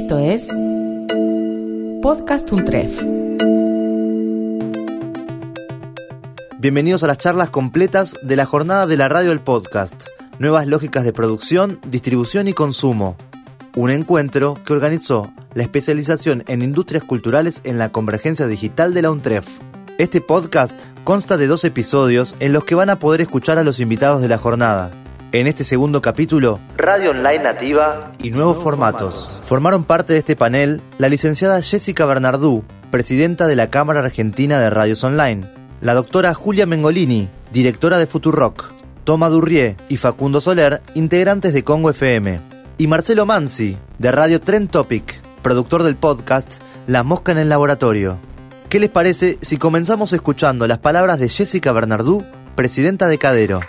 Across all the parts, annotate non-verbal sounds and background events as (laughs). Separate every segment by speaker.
Speaker 1: Esto es Podcast Untref.
Speaker 2: Bienvenidos a las charlas completas de la jornada de la radio del podcast. Nuevas lógicas de producción, distribución y consumo. Un encuentro que organizó la especialización en industrias culturales en la convergencia digital de la UNTREF. Este podcast consta de dos episodios en los que van a poder escuchar a los invitados de la jornada. En este segundo capítulo, Radio Online Nativa y nuevos formatos. Formaron parte de este panel la licenciada Jessica Bernardú, presidenta de la Cámara Argentina de Radios Online, la doctora Julia Mengolini, directora de Futurock, Toma Durrié y Facundo Soler, integrantes de Congo FM, y Marcelo Mansi, de Radio Trend Topic, productor del podcast La Mosca en el Laboratorio. ¿Qué les parece si comenzamos escuchando las palabras de Jessica Bernardú, presidenta de Cadero?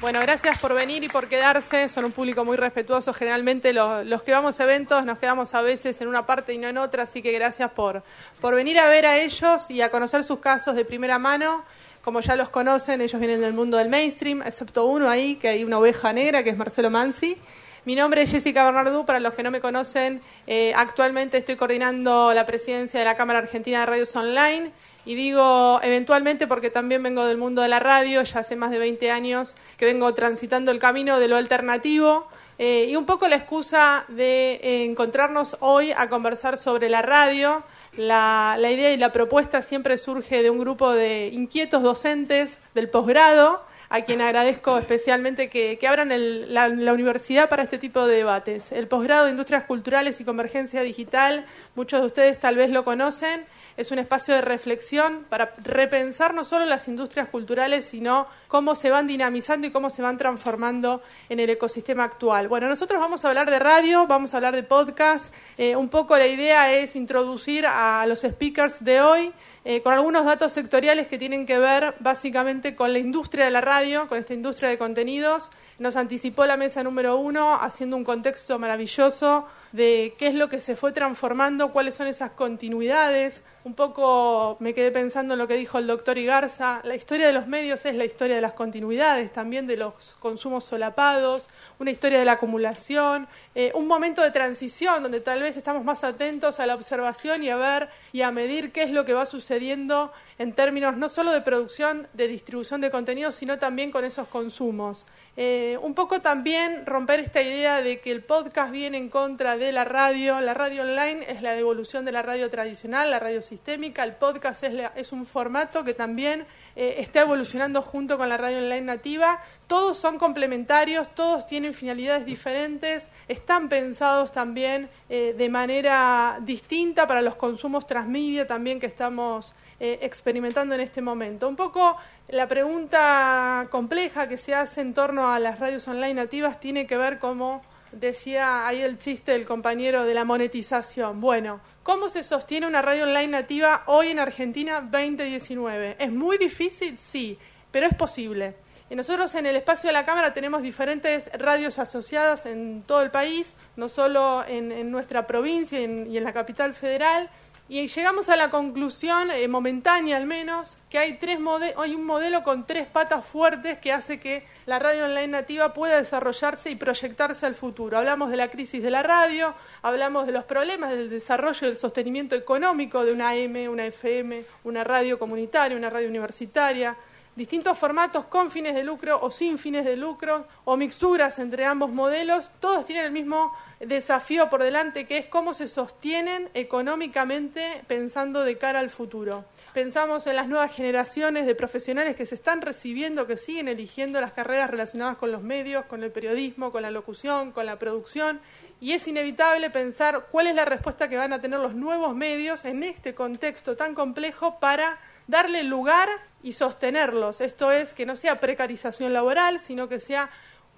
Speaker 3: Bueno, gracias por venir y por quedarse. Son un público muy respetuoso. Generalmente los, que vamos a eventos nos quedamos a veces en una parte y no en otra, así que gracias por, por venir a ver a ellos y a conocer sus casos de primera mano. Como ya los conocen, ellos vienen del mundo del mainstream, excepto uno ahí, que hay una oveja negra, que es Marcelo Mansi. Mi nombre es Jessica Bernardú, para los que no me conocen, eh, actualmente estoy coordinando la presidencia de la Cámara Argentina de Radios Online y digo eventualmente porque también vengo del mundo de la radio, ya hace más de 20 años que vengo transitando el camino de lo alternativo. Eh, y un poco la excusa de eh, encontrarnos hoy a conversar sobre la radio. La, idea y la propuesta siempre surge de un grupo de inquietos docentes del posgrado, a quien agradezco especialmente que, abran la, la, universidad para este tipo de debates. El posgrado de Industrias Culturales y Convergencia Digital, muchos de ustedes tal vez lo conocen, es un espacio de reflexión para repensar no solo las industrias culturales, sino cómo se van dinamizando y cómo se van transformando en el ecosistema actual. Bueno, nosotros vamos a hablar de radio, vamos a hablar de podcast. Eh, un poco la idea es introducir a los speakers de hoy eh, con algunos datos sectoriales que tienen que ver básicamente con la industria de la radio, con esta industria de contenidos. Nos anticipó la mesa número uno haciendo un contexto maravilloso de qué es lo que se fue transformando, cuáles son esas continuidades. Un poco me quedé pensando en lo que dijo el doctor Igarza. La historia de los medios es la historia de las continuidades, también de los consumos solapados, una historia de la acumulación, eh, un momento de transición donde tal vez estamos más atentos a la observación y a ver y a medir qué es lo que va sucediendo en términos no solo de producción, de distribución de contenidos, sino también con esos consumos. Eh, un poco también romper esta idea de que el podcast viene en contra de la radio. La radio online es la devolución de la radio tradicional, la radio sistémica. El podcast es, es un formato que también eh, está evolucionando junto con la radio online nativa. Todos son complementarios, todos tienen finalidades diferentes, están pensados también eh, de manera distinta para los consumos transmedia también que estamos experimentando en este momento. Un poco la pregunta compleja que se hace en torno a las radios online nativas tiene que ver, como decía ahí el chiste del compañero, de la monetización. Bueno, ¿cómo se sostiene una radio online nativa hoy en Argentina 2019? ¿Es muy difícil? Sí, pero es posible. Y nosotros en el espacio de la Cámara tenemos diferentes radios asociadas en todo el país, no solo en, nuestra provincia y en la capital federal, y llegamos a la conclusión, eh, momentánea al menos, que hay, tres hay un modelo con tres patas fuertes que hace que la radio online nativa pueda desarrollarse y proyectarse al futuro. Hablamos de la crisis de la radio, hablamos de los problemas del desarrollo y del sostenimiento económico de una AM, una FM, una radio comunitaria, una radio universitaria, distintos formatos con fines de lucro o sin fines de lucro o mixturas entre ambos modelos, todos tienen el mismo desafío por delante que es cómo se sostienen económicamente pensando de cara al futuro. Pensamos en las nuevas generaciones de profesionales que se están recibiendo, que siguen eligiendo las carreras relacionadas con los medios, con el periodismo, con la locución, con la producción y es inevitable pensar cuál es la respuesta que van a tener los nuevos medios en este contexto tan complejo para darle lugar y sostenerlos. Esto es que no sea precarización laboral, sino que sea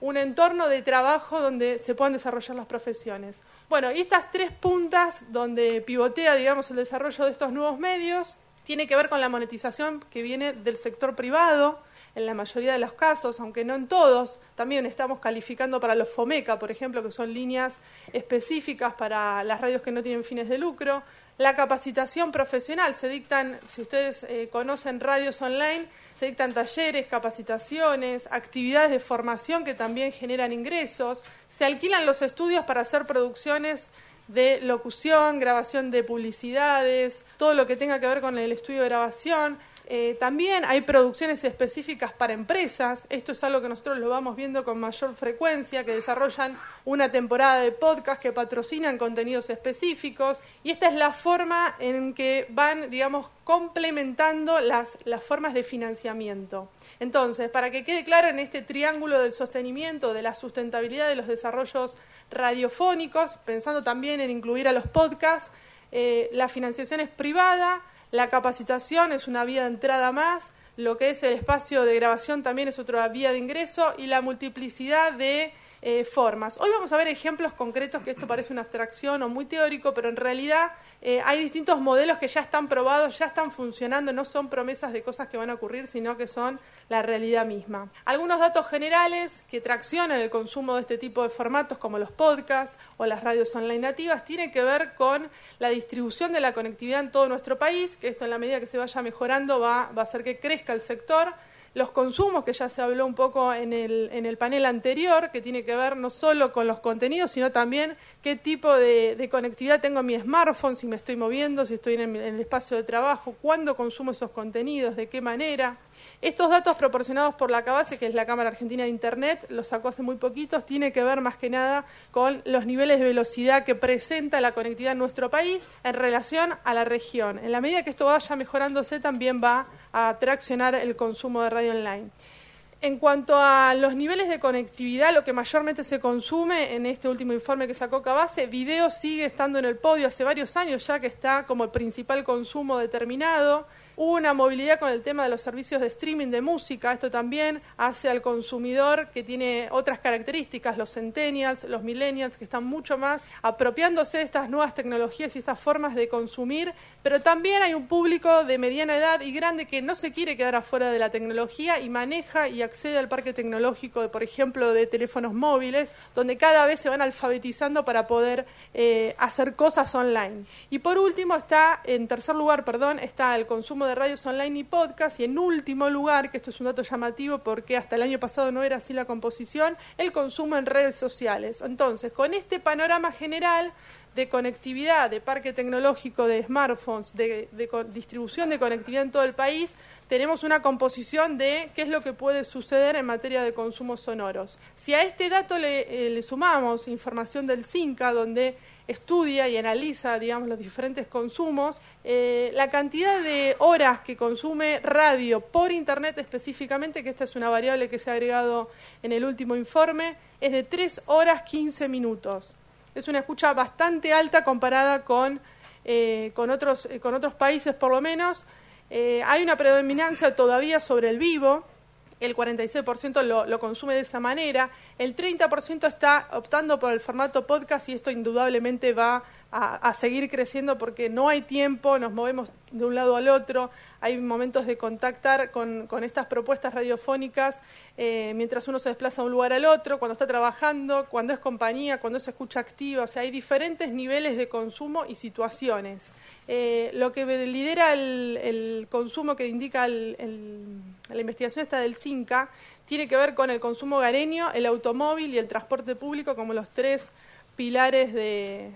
Speaker 3: un entorno de trabajo donde se puedan desarrollar las profesiones. Bueno, y estas tres puntas donde pivotea, digamos, el desarrollo de estos nuevos medios, tiene que ver con la monetización que viene del sector privado, en la mayoría de los casos, aunque no en todos, también estamos calificando para los FOMECA, por ejemplo, que son líneas específicas para las radios que no tienen fines de lucro. La capacitación profesional. Se dictan, si ustedes eh, conocen radios online, se dictan talleres, capacitaciones, actividades de formación que también generan ingresos. Se alquilan los estudios para hacer producciones de locución, grabación de publicidades, todo lo que tenga que ver con el estudio de grabación. Eh, también hay producciones específicas para empresas. Esto es algo que nosotros lo vamos viendo con mayor frecuencia, que desarrollan una temporada de podcast que patrocinan contenidos específicos. Y esta es la forma en que van, digamos, complementando las, las formas de financiamiento. Entonces, para que quede claro en este triángulo del sostenimiento, de la sustentabilidad de los desarrollos radiofónicos, pensando también en incluir a los podcasts, eh, la financiación es privada, la capacitación es una vía de entrada más, lo que es el espacio de grabación también es otra vía de ingreso y la multiplicidad de eh, formas. Hoy vamos a ver ejemplos concretos que esto parece una abstracción o muy teórico, pero en realidad eh, hay distintos modelos que ya están probados, ya están funcionando, no son promesas de cosas que van a ocurrir, sino que son la realidad misma. Algunos datos generales que traccionan el consumo de este tipo de formatos, como los podcasts o las radios online nativas, tienen que ver con la distribución de la conectividad en todo nuestro país, que esto en la medida que se vaya mejorando va, va a hacer que crezca el sector los consumos, que ya se habló un poco en el, en el panel anterior, que tiene que ver no solo con los contenidos, sino también qué tipo de, conectividad tengo en mi smartphone, si me estoy moviendo, si estoy en el espacio de trabajo, cuándo consumo esos contenidos, de qué manera. Estos datos proporcionados por la CABASE, que es la Cámara Argentina de Internet, los sacó hace muy poquitos, tiene que ver más que nada con los niveles de velocidad que presenta la conectividad en nuestro país en relación a la región. En la medida que esto vaya mejorándose, también va a traccionar el consumo de radio online. En cuanto a los niveles de conectividad, lo que mayormente se consume en este último informe que sacó Cabase, video sigue estando en el podio hace varios años ya que está como el principal consumo determinado. Una movilidad con el tema de los servicios de streaming de música. Esto también hace al consumidor que tiene otras características, los centennials, los millennials, que están mucho más apropiándose de estas nuevas tecnologías y estas formas de consumir. Pero también hay un público de mediana edad y grande que no se quiere quedar afuera de la tecnología y maneja y accede al parque tecnológico, por ejemplo, de teléfonos móviles, donde cada vez se van alfabetizando para poder eh, hacer cosas online. Y por último está, en tercer lugar, perdón, está el consumo de radios online y podcast. Y en último lugar, que esto es un dato llamativo porque hasta el año pasado no era así la composición, el consumo en redes sociales. Entonces, con este panorama general de conectividad, de parque tecnológico, de smartphones, de, distribución de conectividad en todo el país, tenemos una composición de qué es lo que puede suceder en materia de consumos sonoros. Si a este dato le, eh, le sumamos información del CINCA, donde estudia y analiza, digamos, los diferentes consumos, eh, la cantidad de horas que consume radio por Internet específicamente, que esta es una variable que se ha agregado en el último informe, es de 3 horas 15 minutos. Es una escucha bastante alta comparada con, eh, con, otros, eh, con otros países, por lo menos. hay una predominancia todavía sobre el vivo, el 46% lo, lo, consume de esa manera, el 30% está optando por el formato podcast y esto indudablemente va a, seguir creciendo porque no hay tiempo, nos movemos de un lado al otro, hay momentos de contactar con, estas propuestas radiofónicas eh, mientras uno se desplaza de un lugar al otro, cuando está trabajando, cuando es compañía, cuando se escucha activa, o sea, hay diferentes niveles de consumo y situaciones. Eh, lo que lidera el, consumo que indica la investigación esta del CINCA tiene que ver con el consumo gareño, el automóvil y el transporte público como los tres pilares de,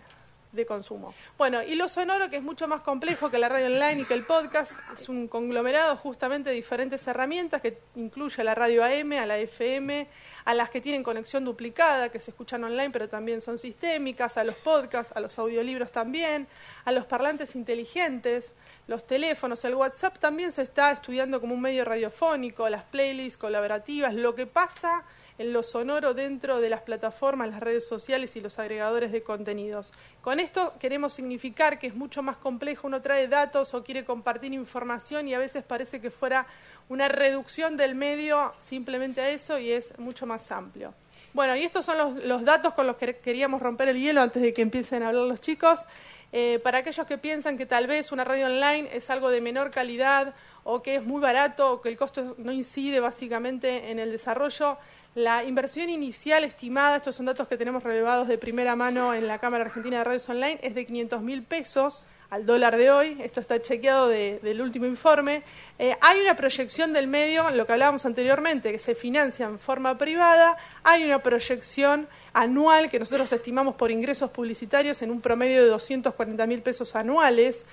Speaker 3: de consumo. Bueno, y lo sonoro, que es mucho más complejo que la radio online y que el podcast, es un conglomerado justamente de diferentes herramientas que incluye a la radio AM, a la FM, a las que tienen conexión duplicada, que se escuchan online pero también son sistémicas, a los podcasts, a los audiolibros también, a los parlantes inteligentes, los teléfonos, el WhatsApp también se está estudiando como un medio radiofónico, las playlists colaborativas, lo que pasa en lo sonoro dentro de las plataformas, las redes sociales y los agregadores de contenidos. Con esto queremos significar que es mucho más complejo, uno trae datos o quiere compartir información y a veces parece que fuera una reducción del medio simplemente a eso y es mucho más amplio. Bueno, y estos son los, datos con los que queríamos romper el hielo antes de que empiecen a hablar los chicos. Eh, para aquellos que piensan que tal vez una radio online es algo de menor calidad o que es muy barato o que el costo no incide básicamente en el desarrollo, la inversión inicial estimada, estos son datos que tenemos relevados de primera mano en la Cámara Argentina de Redes Online, es de 500 mil pesos al dólar de hoy, esto está chequeado del último informe, eh, hay una proyección del medio, lo que hablábamos anteriormente, que se financia en forma privada, hay una proyección anual que nosotros estimamos por ingresos publicitarios en un promedio de 240 mil pesos anuales.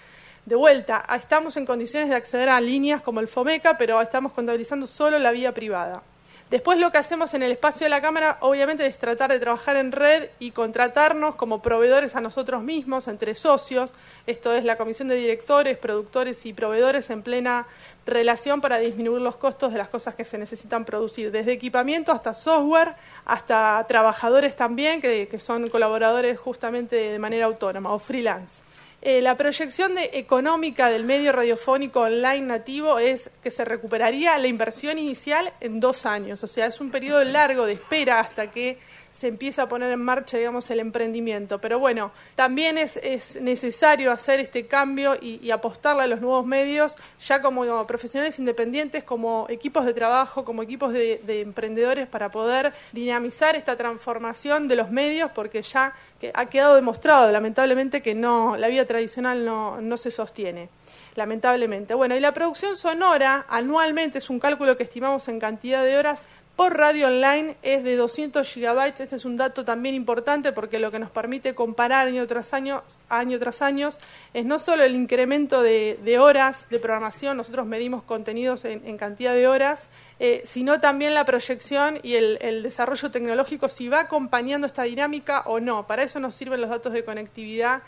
Speaker 3: De vuelta, estamos en condiciones de acceder a líneas como el FOMECA, pero estamos contabilizando solo la vía privada. Después lo que hacemos en el espacio de la Cámara, obviamente, es tratar de trabajar en red y contratarnos como proveedores a nosotros mismos, entre socios. Esto es la comisión de directores, productores y proveedores en plena relación para disminuir los costos de las cosas que se necesitan producir, desde equipamiento hasta software, hasta trabajadores también, que, que son colaboradores justamente de manera autónoma o freelance. Eh, la proyección económica del medio radiofónico online nativo es que se recuperaría la inversión inicial en dos años, o sea, es un periodo largo de espera hasta que se empieza a poner en marcha, digamos, el emprendimiento. Pero bueno, también es, necesario hacer este cambio y, apostarle a los nuevos medios, ya como, profesionales independientes, como equipos de trabajo, como equipos de, emprendedores, para poder dinamizar esta transformación de los medios, porque ya ha quedado demostrado, lamentablemente, que no, la vida tradicional no, no se sostiene lamentablemente. Bueno, y la producción sonora anualmente es un cálculo que estimamos en cantidad de horas, por radio online es de 200 gigabytes. Este es un dato también importante porque lo que nos permite comparar año tras año, año tras año es no solo el incremento de, horas de programación, nosotros medimos contenidos en, cantidad de horas, eh, sino también la proyección y el, desarrollo tecnológico, si va acompañando esta dinámica o no. Para eso nos sirven los datos de conectividad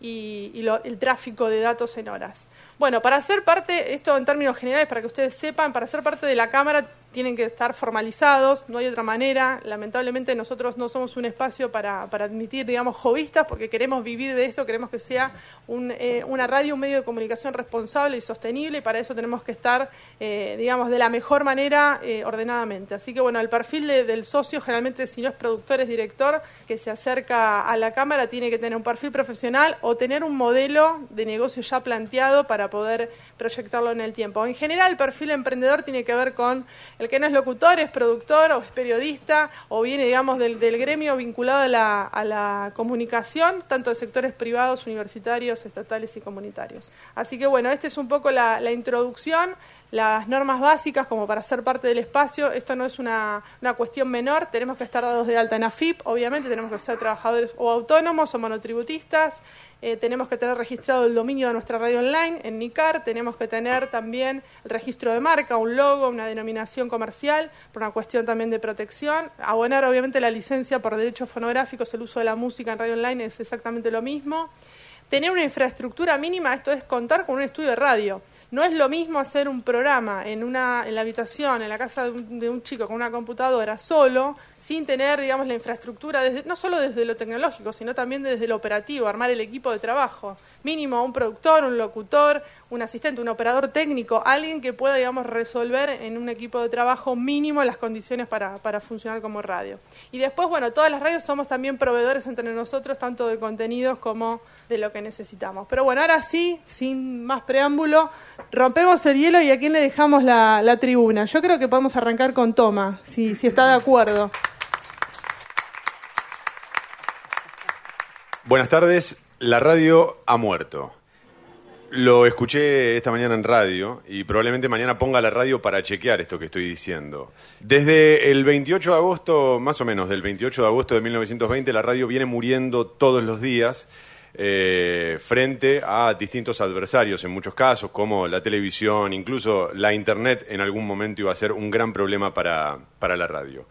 Speaker 3: y, el tráfico de datos en horas. Bueno, para ser parte, esto en términos generales, para que ustedes sepan, para ser parte de la Cámara tienen que estar formalizados, no hay otra manera. Lamentablemente nosotros no somos un espacio para, admitir, digamos, jovistas, porque queremos vivir de esto, queremos que sea eh, una radio, un medio de comunicación responsable y sostenible, y para eso tenemos que estar, eh, digamos, de la mejor manera eh, ordenadamente. Así que, bueno, el perfil del socio, generalmente, si no es productor, es director, que se acerca a la Cámara, tiene que tener un perfil profesional o tener un modelo de negocio ya planteado para poder proyectarlo en el tiempo. En general, el perfil emprendedor tiene que ver con el que no es locutor, es productor o es periodista o viene, digamos, del, gremio vinculado a la, comunicación, tanto de sectores privados, universitarios, estatales y comunitarios. Así que, bueno, esta es un poco la, introducción las normas básicas como para ser parte del espacio. Esto no es una, una, cuestión menor. Tenemos que estar dados de alta en AFIP, obviamente, tenemos que ser trabajadores o autónomos o monotributistas. Eh, tenemos que tener registrado el dominio de nuestra radio online en NICAR, tenemos que tener también el registro de marca, un logo, una denominación comercial, por una cuestión también de protección. Abonar obviamente la licencia por derechos fonográficos, el uso de la música en radio online es exactamente lo mismo. Tener una infraestructura mínima, esto es contar con un estudio de radio. No es lo mismo hacer un programa en, una, en la habitación, en la casa de un, chico con una computadora solo, sin tener, digamos, la infraestructura, desde, no solo desde lo tecnológico, sino también desde lo operativo, armar el equipo de trabajo. Mínimo un productor, un locutor, un asistente, un operador técnico, alguien que pueda, digamos, resolver en un equipo de trabajo mínimo las condiciones para, para funcionar como radio. Y después, bueno, todas las radios somos también proveedores entre nosotros, tanto de contenidos como de lo que necesitamos. Pero bueno, ahora sí, sin más preámbulo, rompemos el hielo y a quién le dejamos la, tribuna. Yo creo que podemos arrancar con Toma, si, si está de acuerdo.
Speaker 4: Buenas tardes, la radio ha muerto. Lo escuché esta mañana en radio y probablemente mañana ponga la radio para chequear esto que estoy diciendo. Desde el 28 de agosto, más o menos del 28 de agosto de 1920, la radio viene muriendo todos los días eh, frente a distintos adversarios en muchos casos, como la televisión, incluso la Internet en algún momento iba a ser un gran problema para, la radio.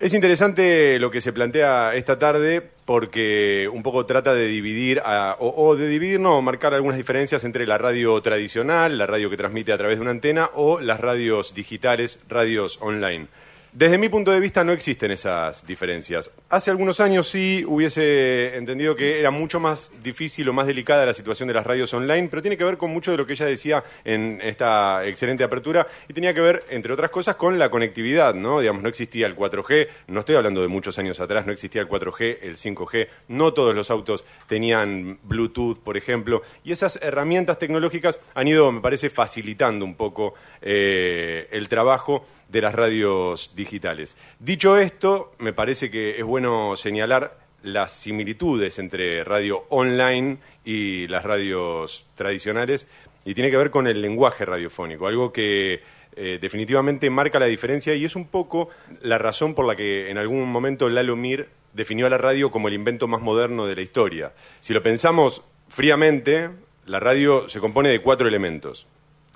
Speaker 4: Es interesante lo que se plantea esta tarde porque un poco trata de dividir, o, o, de dividir, no, marcar algunas diferencias entre la radio tradicional, la radio que transmite a través de una antena, o las radios digitales, radios online. Desde mi punto de vista no existen esas diferencias. Hace algunos años sí hubiese entendido que era mucho más difícil o más delicada la situación de las radios online, pero tiene que ver con mucho de lo que ella decía en esta excelente apertura y tenía que ver, entre otras cosas, con la conectividad, ¿no? Digamos, no existía el 4G, no estoy hablando de muchos años atrás, no existía el 4G, el 5G, no todos los autos tenían Bluetooth, por ejemplo, y esas herramientas tecnológicas han ido, me parece, facilitando un poco eh, el trabajo de las radios digitales. Dicho esto, me parece que es bueno señalar las similitudes entre radio online y las radios tradicionales y tiene que ver con el lenguaje radiofónico, algo que eh, definitivamente marca la diferencia y es un poco la razón por la que en algún momento Lalo Mir definió a la radio como el invento más moderno de la historia. Si lo pensamos fríamente, la radio se compone de cuatro elementos.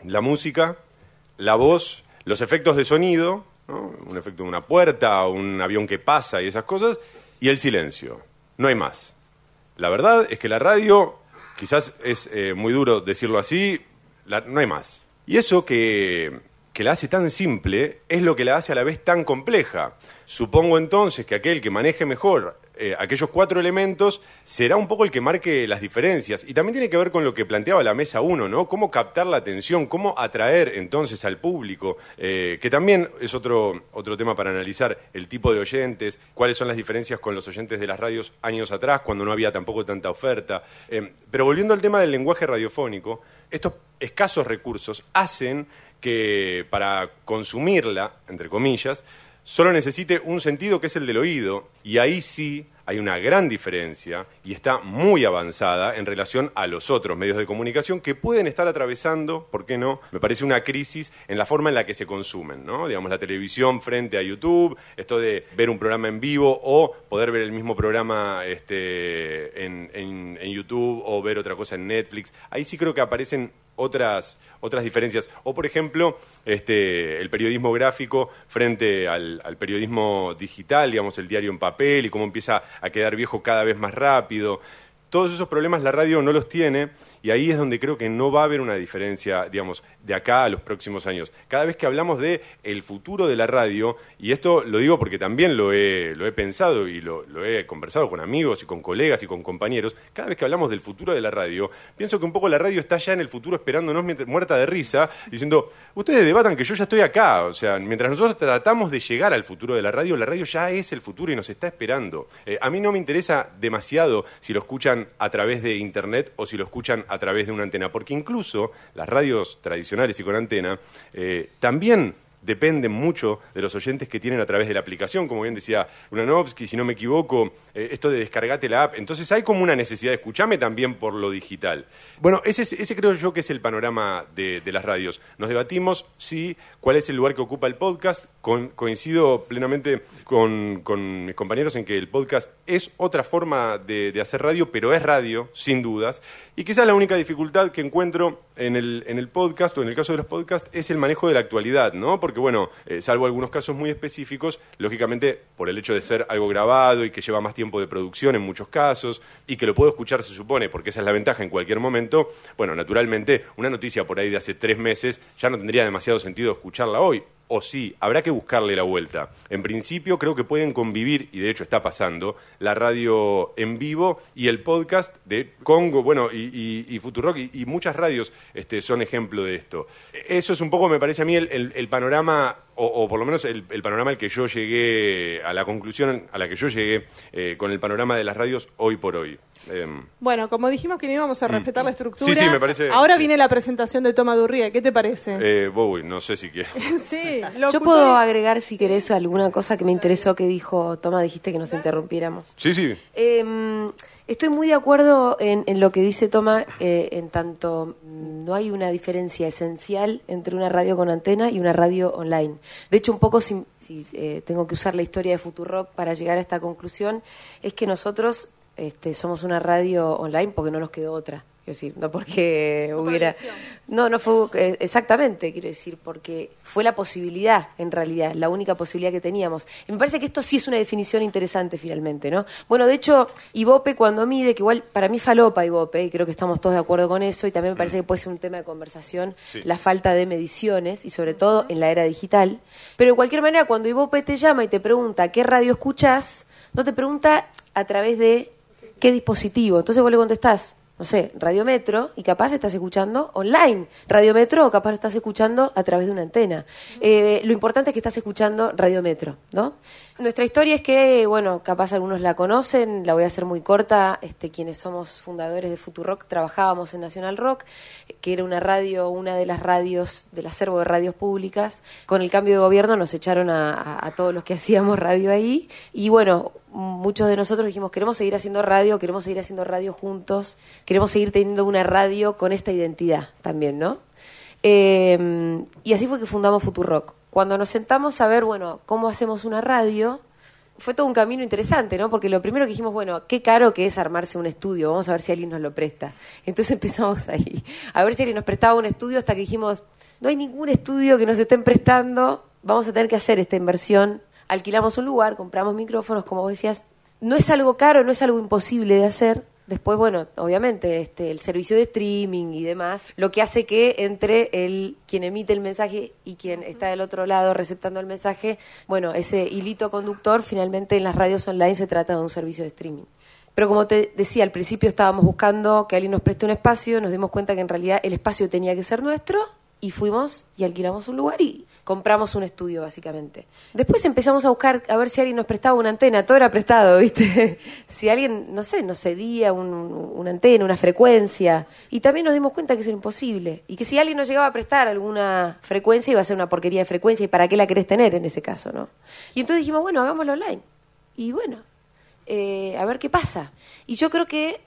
Speaker 4: La música, la voz, los efectos de sonido, un efecto de una puerta, un avión que pasa y esas cosas, y el silencio. No hay más. La verdad es que la radio, quizás es eh, muy duro decirlo así, no hay más. Y eso que, que la hace tan simple es lo que la hace a la vez tan compleja. Supongo entonces que aquel que maneje mejor eh, aquellos cuatro elementos será un poco el que marque las diferencias. Y también tiene que ver con lo que planteaba la mesa 1, ¿no? Cómo captar la atención, cómo atraer entonces al público, eh, que también es otro, otro tema para analizar, el tipo de oyentes, cuáles son las diferencias con los oyentes de las radios años atrás, cuando no había tampoco tanta oferta. Eh, pero volviendo al tema del lenguaje radiofónico, estos escasos recursos hacen que para consumirla, entre comillas, solo necesite un sentido que es el del oído, y ahí sí hay una gran diferencia y está muy avanzada en relación a los otros medios de comunicación que pueden estar atravesando, ¿por qué no? Me parece una crisis en la forma en la que se consumen, ¿no? Digamos, la televisión frente a YouTube, esto de ver un programa en vivo o poder ver el mismo programa este, en, YouTube o ver otra cosa en Netflix. Ahí sí creo que aparecen otras, otras diferencias. O, por ejemplo, este, el periodismo gráfico frente al, periodismo digital, digamos, el diario en papel y cómo empieza a quedar viejo cada vez más rápido. Todos esos problemas la radio no los tiene y ahí es donde creo que no va a haber una diferencia, digamos, de acá a los próximos años. Cada vez que hablamos de el futuro de la radio, y esto lo digo porque también lo he, lo he pensado y lo, lo, he conversado con amigos y con colegas y con compañeros, cada vez que hablamos del futuro de la radio, pienso que un poco la radio está ya en el futuro esperándonos muerta de risa, diciendo, ustedes debatan que yo ya estoy acá, o sea, mientras nosotros tratamos de llegar al futuro de la radio, la radio ya es el futuro y nos está esperando. Eh, a mí no me interesa demasiado si lo escuchan a través de internet o si lo escuchan a través de una antena, porque incluso las radios tradicionales y con antena eh, también dependen mucho de los oyentes que tienen a través de la aplicación, como bien decía Ulanovsky, si no me equivoco, eh, esto de descargate la app. Entonces hay como una necesidad de escucharme también por lo digital. Bueno, ese, ese creo yo que es el panorama de, las radios. Nos debatimos, sí, cuál es el lugar que ocupa el podcast. coincido plenamente con, mis compañeros en que el podcast es otra forma de, hacer radio, pero es radio, sin dudas. Y quizás la única dificultad que encuentro en el, en el podcast, o en el caso de los podcasts, es el manejo de la actualidad, ¿no? Porque, bueno, eh, salvo algunos casos muy específicos, lógicamente, por el hecho de ser algo grabado y que lleva más tiempo de producción en muchos casos, y que lo puedo escuchar, se supone, porque esa es la ventaja en cualquier momento, bueno, naturalmente, una noticia por ahí de hace tres meses ya no tendría demasiado sentido escucharla hoy o sí, habrá que buscarle la vuelta. En principio creo que pueden convivir, y de hecho está pasando, la radio en vivo y el podcast de Congo, bueno, y, y, Futurock y, muchas radios este, son ejemplo de esto. Eso es un poco, me parece a mí, el, panorama, o, por lo menos el, panorama al que yo llegué, a la conclusión a la que yo llegué eh, con el panorama de las radios hoy por hoy.
Speaker 3: Em, bueno, como dijimos que no íbamos a mm. respetar la estructura,
Speaker 4: sí, sí, me parece,
Speaker 3: ahora viene la presentación de Toma Durría. ¿Qué te parece?
Speaker 4: Eh, Bowie, no sé si quieres. (laughs)
Speaker 3: sí,
Speaker 5: Yo puedo agregar, si querés, alguna cosa que me interesó que dijo Toma, dijiste que nos interrumpiéramos.
Speaker 4: Sí, sí.
Speaker 5: Em, estoy muy de acuerdo en, lo que dice Toma, eh, en tanto no hay una diferencia esencial entre una radio con antena y una radio online. De hecho, un poco si, eh, tengo que usar la historia de Futurock para llegar a esta conclusión, es que nosotros este, somos una radio online porque no nos quedó otra. Quiero decir, no porque hubiera. No, no fue eh, exactamente, quiero decir, porque fue la posibilidad, en realidad, la única posibilidad que teníamos. Y me parece que esto sí es una definición interesante finalmente, ¿no? Bueno, de hecho, Ibope cuando mide, que igual para mí falopa Ibope, y creo que estamos todos de acuerdo con eso, y también me parece que puede ser un tema de conversación, la falta de mediciones, y sobre todo en la era digital. Pero de cualquier manera, cuando Ibope te llama y te pregunta qué radio escuchás, no te pregunta a través de qué dispositivo. Entonces vos le contestás, no sé, Radiometro, y capaz estás escuchando online Radiometro o capaz estás escuchando a través de una antena. Eh, lo importante es que estás escuchando Radiometro, ¿no? Nuestra historia es que, bueno, capaz algunos la conocen, la voy a hacer muy corta. Este, quienes somos fundadores de Futurock trabajábamos en Nacional Rock, que era una radio, una de las radios del acervo de radios públicas. Con el cambio de gobierno nos echaron a, a todos los que hacíamos radio ahí. Y bueno, muchos de nosotros dijimos, queremos seguir haciendo radio, queremos seguir haciendo radio juntos, queremos seguir teniendo una radio con esta identidad también, ¿no? Eh, y así fue que fundamos Futurock. Cuando nos sentamos a ver, bueno, cómo hacemos una radio, fue todo un camino interesante, ¿no? Porque lo primero que dijimos, bueno, qué caro que es armarse un estudio, vamos a ver si alguien nos lo presta. Entonces (laughs) empezamos ahí, a ver si alguien nos prestaba un estudio hasta que dijimos, no hay ningún estudio que nos estén prestando, vamos a tener que hacer esta inversión. Alquilamos un lugar, compramos micrófonos, como vos decías, no es algo caro, no es algo imposible de hacer, Después, bueno, obviamente, este, el servicio de streaming y demás, lo que hace que entre el quien emite el mensaje y quien está del otro lado receptando el mensaje, bueno, ese hilito conductor finalmente en las radios online se trata de un servicio de streaming. Pero como te decía, al principio estábamos buscando que alguien nos preste un espacio, nos dimos cuenta que en realidad el espacio tenía que ser nuestro y fuimos y alquilamos un lugar y compramos un estudio, básicamente. Después empezamos a buscar a ver si alguien nos prestaba una antena, todo era prestado, (laughs) ¿viste? si alguien, no sé, nos cedía una antena, una frecuencia. Y también nos dimos cuenta que eso era imposible. Y que si alguien nos llegaba a prestar alguna frecuencia, iba a ser una porquería de frecuencia. ¿Y para qué la querés tener en ese caso, no? Y entonces dijimos, bueno, hagámoslo online. Y bueno, eh, a ver qué pasa. Y yo creo que,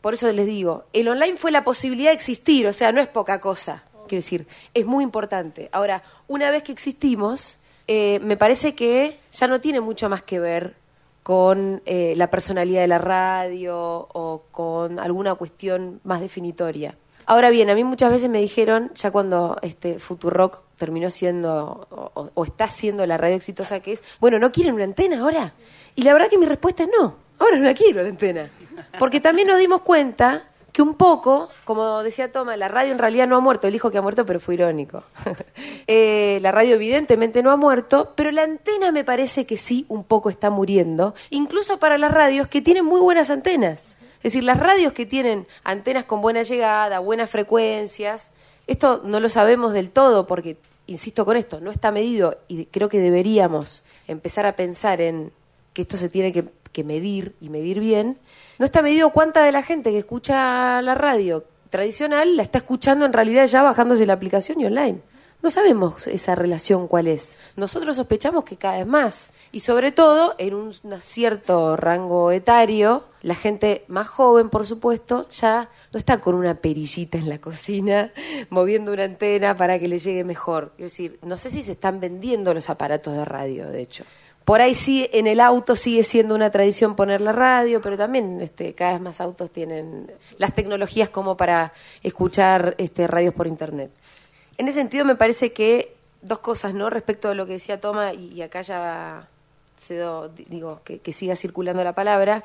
Speaker 5: por eso les digo, el online fue la posibilidad de existir, o sea, no es poca cosa. Quiero decir, es muy importante. Ahora, una vez que existimos, eh, me parece que ya no tiene mucho más que ver con eh, la personalidad de la radio o con alguna cuestión más definitoria. Ahora bien, a mí muchas veces me dijeron, ya cuando este Futurock terminó siendo o, o, está siendo la radio exitosa que es, bueno, ¿no quieren una antena ahora? Y la verdad que mi respuesta es no, ahora no la quiero la antena. Porque también nos dimos cuenta que un poco, como decía Toma, la radio en realidad no ha muerto, él dijo que ha muerto, pero fue irónico. (laughs) eh, la radio evidentemente no ha muerto, pero la antena me parece que sí, un poco está muriendo, incluso para las radios que tienen muy buenas antenas. Es decir, las radios que tienen antenas con buena llegada, buenas frecuencias, esto no lo sabemos del todo porque, insisto con esto, no está medido y creo que deberíamos empezar a pensar en que esto se tiene que, que medir y medir bien no está medido cuánta de la gente que escucha la radio tradicional la está escuchando en realidad ya bajándose la aplicación y online. No sabemos esa relación cuál es. Nosotros sospechamos que cada vez más. Y sobre todo, en un cierto rango etario, la gente más joven, por supuesto, ya no está con una perillita en la cocina, (laughs) moviendo una antena para que le llegue mejor. Es decir, no sé si se están vendiendo los aparatos de radio, de hecho. Por ahí sí, en el auto sigue siendo una tradición poner la radio, pero también este, cada vez más autos tienen las tecnologías como para escuchar este, radios por internet. En ese sentido me parece que dos cosas, ¿no? Respecto a lo que decía Toma, y acá ya cedo, digo, que, que siga circulando la palabra,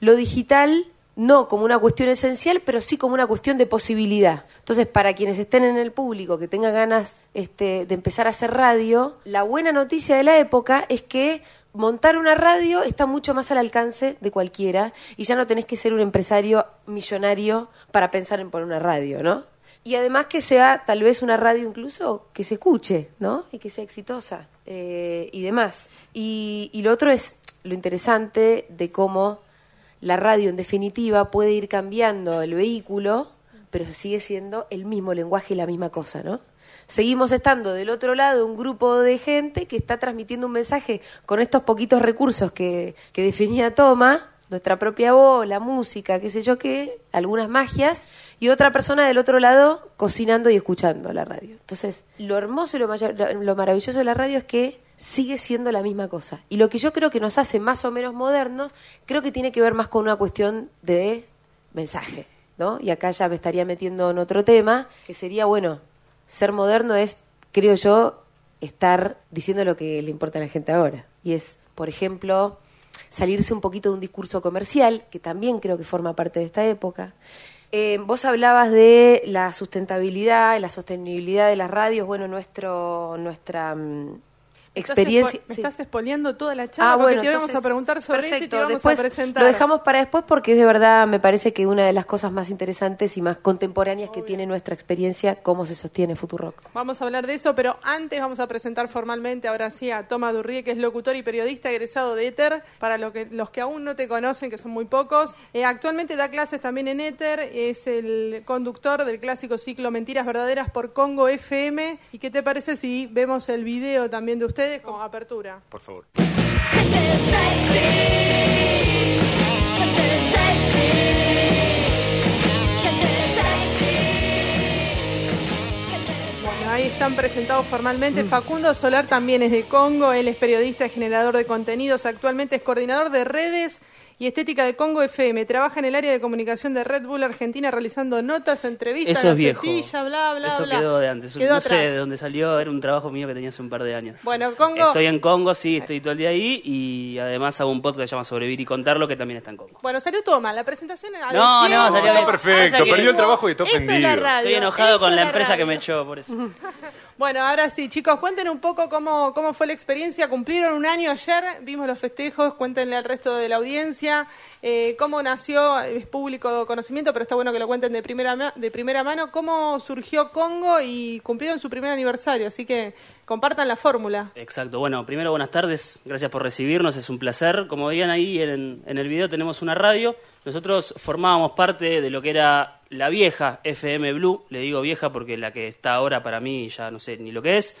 Speaker 5: lo digital no como una cuestión esencial, pero sí como una cuestión de posibilidad. Entonces, para quienes estén en el público, que tengan ganas este, de empezar a hacer radio, la buena noticia de la época es que montar una radio está mucho más al alcance de cualquiera y ya no tenés que ser un empresario millonario para pensar en poner una radio, ¿no? Y además que sea tal vez una radio incluso que se escuche, ¿no? Y que sea exitosa eh, y demás. Y, y lo otro es lo interesante de cómo la radio en definitiva puede ir cambiando el vehículo, pero sigue siendo el mismo lenguaje y la misma cosa, ¿no? Seguimos estando del otro lado un grupo de gente que está transmitiendo un mensaje con estos poquitos recursos que, que definía Toma, nuestra propia voz, la música, qué sé yo qué, algunas magias, y otra persona del otro lado cocinando y escuchando la radio. Entonces, lo hermoso y lo, lo maravilloso de la radio es que sigue siendo la misma cosa. Y lo que yo creo que nos hace más o menos modernos, creo que tiene que ver más con una cuestión de mensaje, ¿no? Y acá ya me estaría metiendo en otro tema, que sería, bueno, ser moderno es, creo yo, estar diciendo lo que le importa a la gente ahora. Y es, por ejemplo, salirse un poquito de un discurso comercial, que también creo que forma parte de esta época. Eh, vos hablabas de la sustentabilidad, la sostenibilidad de las radios. Bueno, nuestro, nuestra experiencia.
Speaker 3: Me estás expoliando toda la charla
Speaker 5: Ah,
Speaker 3: porque
Speaker 5: bueno,
Speaker 3: te
Speaker 5: entonces,
Speaker 3: a preguntar sobre eso y te
Speaker 5: perfecto.
Speaker 3: vamos
Speaker 5: Después
Speaker 3: a presentar.
Speaker 5: Lo dejamos para después porque es de verdad, me parece que una de las cosas más interesantes y más contemporáneas que tiene nuestra experiencia, cómo se sostiene Futurock.
Speaker 3: Vamos a hablar de eso, pero antes vamos a presentar formalmente, ahora sí, a Toma Durrie, que es locutor y periodista egresado de Éter. Para lo que, los que aún no te conocen, que son muy pocos, Eh, actualmente da clases también en Éter, es el conductor del clásico ciclo Mentiras Verdaderas por Congo FM. ¿Y qué te parece si vemos el video también de ustedes como apertura?
Speaker 4: Por favor.
Speaker 3: Bueno, ahí están presentados formalmente. Facundo Solar también es de Congo, él es periodista y generador de contenidos, actualmente es coordinador de redes y estética de Congo FM. Trabaja en el área de comunicación de Red Bull Argentina realizando notas, entrevistas,
Speaker 6: Eso es viejo.
Speaker 3: gacetilla, bla, bla,
Speaker 6: Eso
Speaker 3: bla.
Speaker 6: quedó de antes.
Speaker 3: Quedó
Speaker 6: no sé
Speaker 3: atrás.
Speaker 6: de dónde salió, era un trabajo mío que tenía hace un par de años.
Speaker 3: Bueno, Congo.
Speaker 6: Estoy en Congo, sí, estoy todo el día ahí y además hago un podcast que se llama Sobrevivir y Contarlo que también está en Congo.
Speaker 3: Bueno, salió Toma, la presentación. a
Speaker 6: No, no, salió
Speaker 4: Está
Speaker 6: bien.
Speaker 4: perfecto,
Speaker 6: que-
Speaker 4: perdió el trabajo y está
Speaker 3: Esto es la
Speaker 4: ofendido.
Speaker 3: radio,
Speaker 6: Estoy enojado
Speaker 3: esto
Speaker 6: con la empresa
Speaker 3: radio.
Speaker 6: que me echó por eso. (laughs)
Speaker 3: Bueno, ahora sí, chicos, cuenten un poco cómo, cómo fue la experiencia. Cumplieron un año ayer, vimos los festejos, cuéntenle al resto de la audiencia eh, cómo nació, es público conocimiento, pero está bueno que lo cuenten de primera, de primera mano, cómo surgió Congo y cumplieron su primer aniversario, así que compartan la fórmula.
Speaker 6: Exacto. Bueno, primero buenas tardes, gracias por recibirnos, es un placer. Como veían ahí en, en el video tenemos una radio. Nosotros formábamos parte de lo que era la vieja FM Blue, le digo vieja porque la que está ahora para mí ya no sé ni lo que es.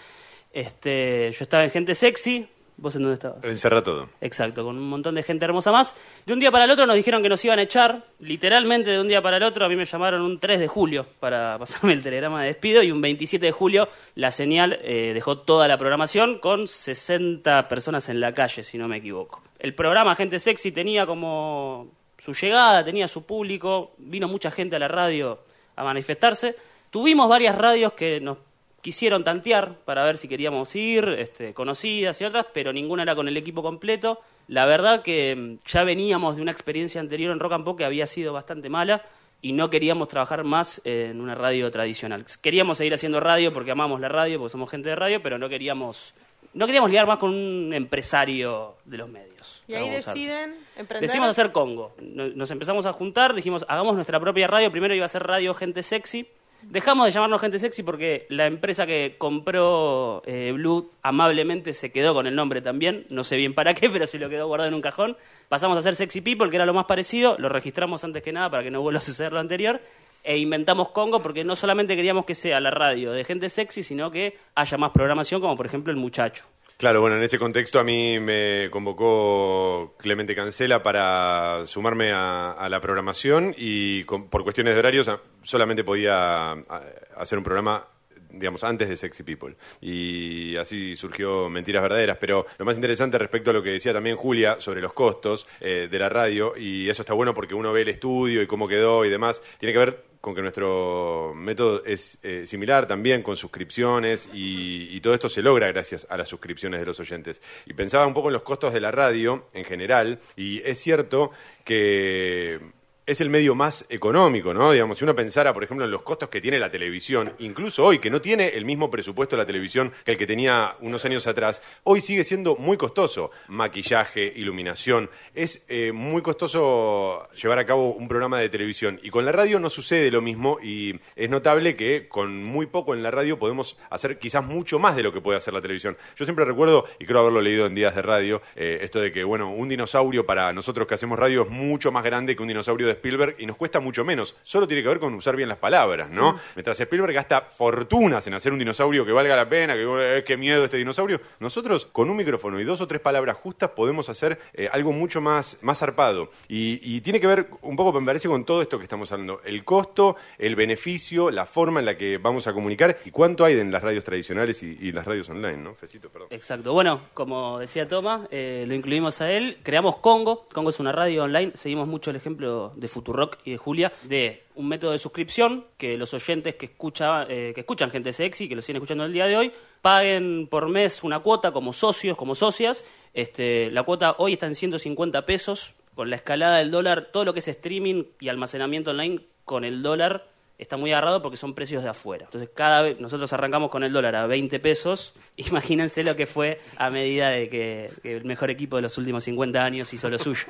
Speaker 6: Este, yo estaba en Gente Sexy, ¿vos en dónde estabas?
Speaker 4: Encerra todo.
Speaker 6: Exacto, con un montón de gente hermosa más. De un día para el otro nos dijeron que nos iban a echar, literalmente de un día para el otro. A mí me llamaron un 3 de julio para pasarme el telegrama de despido y un 27 de julio la señal eh, dejó toda la programación con 60 personas en la calle, si no me equivoco. El programa Gente Sexy tenía como su llegada, tenía su público, vino mucha gente a la radio a manifestarse. Tuvimos varias radios que nos quisieron tantear para ver si queríamos ir, este, conocidas y otras, pero ninguna era con el equipo completo. La verdad que mm, ya veníamos de una experiencia anterior en Rock and Pop que había sido bastante mala y no queríamos trabajar más en una radio tradicional. Queríamos seguir haciendo radio porque amamos la radio, porque somos gente de radio, pero no queríamos no queríamos más con un empresario de los medios.
Speaker 3: Y ahí deciden emprender.
Speaker 6: Decidimos hacer Congo. No- Nos empezamos a juntar, dijimos, hagamos nuestra propia radio. Primero iba a ser Radio Gente Sexy. Dejamos de llamarnos Gente Sexy porque la empresa que compró eh, Blue amablemente se quedó con el nombre también. No sé bien para qué, (laughs) pero se lo quedó guardado en un cajón. Pasamos a hacer Sexy People, que era lo más parecido. Lo registramos antes que nada para que no vuelva a suceder lo anterior. E inventamos Congo porque no solamente queríamos que sea la radio de gente sexy, sino que haya más programación, como por ejemplo El Muchacho.
Speaker 4: Claro, bueno, en ese contexto a mí me convocó Clemente Cancela para sumarme a, la programación y con- por cuestiones de horarios a- solamente podía a- hacer un programa digamos, antes de Sexy People. Y así surgió Mentiras Verdaderas. Pero lo más interesante respecto a lo que decía también Julia sobre los costos eh, de la radio, y eso está bueno porque uno ve el estudio y cómo quedó y demás, tiene que ver con que nuestro método es eh, similar también con suscripciones y, y todo esto se logra gracias a las suscripciones de los oyentes. Y pensaba un poco en los costos de la radio en general y es cierto que es el medio más económico, ¿no? Digamos, si uno pensara, por ejemplo, en los costos que tiene la televisión, incluso hoy, que no tiene el mismo presupuesto la televisión que el que tenía unos años atrás, hoy sigue siendo muy costoso. Maquillaje, iluminación. Es eh, muy costoso llevar a cabo un programa de televisión. Y con la radio no sucede lo mismo y es notable que con muy poco en la radio podemos hacer quizás mucho más de lo que puede hacer la televisión. Yo siempre recuerdo, y creo haberlo leído en días de radio, eh, esto de que, bueno, un dinosaurio para nosotros que hacemos radio es mucho más grande que un dinosaurio de Spielberg y nos cuesta mucho menos. Solo tiene que ver con usar bien las palabras, ¿no? Mientras Spielberg gasta fortunas en hacer un dinosaurio que valga la pena, que eh, qué miedo este dinosaurio, nosotros con un micrófono y dos o tres palabras justas podemos hacer eh, algo mucho más, más zarpado. Y, y tiene que ver un poco, me parece, con todo esto que estamos hablando. El costo, el beneficio, la forma en la que vamos a comunicar y cuánto hay en las radios tradicionales y, y las radios online, ¿no? Fecito, perdón.
Speaker 6: Exacto. Bueno, como decía Toma, eh, lo incluimos a él. Creamos Congo. Congo es una radio online. Seguimos mucho el ejemplo de Futurock y de Julia de un método de suscripción que los oyentes que, escucha, eh, que escuchan gente sexy, que lo siguen escuchando el día de hoy, paguen por mes una cuota como socios, como socias. Este, la cuota hoy está en 150 pesos. Con la escalada del dólar, todo lo que es streaming y almacenamiento online con el dólar está muy agarrado porque son precios de afuera. Entonces, cada vez nosotros arrancamos con el dólar a 20 pesos, (laughs) imagínense lo que fue a medida de que, que el mejor equipo de los últimos 50 años hizo lo suyo.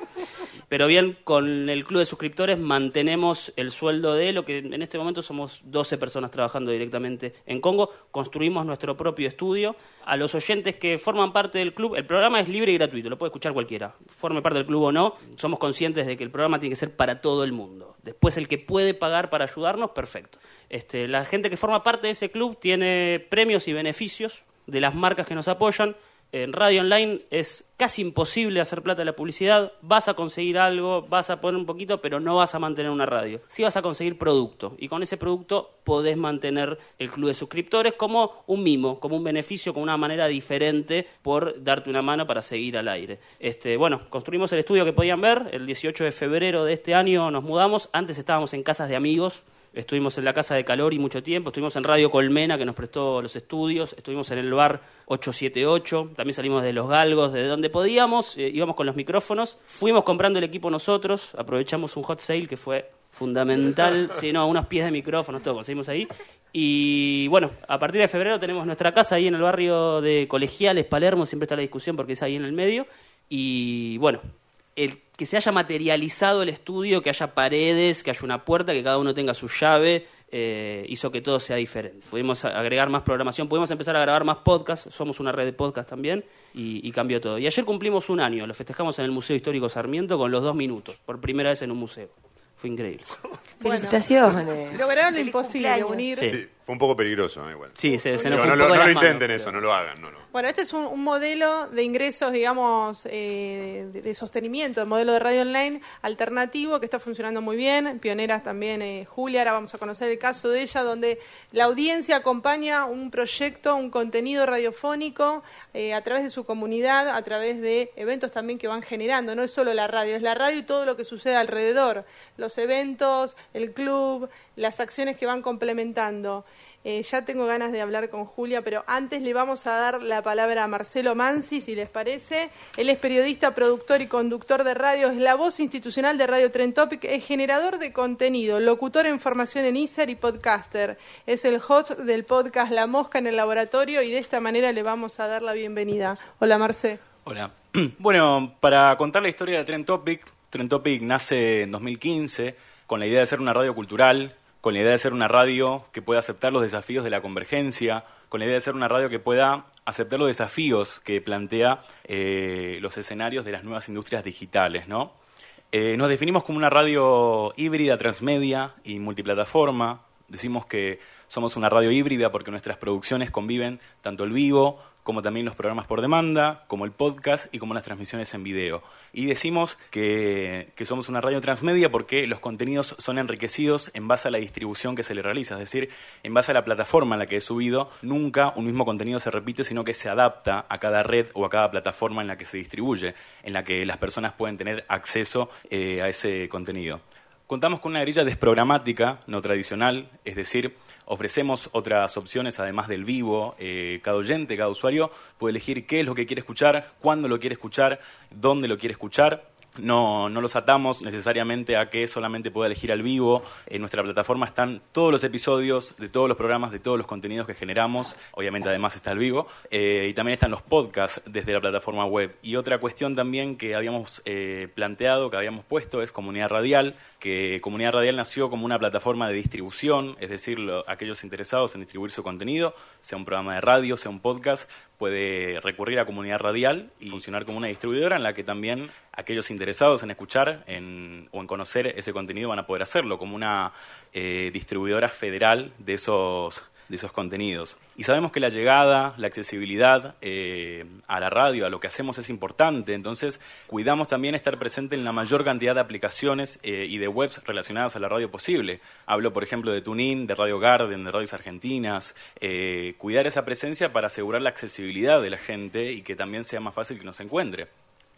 Speaker 6: Pero bien, con el club de suscriptores mantenemos el sueldo de lo que en este momento somos 12 personas trabajando directamente en Congo. Construimos nuestro propio estudio. A los oyentes que forman parte del club, el programa es libre y gratuito, lo puede escuchar cualquiera. Forme parte del club o no, somos conscientes de que el programa tiene que ser para todo el mundo. Después, el que puede pagar para ayudarnos, perfecto. Este, la gente que forma parte de ese club tiene premios y beneficios de las marcas que nos apoyan en radio online es casi imposible hacer plata de la publicidad. Vas a conseguir algo, vas a poner un poquito, pero no vas a mantener una radio. Sí vas a conseguir producto. Y con ese producto podés mantener el club de suscriptores como un mimo, como un beneficio, como una manera diferente por darte una mano para seguir al aire. Este, bueno, construimos el estudio que podían ver. El 18 de febrero de este año nos mudamos. Antes estábamos en casas de amigos Estuvimos en la Casa de Calor y mucho tiempo, estuvimos en Radio Colmena, que nos prestó los estudios, estuvimos en el bar 878, también salimos de Los Galgos, de donde podíamos, eh, íbamos con los micrófonos, fuimos comprando el equipo nosotros, aprovechamos un hot sale que fue fundamental, (laughs) sí, no, unos pies de micrófonos, todo, conseguimos ahí. Y bueno, a partir de febrero tenemos nuestra casa ahí en el barrio de Colegiales, Palermo, siempre está la discusión porque es ahí en el medio. Y bueno, el que se haya materializado el estudio, que haya paredes, que haya una puerta, que cada uno tenga su llave, eh, hizo que todo sea diferente. Pudimos agregar más programación, pudimos empezar a grabar más podcasts, somos una red de podcasts también, y, y, cambió todo. Y ayer cumplimos un año, lo festejamos en el Museo Histórico Sarmiento con los dos minutos, por primera vez en un museo. Fue increíble. (laughs)
Speaker 5: Felicitaciones.
Speaker 3: Lograron lo imposible, unir.
Speaker 4: Sí, fue un poco peligroso, igual.
Speaker 6: Sí, se, se nos
Speaker 4: Digo,
Speaker 6: fue
Speaker 4: no,
Speaker 6: un
Speaker 4: lo-
Speaker 6: poco
Speaker 4: no
Speaker 6: de
Speaker 4: lo
Speaker 6: las manos,
Speaker 4: intenten
Speaker 6: pero-
Speaker 4: eso, no lo hagan, no, no.
Speaker 3: Bueno, este es un, modelo de ingresos, digamos, eh, de, sostenimiento, de modelo de radio online alternativo que está funcionando muy bien. Pioneras también eh, Julia, ahora vamos a conocer el caso de ella, donde la audiencia acompaña un proyecto, un contenido radiofónico eh, a través de su comunidad, a través de eventos también que van generando. No es solo la radio, es la radio y todo lo que sucede alrededor. Los eventos, el club, las acciones que van complementando. Eh, ya tengo ganas de hablar con Julia, pero antes le vamos a dar la palabra a Marcelo Mansi, si les parece. Él es periodista, productor y conductor de radio, es la voz institucional de Radio Trend Topic, es generador de contenido, locutor en formación en ISER y podcaster. Es el host del podcast La Mosca en el Laboratorio y de esta manera le vamos a dar la bienvenida. Hola, Marce.
Speaker 7: Hola. (clears throat) Bueno, para contar la historia de Trend Topic, Trend Topic nace en 2015 con la idea de ser una radio cultural, con la idea de ser una radio que pueda aceptar los desafíos de la convergencia, con la idea de ser una radio que pueda aceptar los desafíos que plantea eh, los escenarios de las nuevas industrias digitales, ¿no? Eh, nos definimos como una radio híbrida, transmedia y multiplataforma. Decimos que somos una radio híbrida porque nuestras producciones conviven tanto el vivo como también los programas por demanda, como el podcast y como las transmisiones en video. Y decimos que, que somos una radio transmedia porque los contenidos son enriquecidos en base a la distribución que se le realiza, es decir, en base a la plataforma en la que he subido, nunca un mismo contenido se repite, sino que se adapta a cada red o a cada plataforma en la que se distribuye, en la que las personas pueden tener acceso eh, a ese contenido. Contamos con una grilla desprogramática, no tradicional, es decir, ofrecemos otras opciones además del vivo. Eh, cada oyente, cada usuario puede elegir qué es lo que quiere escuchar, cuándo lo quiere escuchar, dónde lo quiere escuchar. No, no los atamos necesariamente a que solamente pueda elegir al vivo. En nuestra plataforma están todos los episodios de todos los programas, de todos los contenidos que generamos. Obviamente además está el vivo. Eh, y también están los podcasts desde la plataforma web. Y otra cuestión también que habíamos eh, planteado, que habíamos puesto, es Comunidad Radial, que Comunidad Radial nació como una plataforma de distribución, es decir, lo- aquellos interesados en distribuir su contenido, sea un programa de radio, sea un podcast, puede recurrir a Comunidad Radial y funcionar como una distribuidora en la que también aquellos interesados en escuchar en- o en conocer ese contenido van a poder hacerlo, como una eh, distribuidora federal de esos de esos contenidos. Y sabemos que la llegada, la accesibilidad eh, a la radio, a lo que hacemos es importante, entonces cuidamos también estar presente en la mayor cantidad de aplicaciones eh, y de webs relacionadas a la radio posible. Hablo, por ejemplo, de TuneIn, de Radio Garden, de Radios Argentinas. eh, cuidar esa presencia para asegurar la accesibilidad de la gente y que también sea más fácil que nos encuentre.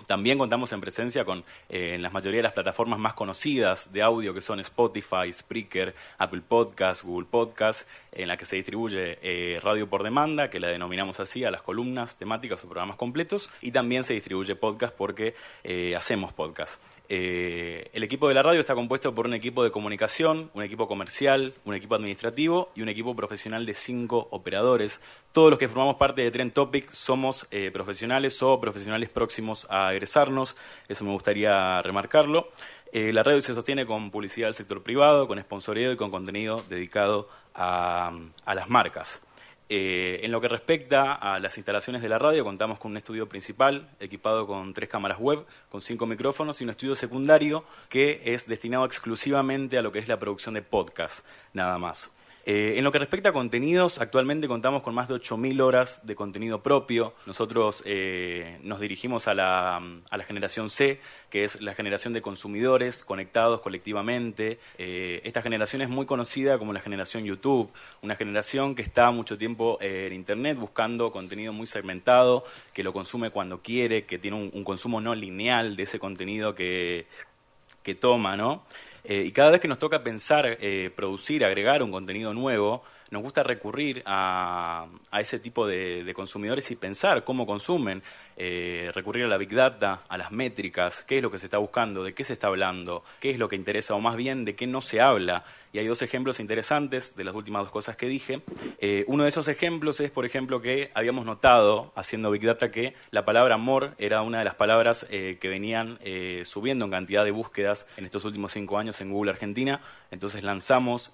Speaker 7: También contamos en presencia con eh, la mayoría de las plataformas más conocidas de audio que son Spotify, Spreaker, Apple Podcasts, Google Podcasts, en la que se distribuye eh, radio por demanda, que la denominamos así a las columnas temáticas o programas completos, y también se distribuye podcast porque eh, hacemos podcast. Eh, el equipo de la radio está compuesto por un equipo de comunicación, un equipo comercial, un equipo administrativo y un equipo profesional de cinco operadores. Todos los que formamos parte de Trend Topic somos eh, profesionales o profesionales próximos a egresarnos, eso me gustaría remarcarlo. Eh, la radio se sostiene con publicidad del sector privado, con sponsoreo y con contenido dedicado a las marcas. Eh, en lo que respecta a las instalaciones de la radio, contamos con un estudio principal equipado con tres cámaras web, con cinco micrófonos y un estudio secundario que es destinado exclusivamente a lo que es la producción de podcast, nada más. Eh, en lo que respecta a contenidos, actualmente contamos con más de 8.000 horas de contenido propio. Nosotros eh, nos dirigimos a la, a la, generación C, que es la generación de consumidores conectados colectivamente. Eh, esta generación es muy conocida como la generación YouTube, una generación que está mucho tiempo en Internet buscando contenido muy segmentado, que lo consume cuando quiere, que tiene un, un consumo no lineal de ese contenido que, que toma, ¿no? Eh, y cada vez que nos toca pensar, eh, producir, agregar un contenido nuevo, nos gusta recurrir a, ese tipo de, consumidores y pensar cómo consumen, eh, recurrir a la big data, a las métricas, qué es lo que se está buscando, de qué se está hablando, qué es lo que interesa o más bien de qué no se habla. Y hay dos ejemplos interesantes de las últimas dos cosas que dije. Eh, uno de esos ejemplos es, por ejemplo, que habíamos notado, haciendo Big Data, que la palabra amor era una de las palabras eh, que venían subiendo en cantidad de búsquedas en estos últimos cinco años en Google Argentina. Entonces lanzamos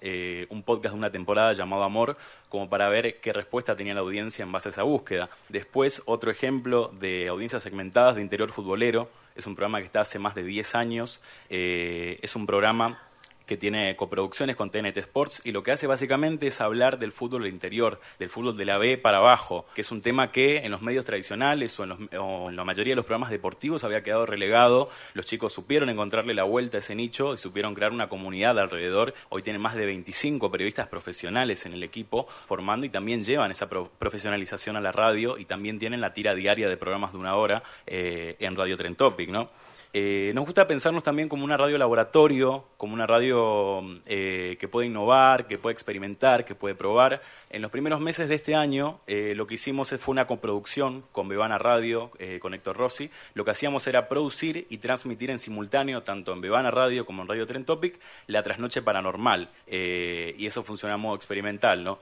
Speaker 7: un podcast de una temporada llamado Amor, como para ver qué respuesta tenía la audiencia en base a esa búsqueda. Después, otro ejemplo de audiencias segmentadas de interior futbolero, es un programa que está hace más de 10 años, eh, es un programa que tiene coproducciones con TNT Sports y lo que hace básicamente es hablar del fútbol interior, del fútbol de la B para abajo, que es un tema que en los medios tradicionales o en, la mayoría de los programas deportivos había quedado relegado. Los chicos supieron encontrarle la vuelta a ese nicho y supieron crear una comunidad alrededor. Hoy tienen más de 25 periodistas profesionales en el equipo formando y también llevan esa profesionalización a la radio y también tienen la tira diaria de programas de una hora eh, en Radio Trend Topic, ¿no? Eh, nos gusta pensarnos también como una radio laboratorio, como una radio eh, que puede innovar, que puede experimentar, que puede probar. En los primeros meses de este año, eh, lo que hicimos fue una coproducción con Bebana Radio, con Héctor Rossi. Lo que hacíamos era producir y transmitir en simultáneo, tanto en Bebana Radio como en Radio Tren Topic, la trasnoche paranormal. y eso funciona a modo experimental. ¿no?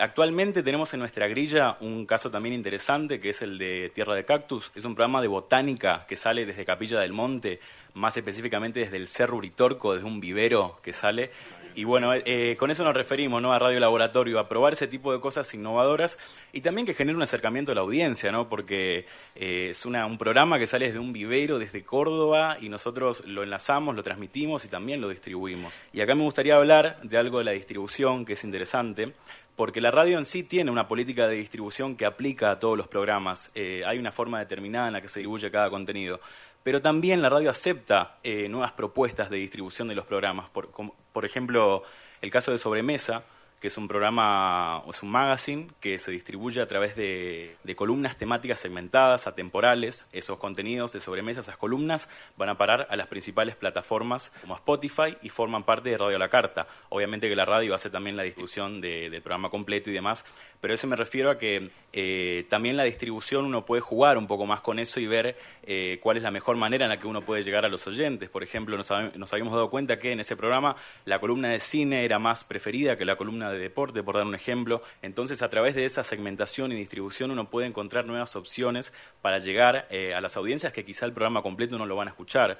Speaker 7: actualmente tenemos en nuestra grilla un caso también interesante, que es el de Tierra de Cactus. Es un programa de botánica que sale desde Capilla del Monte más específicamente desde el Cerro Uritorco, desde un vivero que sale. Y bueno, eh, con eso nos referimos ¿no? a Radio Laboratorio, a probar ese tipo de cosas innovadoras y también que genere un acercamiento a la audiencia, ¿no? porque eh, es una, un programa que sale desde un vivero, desde Córdoba, y nosotros lo enlazamos, lo transmitimos y también lo distribuimos. Y acá me gustaría hablar de algo de la distribución que es interesante, porque la radio en sí tiene una política de distribución que aplica a todos los programas. Eh, hay una forma determinada en la que se distribuye cada contenido pero también la radio acepta eh, nuevas propuestas de distribución de los programas. Por, por ejemplo, el caso de Sobremesa, que es un programa, es un magazine que se distribuye a través de, columnas temáticas segmentadas, atemporales. Esos contenidos de sobremesa, esas columnas, van a parar a las principales plataformas como Spotify y forman parte de Radio La Carta. Obviamente que la radio hace también la distribución del programa completo y demás, pero eso me refiero a que eh, también la distribución uno puede jugar un poco más con eso y ver eh, cuál es la mejor manera en la que uno puede llegar a los oyentes. Por ejemplo, nos, nos habíamos dado cuenta que en ese programa la columna de cine era más preferida que la columna de deporte, por dar un ejemplo. Entonces, a través de esa segmentación y distribución uno puede encontrar nuevas opciones para llegar eh, a las audiencias que quizá el programa completo no lo van a escuchar.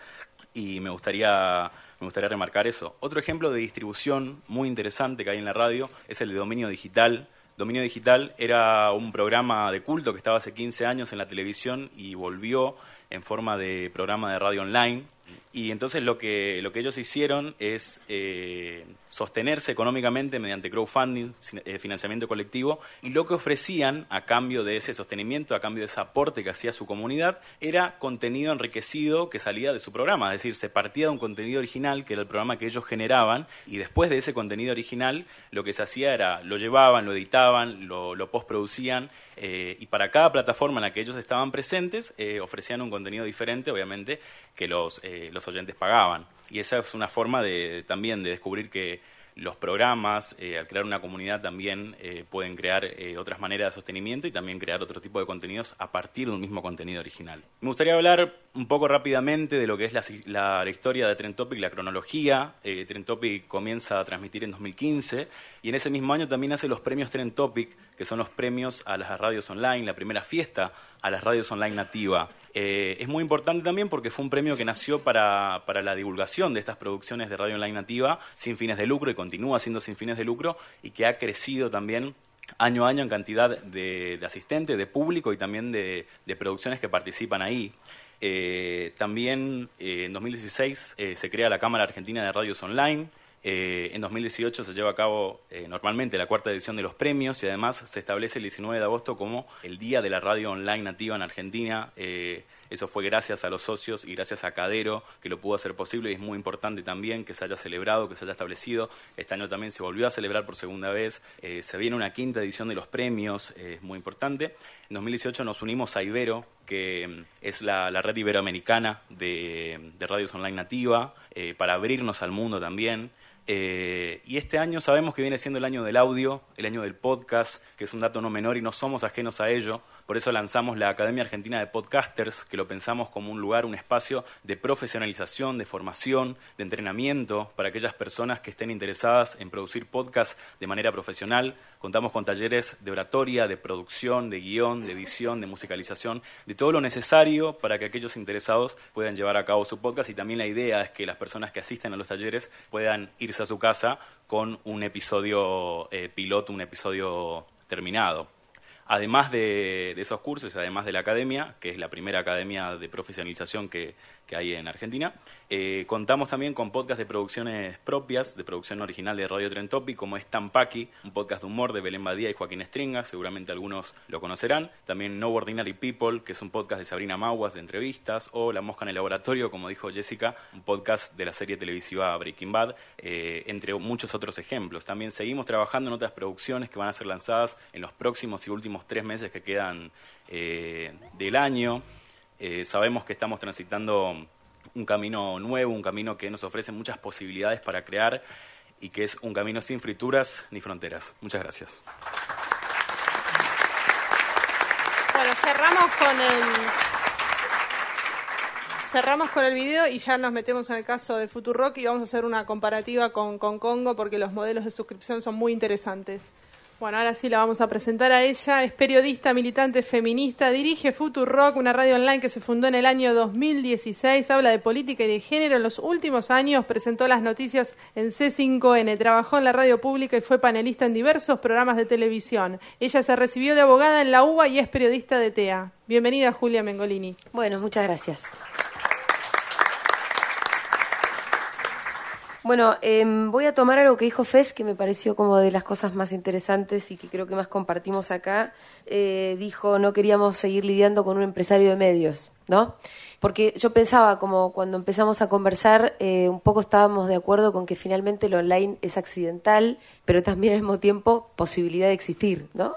Speaker 7: Y me gustaría, me gustaría remarcar eso. Otro ejemplo de distribución muy interesante que hay en la radio es el de dominio digital. Dominio Digital era un programa de culto que estaba hace 15 años en la televisión y volvió en forma de programa de radio online. Y entonces lo que, lo que ellos hicieron es eh, sostenerse económicamente mediante crowdfunding, eh, financiamiento colectivo, y lo que ofrecían a cambio de ese sostenimiento, a cambio de ese aporte que hacía su comunidad, era contenido enriquecido que salía de su programa, es decir, se partía de un contenido original, que era el programa que ellos generaban, y después de ese contenido original lo que se hacía era, lo llevaban, lo editaban, lo, lo postproducían, eh, y para cada plataforma en la que ellos estaban presentes, ofrecían un contenido diferente, obviamente, que los, los oyentes pagaban. Y esa es una forma de, también de descubrir que los programas, eh, al crear una comunidad también eh, pueden crear eh, otras maneras de sostenimiento y también crear otro tipo de contenidos a partir de un mismo contenido original. Me gustaría hablar un poco rápidamente de lo que es la, la- historia de Trend Topic, la cronología. Eh, Trend Topic comienza a transmitir en 2015 y en ese mismo año también hace los premios Trend Topic, que son los premios a las radios online, la primera fiesta a las radios online nativa. Eh, es muy importante también porque fue un premio que nació para, para la divulgación de estas producciones de radio online nativa sin fines de lucro y continúa siendo sin fines de lucro y que ha crecido también año a año en cantidad de, de asistentes, de público y también de, de producciones que participan ahí. Eh, también eh, en 2016 eh, se crea la Cámara Argentina de Radios Online. En 2018 se lleva a cabo normalmente la cuarta edición de los premios y además se establece el 19 de agosto como el Día de la Radio Online Nativa en Argentina. Eso fue gracias a los socios y gracias a Cadero que lo pudo hacer posible y es muy importante también que se haya celebrado, que se haya establecido. Este año también se volvió a celebrar por segunda vez. Eh, se viene una quinta edición de los premios, eh, es muy importante. En 2018 nos unimos a Ibero, que mm, es la, red iberoamericana de, de radios online nativa, eh, para abrirnos al mundo también. Y este año sabemos que viene siendo el año del audio, el año del podcast, que es un dato no menor y no somos ajenos a ello. Por eso lanzamos la Academia Argentina de Podcasters, que lo pensamos como un lugar, un espacio de profesionalización, de formación, de entrenamiento para aquellas personas que estén interesadas en producir podcasts de manera profesional. Contamos con talleres de oratoria, de producción, de guion, de edición, de musicalización, de todo lo necesario para que aquellos interesados puedan llevar a cabo su podcast y también la idea es que las personas que asisten a los talleres puedan irse a su casa con un episodio eh, piloto, un episodio terminado. Además de, de esos cursos, además de la academia, que es la primera academia de profesionalización que, que hay en Argentina, eh, contamos también con podcast de producciones propias, de producción original de Radio Tren Topic, como es Tampaki, un podcast de humor de Belén Badía y Joaquín Stringa, seguramente algunos lo conocerán. También No Ordinary People, que es un podcast de Sabrina Maguas de entrevistas, o La Mosca en el Laboratorio, como dijo Jessica, un podcast de la serie televisiva Breaking Bad, eh, entre muchos otros ejemplos. También seguimos trabajando en otras producciones que van a ser lanzadas en los próximos y últimos tres meses que quedan eh, del año. Eh, sabemos que estamos transitando un camino nuevo, un camino que nos ofrece muchas posibilidades para crear y que es un camino sin frituras ni fronteras. Muchas gracias.
Speaker 3: Bueno, cerramos con el. Cerramos con el video y ya nos metemos en el caso de Futurock y vamos a hacer una comparativa con, con Congo porque los modelos de suscripción son muy interesantes. Bueno, ahora sí la vamos a presentar a ella. Es periodista, militante feminista, dirige Futurock, una radio online que se fundó en el año 2016. Habla de política y de género. En los últimos años presentó las noticias en C5N. Trabajó en la radio pública y fue panelista en diversos programas de televisión. Ella se recibió de abogada en la UBA y es periodista de TEA. Bienvenida, Julia Mengolini.
Speaker 5: Bueno, muchas gracias. Bueno, em, voy a tomar algo que dijo Fez, que me pareció como de las cosas más interesantes y que creo que más compartimos acá. Eh, dijo, no queríamos seguir lidiando con un empresario de medios, ¿no? Porque yo pensaba, como cuando empezamos a conversar, eh, un poco estábamos de acuerdo con que finalmente lo online es accidental, pero también al mismo tiempo posibilidad de existir, ¿no?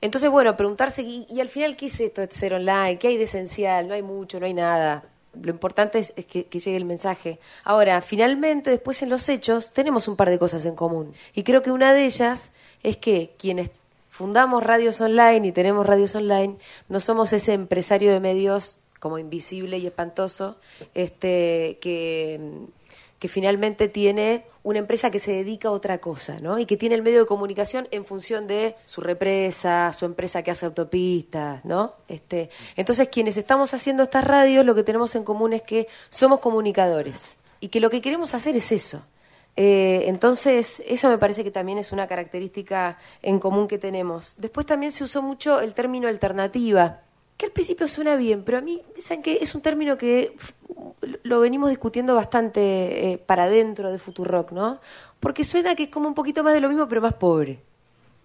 Speaker 5: Entonces, bueno, preguntarse, ¿y, y al final qué es esto de ser online? ¿Qué hay de esencial? No hay mucho, no hay nada. Lo importante es, que, que llegue el mensaje. Ahora, finalmente, después en los hechos, tenemos un par de cosas en común. Y creo que una de ellas es que quienes fundamos radios online y tenemos radios online, no somos ese empresario de medios como invisible y espantoso, este, que, que finalmente tiene una empresa que se dedica a otra cosa, ¿no? Y que tiene el medio de comunicación en función de su represa, su empresa que hace autopistas, ¿no? Este, entonces, quienes estamos haciendo estas radios, lo que tenemos en común es que somos comunicadores y que lo que queremos hacer es eso. Eh, entonces, eso me parece que también es una característica en común que tenemos. Después también se usó mucho el término alternativa, que al principio suena bien, pero a mí, ¿saben que Es un término que lo venimos discutiendo bastante eh, para dentro de Futurock, ¿no? Porque suena que es como un poquito más de lo mismo, pero más pobre.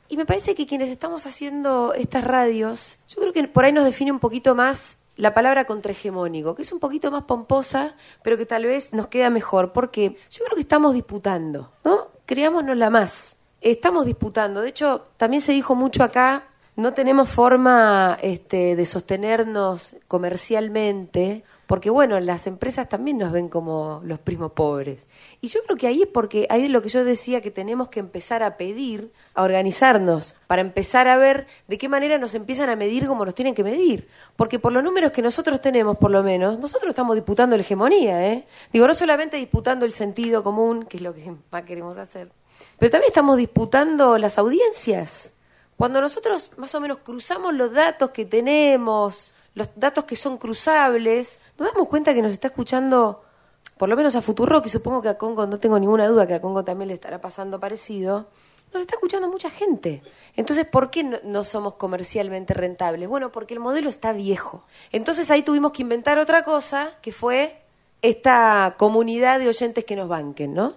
Speaker 5: Y me parece que quienes estamos haciendo estas radios, yo creo que por ahí nos define un poquito más la palabra contrahegemónico, que es un poquito más pomposa, pero que tal vez nos queda mejor, porque yo creo que estamos disputando, ¿no? Creámonos la más. Estamos disputando. De hecho, también se dijo mucho acá, no tenemos forma este, de sostenernos comercialmente porque bueno, las empresas también nos ven como los primos pobres. Y yo creo que ahí es porque ahí es lo que yo decía que tenemos que empezar a pedir, a organizarnos, para empezar a ver de qué manera nos empiezan a medir como nos tienen que medir. Porque por los números que nosotros tenemos, por lo menos, nosotros estamos disputando la hegemonía, ¿eh? Digo, no solamente disputando el sentido común, que es lo que (laughs) más queremos hacer, pero también estamos disputando las audiencias. Cuando nosotros más o menos cruzamos los datos que tenemos, los datos que son cruzables, nos damos cuenta que nos está escuchando por lo menos a Futuro, que supongo que a Congo, no tengo ninguna duda que a Congo también le estará pasando parecido, nos está escuchando mucha gente. Entonces, ¿por qué no, somos comercialmente rentables? Bueno, porque el modelo está viejo. Entonces ahí tuvimos que inventar otra cosa, que fue esta comunidad de oyentes que nos banquen, ¿no?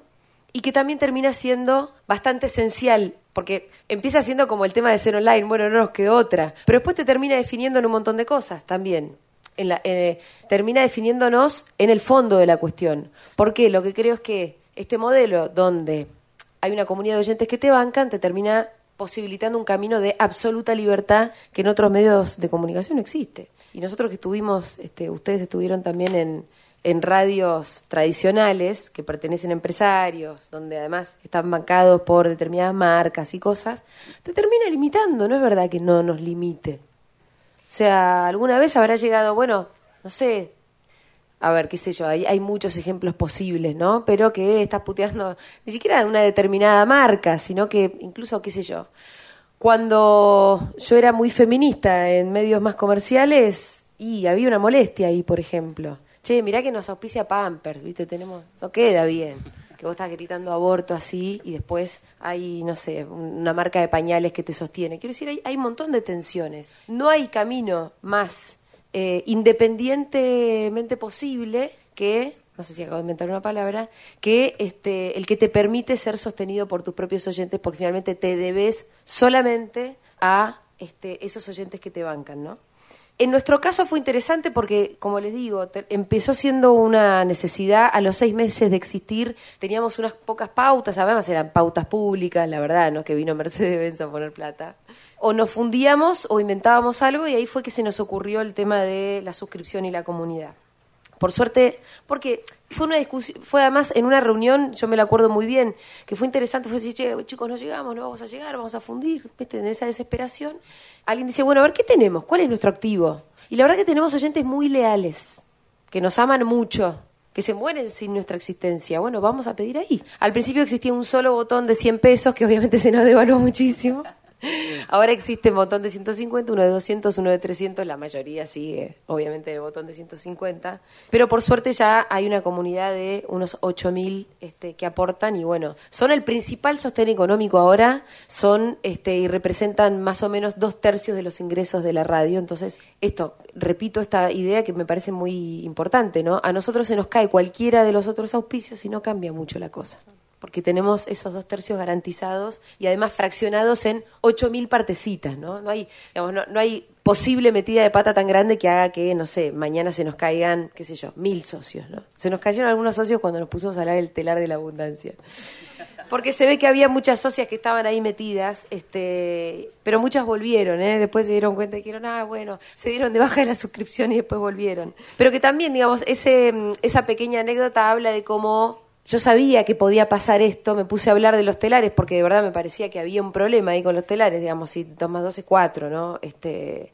Speaker 5: Y que también termina siendo bastante esencial, porque empieza siendo como el tema de ser online, bueno, no nos quedó otra, pero después te termina definiendo en un montón de cosas también eh, termina definiéndonos en el fondo de la cuestión. Porque lo que creo es que este modelo donde hay una comunidad de oyentes que te bancan, te termina posibilitando un camino de absoluta libertad que en otros medios de comunicación no existe. Y nosotros que estuvimos, este, ustedes estuvieron también en, en radios tradicionales que pertenecen a empresarios, donde además están bancados por determinadas marcas y cosas, te termina limitando, no es verdad que no nos limite. O sea, alguna vez habrá llegado, bueno, no sé, a ver, qué sé yo, hay, hay muchos ejemplos posibles, ¿no? Pero que estás puteando ni siquiera de una determinada marca, sino que incluso, qué sé yo, cuando yo era muy feminista en medios más comerciales y había una molestia ahí, por ejemplo. Che, mirá que nos auspicia Pampers, ¿viste? Tenemos, no queda bien que vos estás gritando aborto así y después hay, no sé, una marca de pañales que te sostiene. Quiero decir, hay, hay un montón de tensiones. No hay camino más eh, independientemente posible que no sé si acabo de inventar una palabra, que este, el que te permite ser sostenido por tus propios oyentes, porque finalmente te debes solamente a este, esos oyentes que te bancan, ¿no? En nuestro caso fue interesante porque, como les digo, empezó siendo una necesidad. A los seis meses de existir teníamos unas pocas pautas, además eran pautas públicas, la verdad, ¿no? Que vino Mercedes-Benz a poner plata. O nos fundíamos o inventábamos algo y ahí fue que se nos ocurrió el tema de la suscripción y la comunidad. Por suerte, porque fue una discusión, fue además en una reunión, yo me la acuerdo muy bien, que fue interesante, fue decir, che, chicos, no llegamos, no vamos a llegar, vamos a fundir. En esa desesperación. Alguien dice, bueno, a ver, ¿qué tenemos? ¿Cuál es nuestro activo? Y la verdad que tenemos oyentes muy leales, que nos aman mucho, que se mueren sin nuestra existencia. Bueno, vamos a pedir ahí. Al principio existía un solo botón de 100 pesos, que obviamente se nos devaluó muchísimo. Ahora existe un botón de 150, uno de 200, uno de 300, la mayoría sigue, obviamente, el botón de 150. Pero por suerte ya hay una comunidad de unos 8.000 este, que aportan y bueno, son el principal sostén económico ahora, son este, y representan más o menos dos tercios de los ingresos de la radio. Entonces, esto, repito esta idea que me parece muy importante, ¿no? A nosotros se nos cae cualquiera de los otros auspicios y no cambia mucho la cosa porque tenemos esos dos tercios garantizados y además fraccionados en 8.000 partecitas, ¿no? No hay, digamos, no, hay posible metida de pata tan grande que haga que, no sé, mañana se nos caigan, qué sé yo, mil socios, ¿no? Se nos cayeron algunos socios cuando nos pusimos a hablar el telar de la abundancia. Porque se ve que había muchas socias que estaban ahí metidas, este, pero muchas volvieron, ¿eh? Después se dieron cuenta y dijeron, ah, bueno, se dieron de baja de la suscripción y después volvieron. Pero que también, digamos, ese, esa pequeña anécdota habla de cómo yo sabía que podía pasar esto, me puse a hablar de los telares porque de verdad me parecía que había un problema ahí con los telares, digamos, si dos más dos es cuatro, ¿no? Este,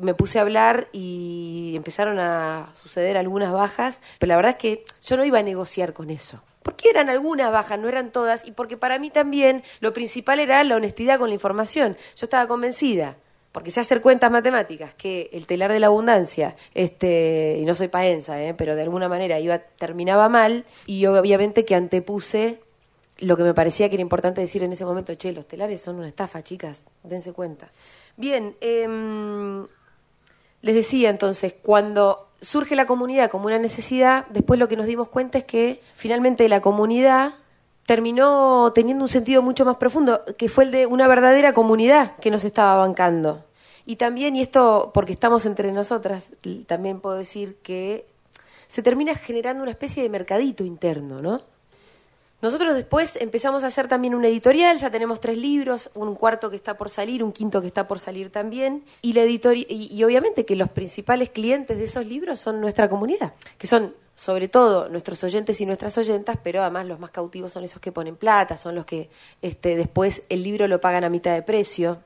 Speaker 5: me puse a hablar y empezaron a suceder algunas bajas, pero la verdad es que yo no iba a negociar con eso. Porque eran algunas bajas, no eran todas, y porque para mí también lo principal era la honestidad con la información. Yo estaba convencida porque sé hacer cuentas matemáticas, que el telar de la abundancia, este, y no soy paenza, ¿eh? pero de alguna manera iba, terminaba mal, y obviamente que antepuse lo que me parecía que era importante decir en ese momento, che, los telares son una estafa, chicas, dense cuenta. Bien, em, les decía entonces, cuando surge la comunidad como una necesidad, después lo que nos dimos cuenta es que finalmente la comunidad terminó teniendo un sentido mucho más profundo, que fue el de una verdadera comunidad que nos estaba bancando. Y también, y esto porque estamos entre nosotras, también puedo decir que se termina generando una especie de mercadito interno, ¿no? Nosotros después empezamos a hacer también una editorial, ya tenemos tres libros, un cuarto que está por salir, un quinto que está por salir también, y la y obviamente que los principales clientes de esos libros son nuestra comunidad, que son sobre todo nuestros oyentes y nuestras oyentas, pero además los más cautivos son esos que ponen plata, son los que este, después el libro lo pagan a mitad de precio.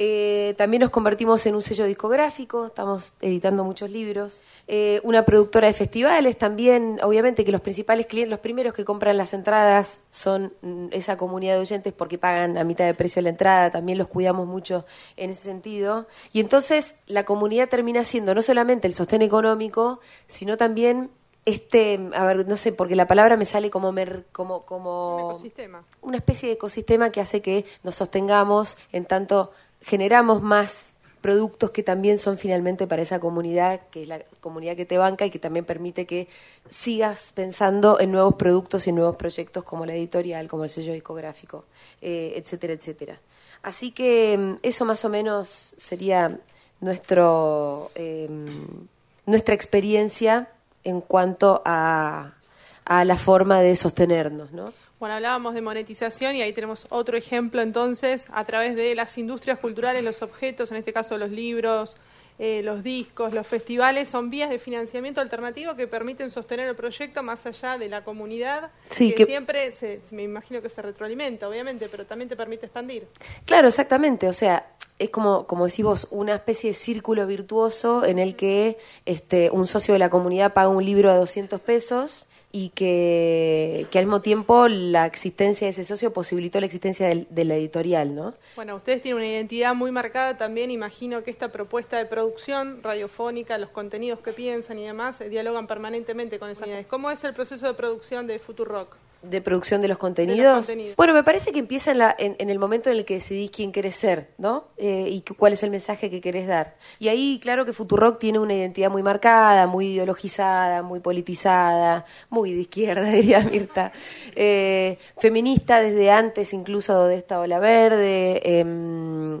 Speaker 5: Eh, también nos convertimos en un sello discográfico, estamos editando muchos libros. Eh, una productora de festivales también, obviamente que los principales clientes, los primeros que compran las entradas son mm, esa comunidad de oyentes porque pagan a mitad de precio la entrada, también los cuidamos mucho en ese sentido. Y entonces la comunidad termina siendo no solamente el sostén económico, sino también este, a ver, no sé, porque la palabra me sale como mer, como como
Speaker 3: Un ecosistema.
Speaker 5: una especie de ecosistema que hace que nos sostengamos en tanto generamos más productos que también son finalmente para esa comunidad, que es la comunidad que te banca y que también permite que sigas pensando en nuevos productos y nuevos proyectos como la editorial, como el sello discográfico, eh, etcétera, etcétera. Así que mm, eso más o menos sería nuestro eh, nuestra experiencia en cuanto a, a la forma de sostenernos, ¿no?
Speaker 3: Bueno, hablábamos de monetización y ahí tenemos otro ejemplo entonces a través de las industrias culturales, los objetos, en este caso los libros, eh, los discos, los festivales, son vías de financiamiento alternativo que permiten sostener el proyecto más allá de la comunidad,
Speaker 5: Sí,
Speaker 3: que,
Speaker 5: que-
Speaker 3: siempre, se, me imagino que se retroalimenta, obviamente, pero también te permite expandir.
Speaker 5: Claro, exactamente. O sea, es como, como decís vos, una especie de círculo virtuoso en el que este, un socio de la comunidad paga un libro a 200 pesos y que, que al mismo tiempo la existencia de ese socio posibilitó la existencia del- de la editorial, ¿no?
Speaker 3: Bueno, ustedes tienen una identidad muy marcada también. Imagino que esta propuesta de producción radiofónica, los contenidos que piensan y demás, dialogan permanentemente con esas unidades. ¿Cómo es el proceso de producción de Futurock?
Speaker 5: De producción de los contenidos.
Speaker 3: contenidos.
Speaker 5: Bueno, me parece que empieza en, la- en- en el momento en el que decidís quién querés ser, ¿no? Eh, y cu- cuál es el mensaje que querés dar. Y ahí, claro que Futurock tiene una identidad muy marcada, muy ideologizada, muy politizada, muy de izquierda, (laughs) diría Mirta. Eh, feminista desde antes incluso de esta ola verde. em,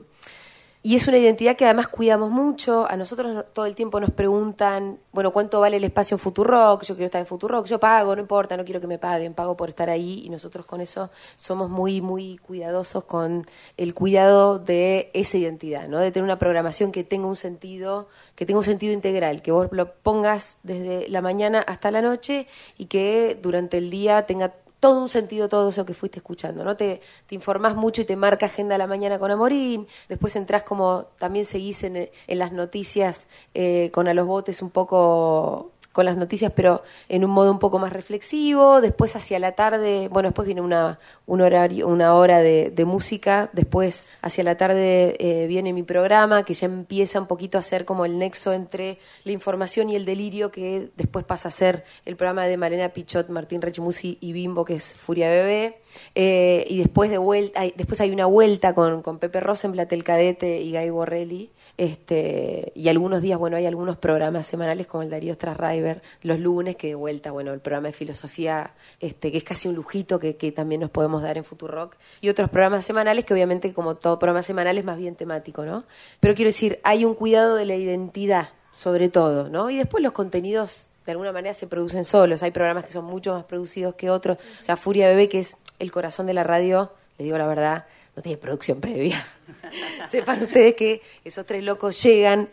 Speaker 5: y es una identidad que además cuidamos mucho. A nosotros no- todo el tiempo nos preguntan, bueno, ¿cuánto vale el espacio en Futurock? Yo quiero estar en Futurock, yo pago, no importa, no quiero que me paguen, pago por estar ahí. Y nosotros con eso somos muy, muy cuidadosos con el cuidado de esa identidad, ¿no? De tener una programación que tenga un sentido, que tenga un sentido integral, que vos lo pongas desde la mañana hasta la noche y que durante el día tenga todo un sentido todo eso que fuiste escuchando, ¿no? Te, te informás mucho y te marca agenda a la mañana con Amorín, después entrás como, también seguís en, en las noticias eh, con a los botes un poco con las noticias, pero en un modo un poco más reflexivo, después hacia la tarde, bueno, después viene una, un horario, una hora de, música, después hacia la tarde eh, viene mi programa, que ya empieza un poquito a ser como el nexo entre la información y el delirio, que después pasa a ser el programa de Malena Pichot, Martín Rechimusi y Bimbo, que es Furia Bebé, eh, y después de vuelta, hay, después hay una vuelta con, con Pepe Rosenblatt, el cadete, y Guy Borrelli, este, y algunos días, bueno, hay algunos programas semanales como el Darío Strasriver, los lunes, que de vuelta, bueno, el programa de filosofía, este, que es casi un lujito que, que también nos podemos dar en Futurock, y otros programas semanales que obviamente, como todo programa semanal, es más bien temático, ¿no? Pero quiero decir, hay un cuidado de la identidad, sobre todo, ¿no? Y después los contenidos de alguna manera se producen solos. Hay programas que son mucho más producidos que otros. O sea, Furia Bebé, que es el corazón de la radio, le digo la verdad, no tiene producción previa. (laughs) Sepan ustedes que esos tres locos llegan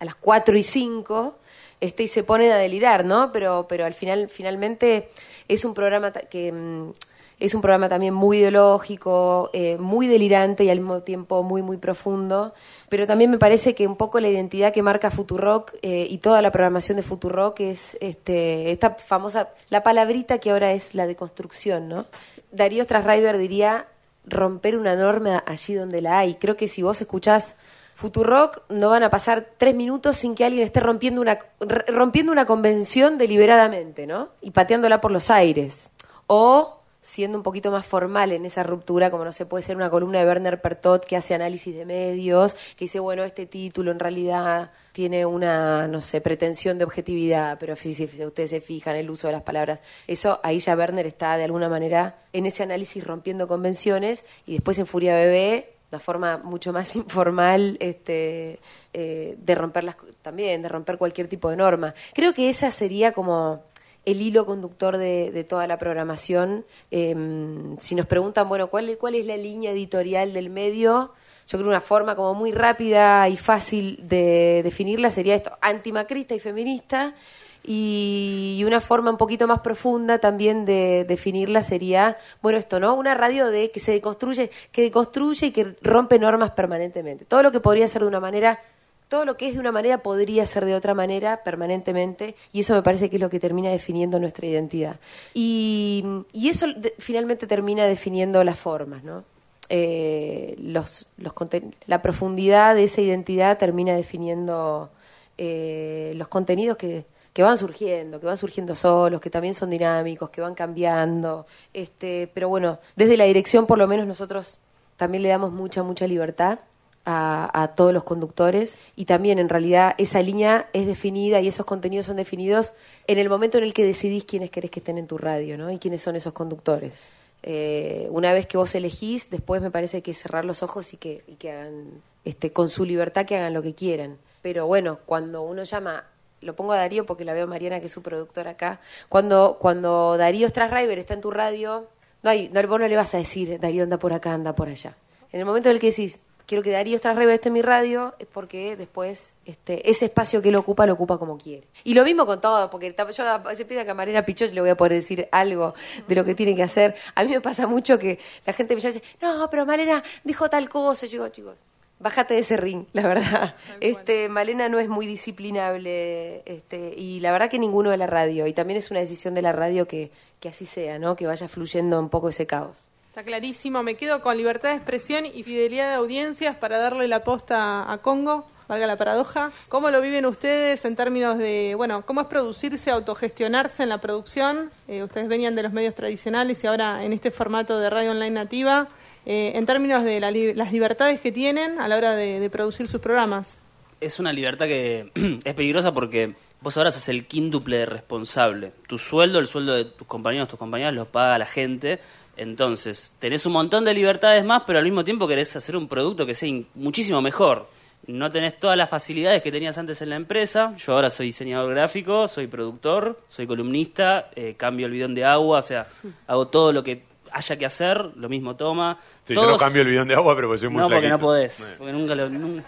Speaker 5: a las 4 y 5 este, y se ponen a delirar, ¿no? Pero, pero al final, finalmente, es un programa que mm, es un programa también muy ideológico, eh, muy delirante y al mismo tiempo muy, muy profundo. Pero también me parece que un poco la identidad que marca Futurock eh, y toda la programación de Futurock es este, esta famosa, la palabrita que ahora es la de construcción, ¿no? Darío Strasriver diría romper una norma allí donde la hay. Creo que si vos escuchás Futurock no van a pasar tres minutos sin que alguien esté rompiendo una, rompiendo una convención deliberadamente, ¿no? Y pateándola por los aires. O siendo un poquito más formal en esa ruptura, como no se puede ser una columna de Werner Pertot que hace análisis de medios, que dice, bueno, este título en realidad tiene una, no sé, pretensión de objetividad, pero si, si- ustedes se fijan el uso de las palabras, eso ahí ya Werner está de alguna manera en ese análisis rompiendo convenciones y después en Furia Bebé una forma mucho más (laughs) informal este, eh, de romper las, también, de romper cualquier tipo de norma. Creo que esa sería como el hilo conductor de, toda la programación. Em, si nos preguntan, bueno, ¿cuál, ¿cuál es la línea editorial del medio? Yo creo una forma como muy rápida y fácil de definirla sería esto, antimacrista y feminista. Y una forma un poquito más profunda también de definirla sería, bueno, esto, ¿no? Una radio de que se deconstruye, que deconstruye y que rompe normas permanentemente. Todo lo que podría ser de una manera, todo lo que es de una manera podría ser de otra manera permanentemente, y eso me parece que es lo que termina definiendo nuestra identidad. Y, eso finalmente termina definiendo las formas, ¿no? eh, la profundidad de esa identidad termina definiendo eh, los contenidos que, que van surgiendo, que van surgiendo solos, que también son dinámicos, que van cambiando. Este, pero bueno, desde la dirección por lo menos nosotros también le damos mucha, mucha libertad a, todos los conductores y también en realidad esa línea es definida y esos contenidos son definidos en el momento en el que decidís quiénes querés que estén en tu radio ¿no? y quiénes son esos conductores. Eh, una vez que vos elegís, después me parece que cerrar los ojos y que, que hagan, este, con su libertad, que hagan lo que quieran. Pero bueno, cuando uno llama, lo pongo a Darío porque la veo a Mariana, que es su productora acá, cuando, cuando Darío Strasriver está en tu radio, no hay, no, vos no le vas a decir, Darío anda por acá, anda por allá. En el momento en el que decís, quiero que Darío Strasriver esté en mi radio, es porque después este, ese espacio que él ocupa, lo ocupa como quiere. Y lo mismo con todo, porque yo a- se pide a Camarera Pichot le voy a poder decir algo de lo que tiene que hacer. A mí me pasa mucho que la gente me llama y dice, no, pero Malena dijo tal cosa. Yo digo, chicos, bájate de ese ring, la verdad. Este, Malena no es muy disciplinable este, y la verdad que ninguno de la radio. Y también es una decisión de la radio que, que así sea, ¿no? que vaya fluyendo un poco ese caos.
Speaker 3: Está clarísimo. Me quedo con libertad de expresión y fidelidad de audiencias para darle la posta a Congo, valga la paradoja. ¿Cómo lo viven ustedes en términos de, bueno, cómo es producirse, autogestionarse en la producción? Eh, ustedes venían de los medios tradicionales y ahora en este formato de radio online nativa. Eh, en términos de las libertades que tienen a la hora de, de producir sus programas.
Speaker 6: es una libertad que (clears throat) es peligrosa porque vos ahora sos el quíntuple de responsable. Tu sueldo, el sueldo de tus compañeros, tus compañeras, los paga la gente. Entonces, tenés un montón de libertades más, pero al mismo tiempo querés hacer un producto que sea muchísimo mejor. No tenés todas las facilidades que tenías antes en la empresa. Yo ahora soy diseñador gráfico, soy productor, soy columnista, eh, cambio el bidón de agua, o sea, hago todo lo que haya que hacer, lo mismo toma.
Speaker 4: Sí, yo no cambio el bidón de agua, pero porque soy muy
Speaker 6: no, porque no podés. Porque nunca, lo, nun-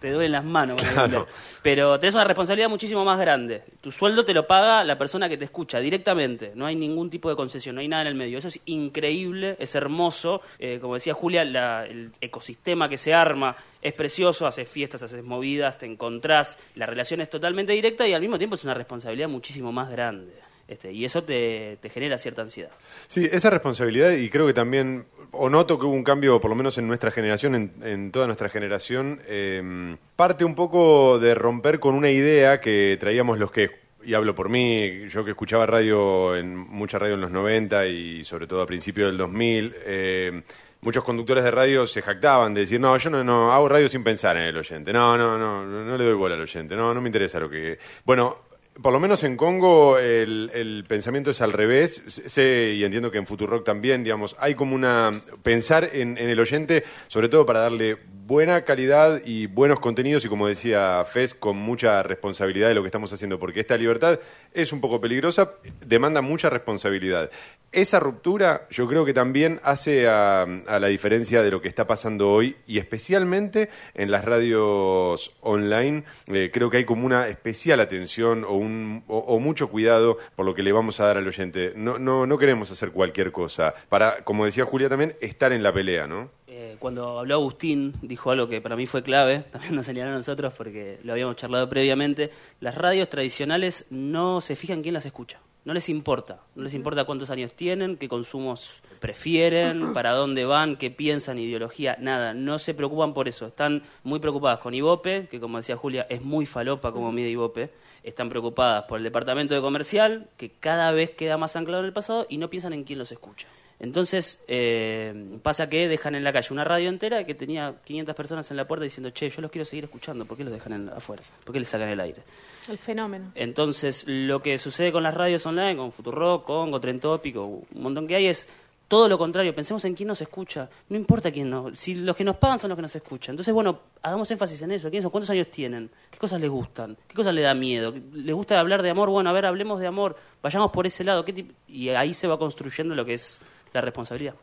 Speaker 6: te duelen las manos. (laughs)
Speaker 4: Claro.
Speaker 6: Pero tenés una responsabilidad muchísimo más grande. Tu sueldo te lo paga la persona que te escucha directamente. No hay ningún tipo de concesión, no hay nada en el medio. Eso es increíble, es hermoso. Eh, como decía Julia, la- el ecosistema que se arma es precioso. Haces fiestas, haces movidas, te encontrás. La relación es totalmente directa y al mismo tiempo es una responsabilidad muchísimo más grande. Este, y eso te, te genera cierta ansiedad.
Speaker 4: Sí, esa responsabilidad y creo que también, o noto que hubo un cambio, por lo menos en nuestra generación, en, en toda nuestra generación, eh, parte un poco de romper con una idea que traíamos los que, y hablo por mí, yo que escuchaba radio, en mucha radio en los 90 y sobre todo a principios del 2000, eh, muchos conductores de radio se jactaban de decir, no, yo no, no hago radio sin pensar en el oyente, no, no, no, no, no le doy bola al oyente, no, no me interesa lo que... Bueno, por lo menos en Congo el, el pensamiento es al revés. Sé y entiendo que en Futurock también, digamos, hay como una. pensar en, en el oyente, sobre todo para darle buena calidad y buenos contenidos, y como decía Fez, con mucha responsabilidad de lo que estamos haciendo, porque esta libertad es un poco peligrosa, demanda mucha responsabilidad. Esa ruptura yo creo que también hace a, la diferencia de lo que está pasando hoy, y especialmente en las radios online, eh, creo que hay como una especial atención o, un, o mucho cuidado por lo que le vamos a dar al oyente. No, no, no queremos hacer cualquier cosa, para, como decía Julia también, estar en la pelea, ¿no?
Speaker 6: Eh, cuando habló Agustín, dijo algo que para mí fue clave, (laughs) también nos señaló a nosotros porque lo habíamos charlado previamente, las radios tradicionales no se fijan quién las escucha, no les importa, no les importa cuántos años tienen, qué consumos prefieren, para dónde van, qué piensan, ideología, nada, no se preocupan por eso, están muy preocupadas con Ibope, que como decía Julia, es muy falopa como mide Ibope, están preocupadas por el departamento de comercial, que cada vez queda más anclado en el pasado, y no piensan en quién los escucha. Entonces, eh, pasa que dejan en la calle una radio entera que tenía 500 personas en la puerta diciendo, che, yo los quiero seguir escuchando, ¿por qué los dejan en- afuera? ¿Por qué les sacan el aire?
Speaker 3: El fenómeno.
Speaker 6: Entonces, lo que sucede con las radios online, con Futurock, Congo, Tren Tópico, un montón que hay, es todo lo contrario, pensemos en quién nos escucha. No importa quién nos. Si los que nos pagan son los que nos escuchan. Entonces, bueno, hagamos énfasis en eso. ¿Quiénes son? ¿Cuántos años tienen? ¿Qué cosas les gustan? ¿Qué cosas les da miedo? ¿Les gusta hablar de amor? Bueno, a ver, hablemos de amor. Vayamos por ese lado. ¿Qué Y ahí se va construyendo lo que es la responsabilidad.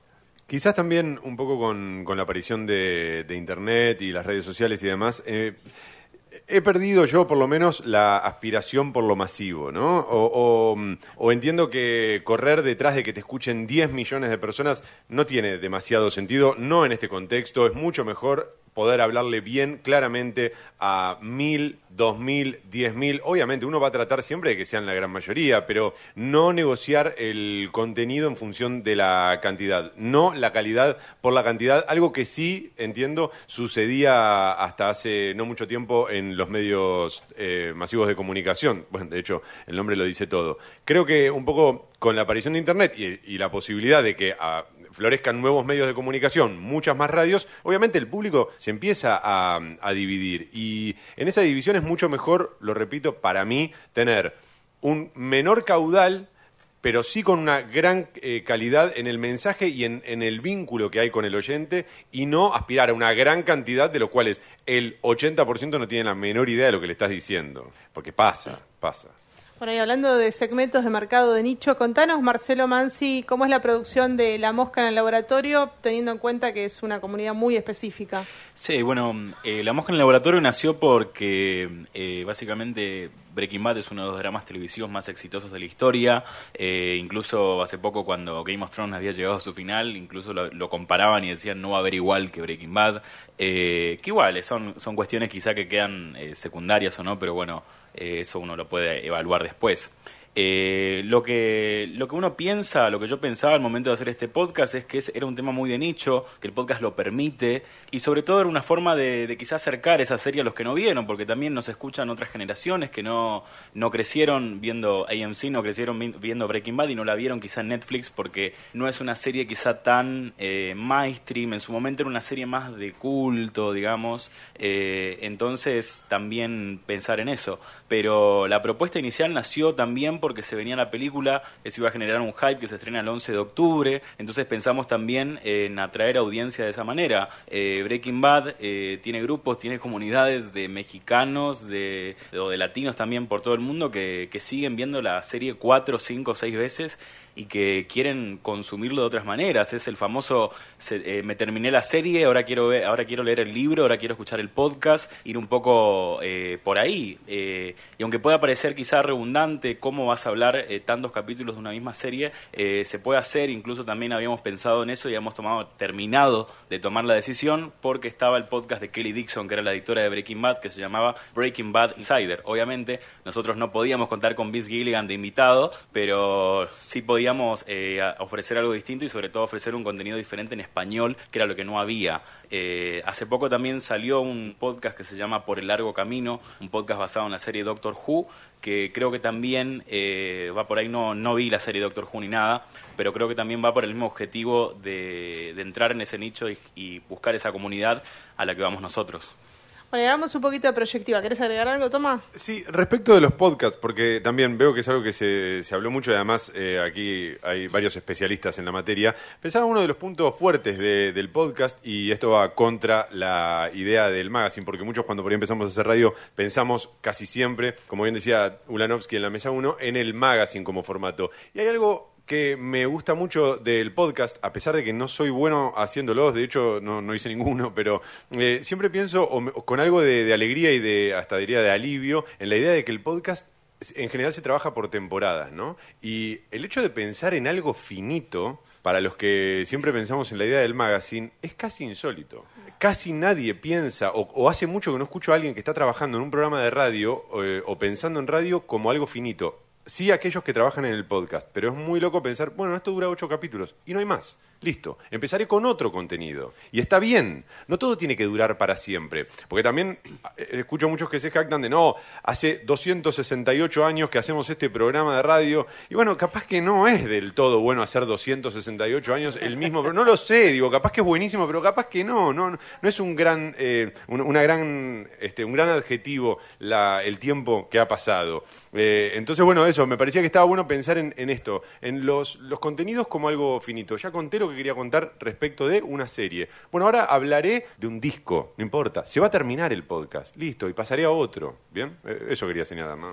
Speaker 4: Quizás también un poco con, con la aparición de, de Internet y las redes sociales y demás, eh, he perdido yo por lo menos la aspiración por lo masivo, ¿no? O, o, entiendo que correr detrás de que te escuchen 10 millones de personas no tiene demasiado sentido, no en este contexto, es mucho mejor poder hablarle bien claramente a mil, dos mil, diez mil. Obviamente uno va a tratar siempre de que sean la gran mayoría, pero no negociar el contenido en función de la cantidad, no la calidad por la cantidad, algo que sí, entiendo, sucedía hasta hace no mucho tiempo en los medios eh, masivos de comunicación. Bueno, de hecho, el nombre lo dice todo. Creo que un poco con la aparición de Internet y, y la posibilidad de que... ah, florezcan nuevos medios de comunicación, muchas más radios, obviamente el público se empieza a, dividir. Y en esa división es mucho mejor, lo repito, para mí, tener un menor caudal pero sí con una gran eh, calidad en el mensaje y en, en el vínculo que hay con el oyente y no aspirar a una gran cantidad de los cuales el 80% no tiene la menor idea de lo que le estás diciendo. Porque pasa, pasa.
Speaker 3: Bueno, y hablando de segmentos de mercado de nicho, contanos, Marcelo Mansi, cómo es la producción de La Mosca en el laboratorio, teniendo en cuenta que es una comunidad muy específica.
Speaker 7: Sí, bueno, eh, La Mosca en el Laboratorio nació porque eh, básicamente Breaking Bad es uno de los dramas televisivos más exitosos de la historia. Eh, incluso hace poco cuando Game of Thrones había llegado a su final, incluso lo, comparaban y decían no va a haber igual que Breaking Bad. Eh, que igual, son, son cuestiones quizá que quedan eh, secundarias o no, pero bueno, eso uno lo puede evaluar después. Eh, lo, que, lo que uno piensa, lo que yo pensaba al momento de hacer este podcast es que era un tema muy de nicho, que el podcast lo permite y sobre todo era una forma de, de quizás acercar esa serie a los que no vieron, porque también nos escuchan otras generaciones que no, no crecieron viendo AMC, no crecieron vi- viendo Breaking Bad y no la vieron quizá en Netflix porque no es una serie quizá tan eh, mainstream, en su momento era una serie más de culto, digamos, eh, entonces también pensar en eso. Pero la propuesta inicial nació también porque se venía la película, eso iba a generar un hype que se estrena el 11 de octubre, entonces pensamos también en atraer audiencia de esa manera. Eh, Breaking Bad eh, tiene grupos, tiene comunidades de mexicanos, de, o de latinos también por todo el mundo que, que siguen viendo la serie cuatro, cinco, seis veces y que quieren consumirlo de otras maneras. Es el famoso eh, me terminé la serie, ahora quiero ver, ahora quiero leer el libro, ahora quiero escuchar el podcast, ir un poco eh, por ahí. Eh, y aunque pueda parecer quizá redundante cómo vas a hablar tantos capítulos de una misma serie, se puede hacer, incluso también habíamos pensado en eso y habíamos tomado, terminado de tomar la decisión porque estaba el podcast de Kelly Dixon, que era la editora de Breaking Bad, que se llamaba Breaking Bad Insider. Obviamente nosotros no podíamos contar con Vince Gilligan de invitado, pero sí podíamos eh, a- ofrecer algo distinto y sobre todo ofrecer un contenido diferente en español, que era lo que no había. Eh, hace poco también salió un podcast que se llama Por el Largo Camino, un podcast basado en la serie Doctor Who, que creo que también eh, va por ahí, no, no vi la serie Doctor Who ni nada, pero creo que también va por el mismo objetivo de, de entrar en ese nicho y, y buscar esa comunidad a la que vamos nosotros.
Speaker 3: Bueno, hagamos un poquito de proyectiva. ¿Querés agregar algo, Toma?
Speaker 4: Sí, respecto de los podcasts, porque también veo que es algo que se, se habló mucho y además eh, aquí hay varios especialistas en la materia. Pensaba uno de los puntos fuertes de- del podcast y esto va contra la idea del magazine, porque muchos cuando por ahí empezamos a hacer radio pensamos casi siempre, como bien decía Ulanovsky en la mesa 1, en el magazine como formato. Y hay algo que me gusta mucho del podcast, a pesar de que no soy bueno haciéndolos, de hecho no, no hice ninguno, pero eh, siempre pienso o me- con algo de, de alegría y de, hasta diría, de alivio, en la idea de que el podcast en general se trabaja por temporadas, ¿no? Y el hecho de pensar en algo finito, para los que siempre pensamos en la idea del magazine, es casi insólito. Casi nadie piensa, o, o hace mucho que no escucho a alguien que está trabajando en un programa de radio eh, o pensando en radio como algo finito. Sí aquellos que trabajan en el podcast, pero es muy loco pensar, bueno, esto dura ocho capítulos y no hay más. Listo. Empezaré con otro contenido. Y está bien. No todo tiene que durar para siempre. Porque también eh, escucho muchos que se jactan de no, hace 268 años que hacemos este programa de radio. Y bueno, capaz que no es del todo bueno hacer 268 años el mismo. No lo sé, digo, capaz que es buenísimo, pero capaz que no. No, no es un gran, eh, un, una gran, este, un gran adjetivo la, el tiempo que ha pasado. Eh, entonces, bueno, eso, me parecía que estaba bueno pensar en, esto, en los, los contenidos como algo finito. Ya lo que quería contar respecto de una serie. Bueno, ahora hablaré de un disco, no importa. Se va a terminar el podcast, listo, y pasaré a otro. ¿Bien? Eh, Eso quería señalar, ¿no?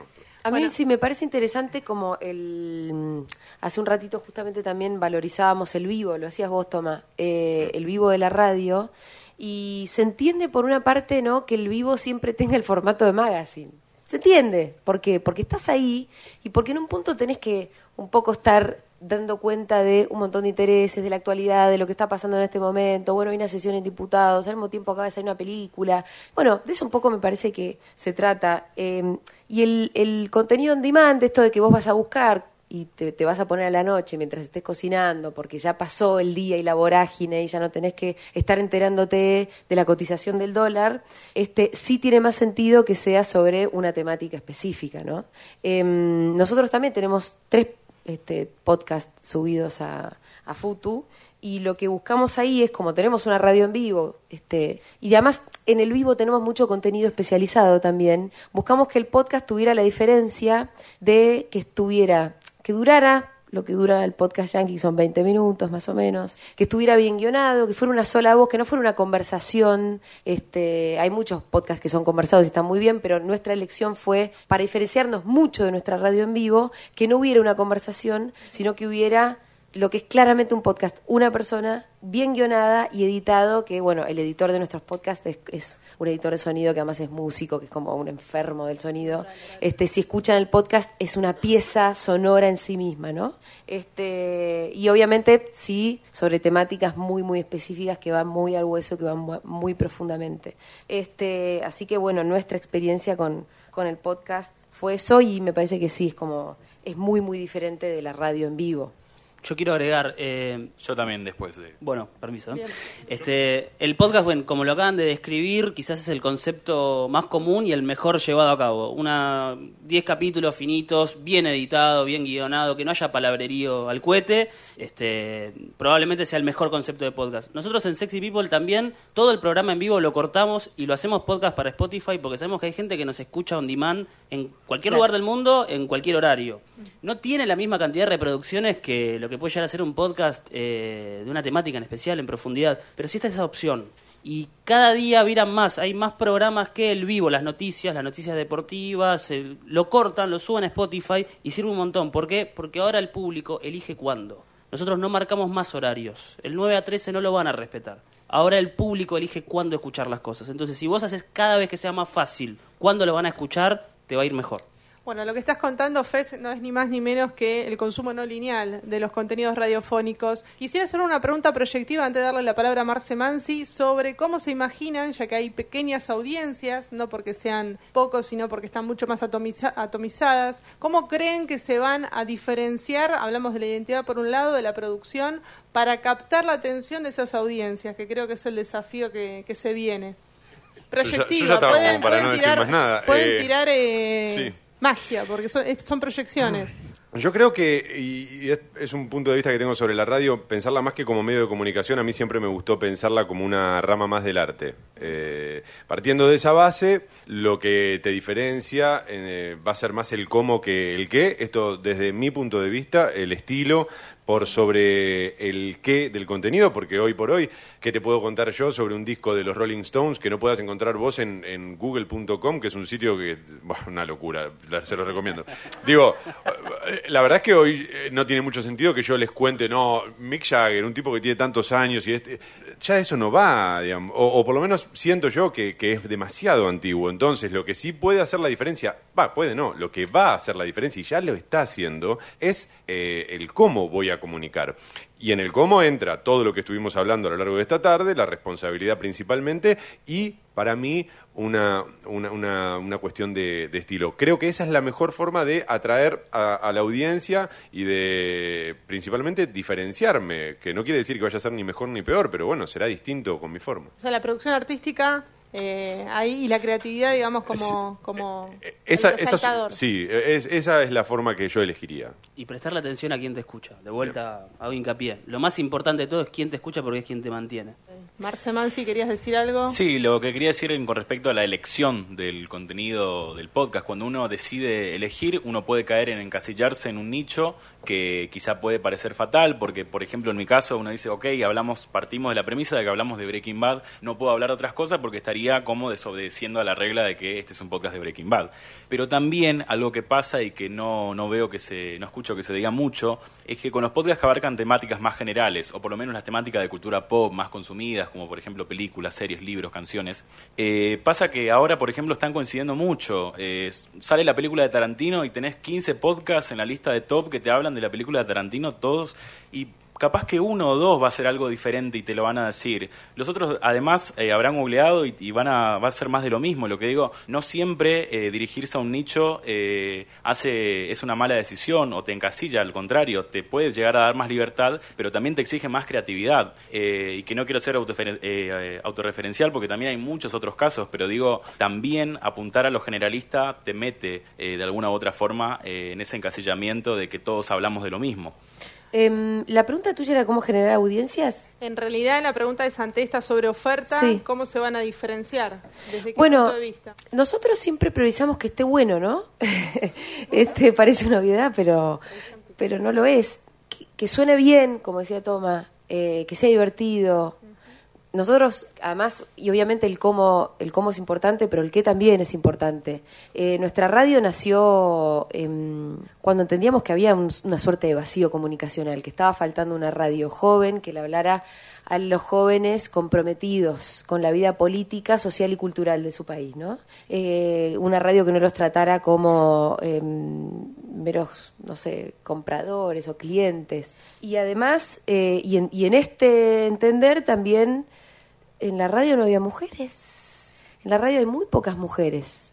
Speaker 5: A mí
Speaker 3: Bueno.
Speaker 5: sí me parece interesante como el... mm, Hace un ratito justamente también valorizábamos el vivo, lo hacías vos, Toma, eh, el vivo de la radio. Y se entiende por una parte, ¿no? Que el vivo siempre tenga el formato de magazine. Se entiende. ¿Por qué? Porque estás ahí y porque en un punto tenés que un poco estar dando cuenta de un montón de intereses, de la actualidad, de lo que está pasando en este momento. Bueno, hay una sesión en diputados, al mismo tiempo acaba de salir una película. Bueno, de eso un poco me parece que se trata. Eh, y el, el contenido on demand, esto de que vos vas a buscar y te, te vas a poner a la noche mientras estés cocinando, porque ya pasó el día y la vorágine y ya no tenés que estar enterándote de la cotización del dólar, este sí tiene más sentido que sea sobre una temática específica, ¿no? Em, nosotros también tenemos tres este, podcasts subidos a, a Futu y lo que buscamos ahí es como tenemos una radio en vivo este y además en el vivo tenemos mucho contenido especializado también buscamos que el podcast tuviera la diferencia de que estuviera que durara lo que dura el podcast Yankee son 20 minutos más o menos, que estuviera bien guionado, que fuera una sola voz, que no fuera una conversación. Este, hay muchos podcasts que son conversados y están muy bien, pero nuestra elección fue para diferenciarnos mucho de nuestra radio en vivo, que no hubiera una conversación, sino que hubiera lo que es claramente un podcast, una persona bien guionada y editado, que bueno, el editor de nuestros podcasts es, es un editor de sonido que además es músico, que es como un enfermo del sonido. Este, si escuchan el podcast, es una pieza sonora en sí misma, ¿no? Este, y obviamente sí, sobre temáticas muy, muy específicas que van muy al hueso, que van mu- muy profundamente. Este, así que bueno, nuestra experiencia con, con el podcast fue eso y me parece que sí, es como, es muy, muy diferente de la radio en vivo.
Speaker 6: Yo quiero agregar, eh,
Speaker 7: Yo también después de...
Speaker 6: Bueno, permiso. ¿eh? Este, el podcast, bueno, como lo acaban de describir, quizás es el concepto más común y el mejor llevado a cabo. Una 10 capítulos finitos, bien editado, bien guionado, que no haya palabrerío al cohete. Este, probablemente sea el mejor concepto de podcast. Nosotros en Sexy People también todo el programa en vivo lo cortamos y lo hacemos podcast para Spotify porque sabemos que hay gente que nos escucha on demand en cualquier
Speaker 5: Claro.
Speaker 6: lugar del mundo, en cualquier horario. No tiene la misma cantidad de reproducciones que lo que puede llegar a ser un podcast eh, de una temática en especial, en profundidad, pero sí está esa opción. Y cada día viran más, hay más programas que el vivo, las noticias, las noticias deportivas, el- lo cortan, lo suben a Spotify y sirve un montón. ¿Por qué? Porque ahora el público elige cuándo. Nosotros no marcamos más horarios. El 9 a 13 no lo van a respetar. Ahora el público elige cuándo escuchar las cosas. Entonces, si vos haces cada vez que sea más fácil cuándo lo van a escuchar, te va a ir mejor.
Speaker 3: Bueno, lo que estás contando, Fez, no es ni más ni menos que el consumo no lineal de los contenidos radiofónicos. Quisiera hacer una pregunta proyectiva antes de darle la palabra a Marce Mansi sobre cómo se imaginan, ya que hay pequeñas audiencias, no porque sean pocos, sino porque están mucho más atomiza- atomizadas, ¿cómo creen que se van a diferenciar, hablamos de la identidad por un lado, de la producción, para captar la atención de esas audiencias, que creo que es el desafío que, que se viene? Proyectiva,
Speaker 4: yo ya
Speaker 3: pueden,
Speaker 4: como para
Speaker 3: pueden
Speaker 4: no decir
Speaker 3: tirar,
Speaker 4: más nada.
Speaker 3: pueden
Speaker 4: Eh,
Speaker 3: tirar eh,
Speaker 4: sí.
Speaker 3: Magia, porque son, es- son proyecciones.
Speaker 4: Yo creo que, y es un punto de vista que tengo sobre la radio, pensarla más que como medio de comunicación, a mí siempre me gustó pensarla como una rama más del arte. Eh, partiendo de esa base, lo que te diferencia eh, va a ser más el cómo que el qué. Esto, desde mi punto de vista, el estilo por sobre el qué del contenido, porque hoy por hoy, ¿qué te puedo contar yo sobre un disco de los Rolling Stones que no puedas encontrar vos en, google.com, que es un sitio que, bueno, una locura, se los recomiendo. Digo, eh, la verdad es que hoy eh, no tiene mucho sentido que yo les cuente, no, Mick Jagger, un tipo que tiene tantos años y este, ya eso no va, digamos, o, por lo menos siento yo que, que es demasiado antiguo. Entonces, lo que sí puede hacer la diferencia, va, puede no, lo que va a hacer la diferencia y ya lo está haciendo es eh, el cómo voy a comunicar. Y en el cómo entra todo lo que estuvimos hablando a lo largo de esta tarde, la responsabilidad principalmente y para mí una, una, una, cuestión de, estilo. Creo que esa es la mejor forma de atraer a la audiencia y de principalmente diferenciarme, que no quiere decir que vaya a ser ni mejor ni peor, pero bueno, será distinto con mi forma.
Speaker 3: O sea, la producción artística eh, ahí y la creatividad, digamos, como, como
Speaker 4: Eh, Esa,
Speaker 3: el
Speaker 4: esa- sí, es- esa es la forma que yo elegiría.
Speaker 6: Y prestarle atención a quien te escucha. De vuelta hago hincapié. Lo más importante de todo es quién te escucha porque es quien te mantiene.
Speaker 3: Marce Mansi, ¿querías decir algo?
Speaker 7: Sí, lo que quería decir con respecto a la elección del contenido del podcast, cuando uno decide elegir, uno puede caer en encasillarse en un nicho que quizá puede parecer fatal, porque por ejemplo en mi caso uno dice, ok, hablamos, partimos de la premisa de que hablamos de Breaking Bad, no puedo hablar de otras cosas porque estaría como desobedeciendo a la regla de que este es un podcast de Breaking Bad. Pero también algo que pasa y que no, no veo que se, no escucho que se diga mucho, es que con los podcasts que abarcan temáticas más generales, o por lo menos las temáticas de cultura pop más consumidas, como por ejemplo películas, series, libros, canciones, eh, pasa que ahora, por ejemplo, están coincidiendo mucho. Eh, sale la película de Tarantino y tenés 15 podcasts en la lista de top que te hablan de la película de Tarantino, todos, y capaz que uno o dos va a ser algo diferente y te lo van a decir. Los otros, además, eh, habrán googleado y, van a, va a ser más de lo mismo. Lo que digo, no siempre eh, dirigirse a un nicho eh, hace, es una mala decisión o te encasilla, al contrario, te puedes llegar a dar más libertad, pero también te exige más creatividad. Y que no quiero ser autorreferencial porque también hay muchos otros casos, pero digo, también apuntar a lo generalista te mete de alguna u otra forma en ese encasillamiento de que todos hablamos de lo mismo.
Speaker 5: Em, la pregunta tuya era cómo generar audiencias.
Speaker 3: En realidad, la pregunta es ante esta sobre oferta,
Speaker 5: Sí.
Speaker 3: ¿cómo se van a diferenciar? ¿Desde qué
Speaker 5: Bueno,
Speaker 3: punto de vista?
Speaker 5: nosotros siempre priorizamos que esté bueno, ¿no? (laughs) este parece una obviedad, pero, pero no lo es. Que, que suene bien, como decía Toma, eh, que sea divertido. Nosotros, además, y obviamente el cómo, el cómo es importante, pero el qué también es importante. Eh, nuestra radio nació em, cuando entendíamos que había un- una suerte de vacío comunicacional, que estaba faltando una radio joven que le hablara a los jóvenes comprometidos con la vida política, social y cultural de su país, ¿no? Eh, una radio que no los tratara como em, meros, no sé, compradores o clientes. Y además, eh, y, en, y en este entender también, en la radio no había mujeres. En la radio hay muy pocas mujeres.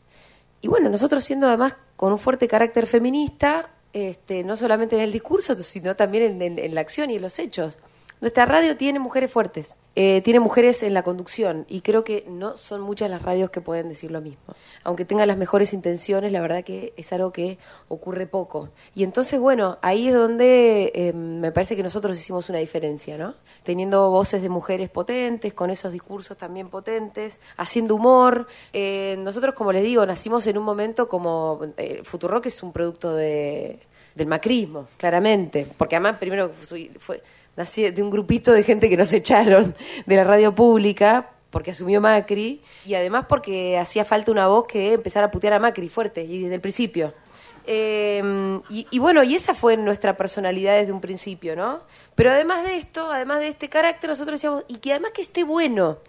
Speaker 5: Y bueno, nosotros siendo además con un fuerte carácter feminista, este, no solamente en el discurso, sino también en, en- en la acción y en los hechos. Nuestra radio tiene mujeres fuertes, eh, tiene mujeres en la conducción y creo que no son muchas las radios que pueden decir lo mismo. Aunque tengan las mejores intenciones, la verdad que es algo que ocurre poco. Y entonces, bueno, ahí es donde eh, me parece que nosotros hicimos una diferencia, ¿no? Teniendo voces de mujeres potentes, con esos discursos también potentes, haciendo humor. Eh, nosotros, como les digo, nacimos en un momento como... Eh, Futurock es un producto de, del macrismo, claramente. Porque además, primero fue, de un grupito de gente que nos (laughs) echaron de la radio pública porque asumió Macri y además porque hacía falta una voz que empezara a putear a Macri fuerte y desde el principio. Eh, y, y bueno, y esa fue nuestra personalidad desde un principio, ¿no? Pero además de esto, además de este carácter, nosotros decíamos, y que además que esté bueno.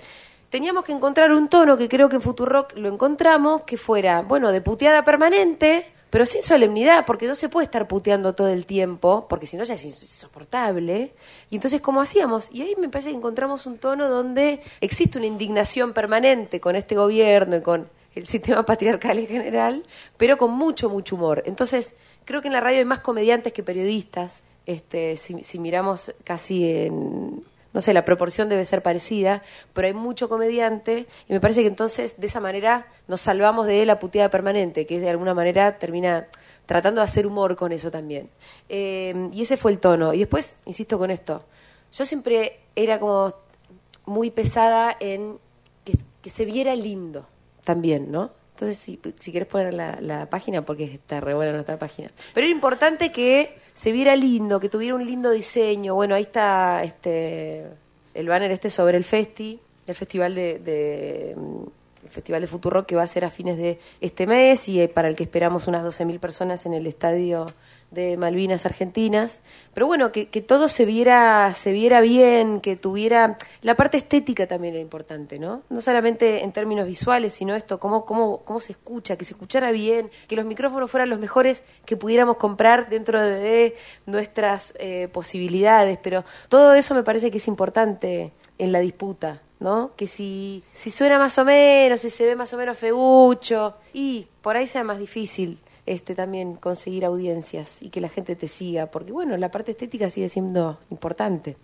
Speaker 5: Teníamos que encontrar un tono que creo que en Futurock lo encontramos, que fuera, bueno, de puteada permanente, pero sin solemnidad, porque no se puede estar puteando todo el tiempo, porque si no ya es ins- insoportable. Y entonces, ¿cómo hacíamos? Y ahí me parece que encontramos un tono donde existe una indignación permanente con este gobierno y con el sistema patriarcal en general, pero con mucho, mucho humor. Entonces, creo que en la radio hay más comediantes que periodistas. Este, si, si miramos casi en, no sé, la proporción debe ser parecida, pero hay mucho comediante y me parece que entonces de esa manera nos salvamos de la puteada permanente, que de alguna manera termina tratando de hacer humor con eso también. Eh, y ese fue el tono. Y después, insisto con esto, yo siempre era como muy pesada en que se viera lindo también, ¿no? Entonces, si, si querés poner la, página, porque está re buena nuestra página. Pero era importante que se viera lindo, que tuviera un lindo diseño. Bueno, ahí está este el banner este sobre el festi, el festival de, de, el festival de Futuro que va a ser a fines de este mes y eh, para el que esperamos unas 12.000 personas en el estadio de Malvinas Argentinas, pero bueno, que, que todo se viera, se viera bien, que tuviera, la parte estética también era importante, ¿no? No solamente en términos visuales, sino esto, cómo, cómo, cómo se escucha, que se escuchara bien, que los micrófonos fueran los mejores que pudiéramos comprar dentro de nuestras eh, posibilidades, pero todo eso me parece que es importante en la disputa, ¿no? Que si, si suena más o menos, si se ve más o menos feucho, y por ahí sea más difícil este también conseguir audiencias y que la gente te siga, porque bueno, la parte estética sigue siendo importante.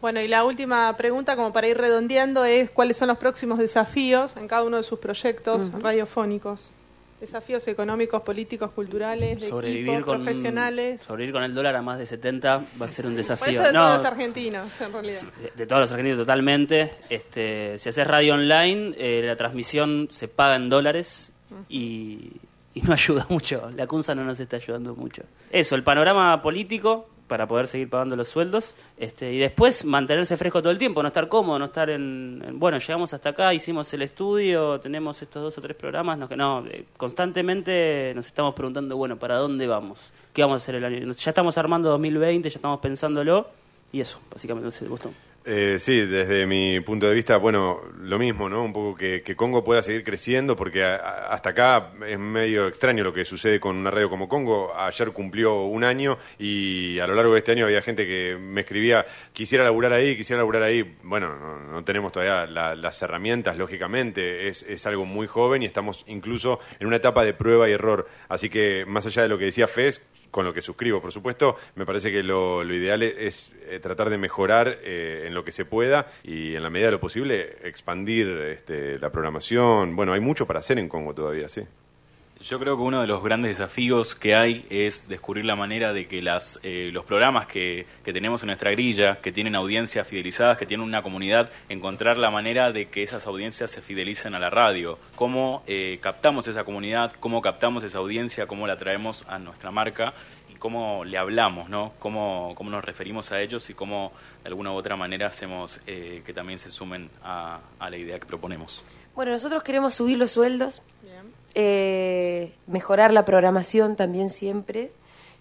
Speaker 3: Bueno, y la última pregunta, como para ir redondeando, es cuáles son los próximos desafíos en cada uno de sus proyectos radiofónicos. Desafíos económicos, políticos, culturales, de
Speaker 6: sobrevivir
Speaker 3: equipo,
Speaker 6: con
Speaker 3: profesionales.
Speaker 6: sobrevivir con el dólar a más de 70 va a ser un
Speaker 3: Por
Speaker 6: desafío.
Speaker 3: eso de
Speaker 6: No,
Speaker 3: todos los argentinos, en realidad.
Speaker 6: de, de todos los argentinos totalmente. Este, si haces radio online, eh, la transmisión se paga en dólares y, y no (laughs) ayuda mucho. La CUNSA no nos está ayudando mucho. Eso, el panorama político para poder seguir pagando los sueldos este, y después mantenerse fresco todo el tiempo, no estar cómodo, no estar en, en, bueno, llegamos hasta acá, hicimos el estudio, tenemos estos dos o tres programas, no, no, eh, constantemente nos estamos preguntando, bueno, ¿para dónde vamos? ¿Qué vamos a hacer el año? Ya estamos armando 2020, ya estamos pensándolo y eso, básicamente, no sé.
Speaker 4: Eh, sí, desde mi punto de vista, bueno, lo mismo, ¿no? Un poco que, Congo pueda seguir creciendo, porque hasta acá es medio extraño lo que sucede con una radio como Congo. Ayer cumplió un año y a lo largo de este año había gente que me escribía, quisiera laburar ahí, quisiera laburar ahí. Bueno, no, tenemos todavía la- las herramientas, lógicamente, es, es algo muy joven y estamos incluso en una etapa de prueba y error. Así que, más allá de lo que decía Fez, con lo que suscribo, por supuesto, me parece que lo, lo ideal es eh, tratar de mejorar eh, en lo que se pueda y en la medida de lo posible expandir este, la programación. Bueno, hay mucho para hacer en Congo todavía, sí.
Speaker 7: Yo creo que uno de los grandes desafíos que hay es descubrir la manera de que las, eh, los programas que, que tenemos en nuestra grilla, que tienen audiencias fidelizadas, que tienen una comunidad, encontrar la manera de que esas audiencias se fidelicen a la radio. Cómo eh, captamos esa comunidad, cómo captamos esa audiencia, cómo la traemos a nuestra marca y cómo le hablamos, ¿no? Cómo, cómo nos referimos a ellos y cómo de alguna u otra manera hacemos eh, que también se sumen a, la idea que proponemos.
Speaker 5: Bueno, nosotros queremos subir los sueldos. Eh, mejorar la programación también siempre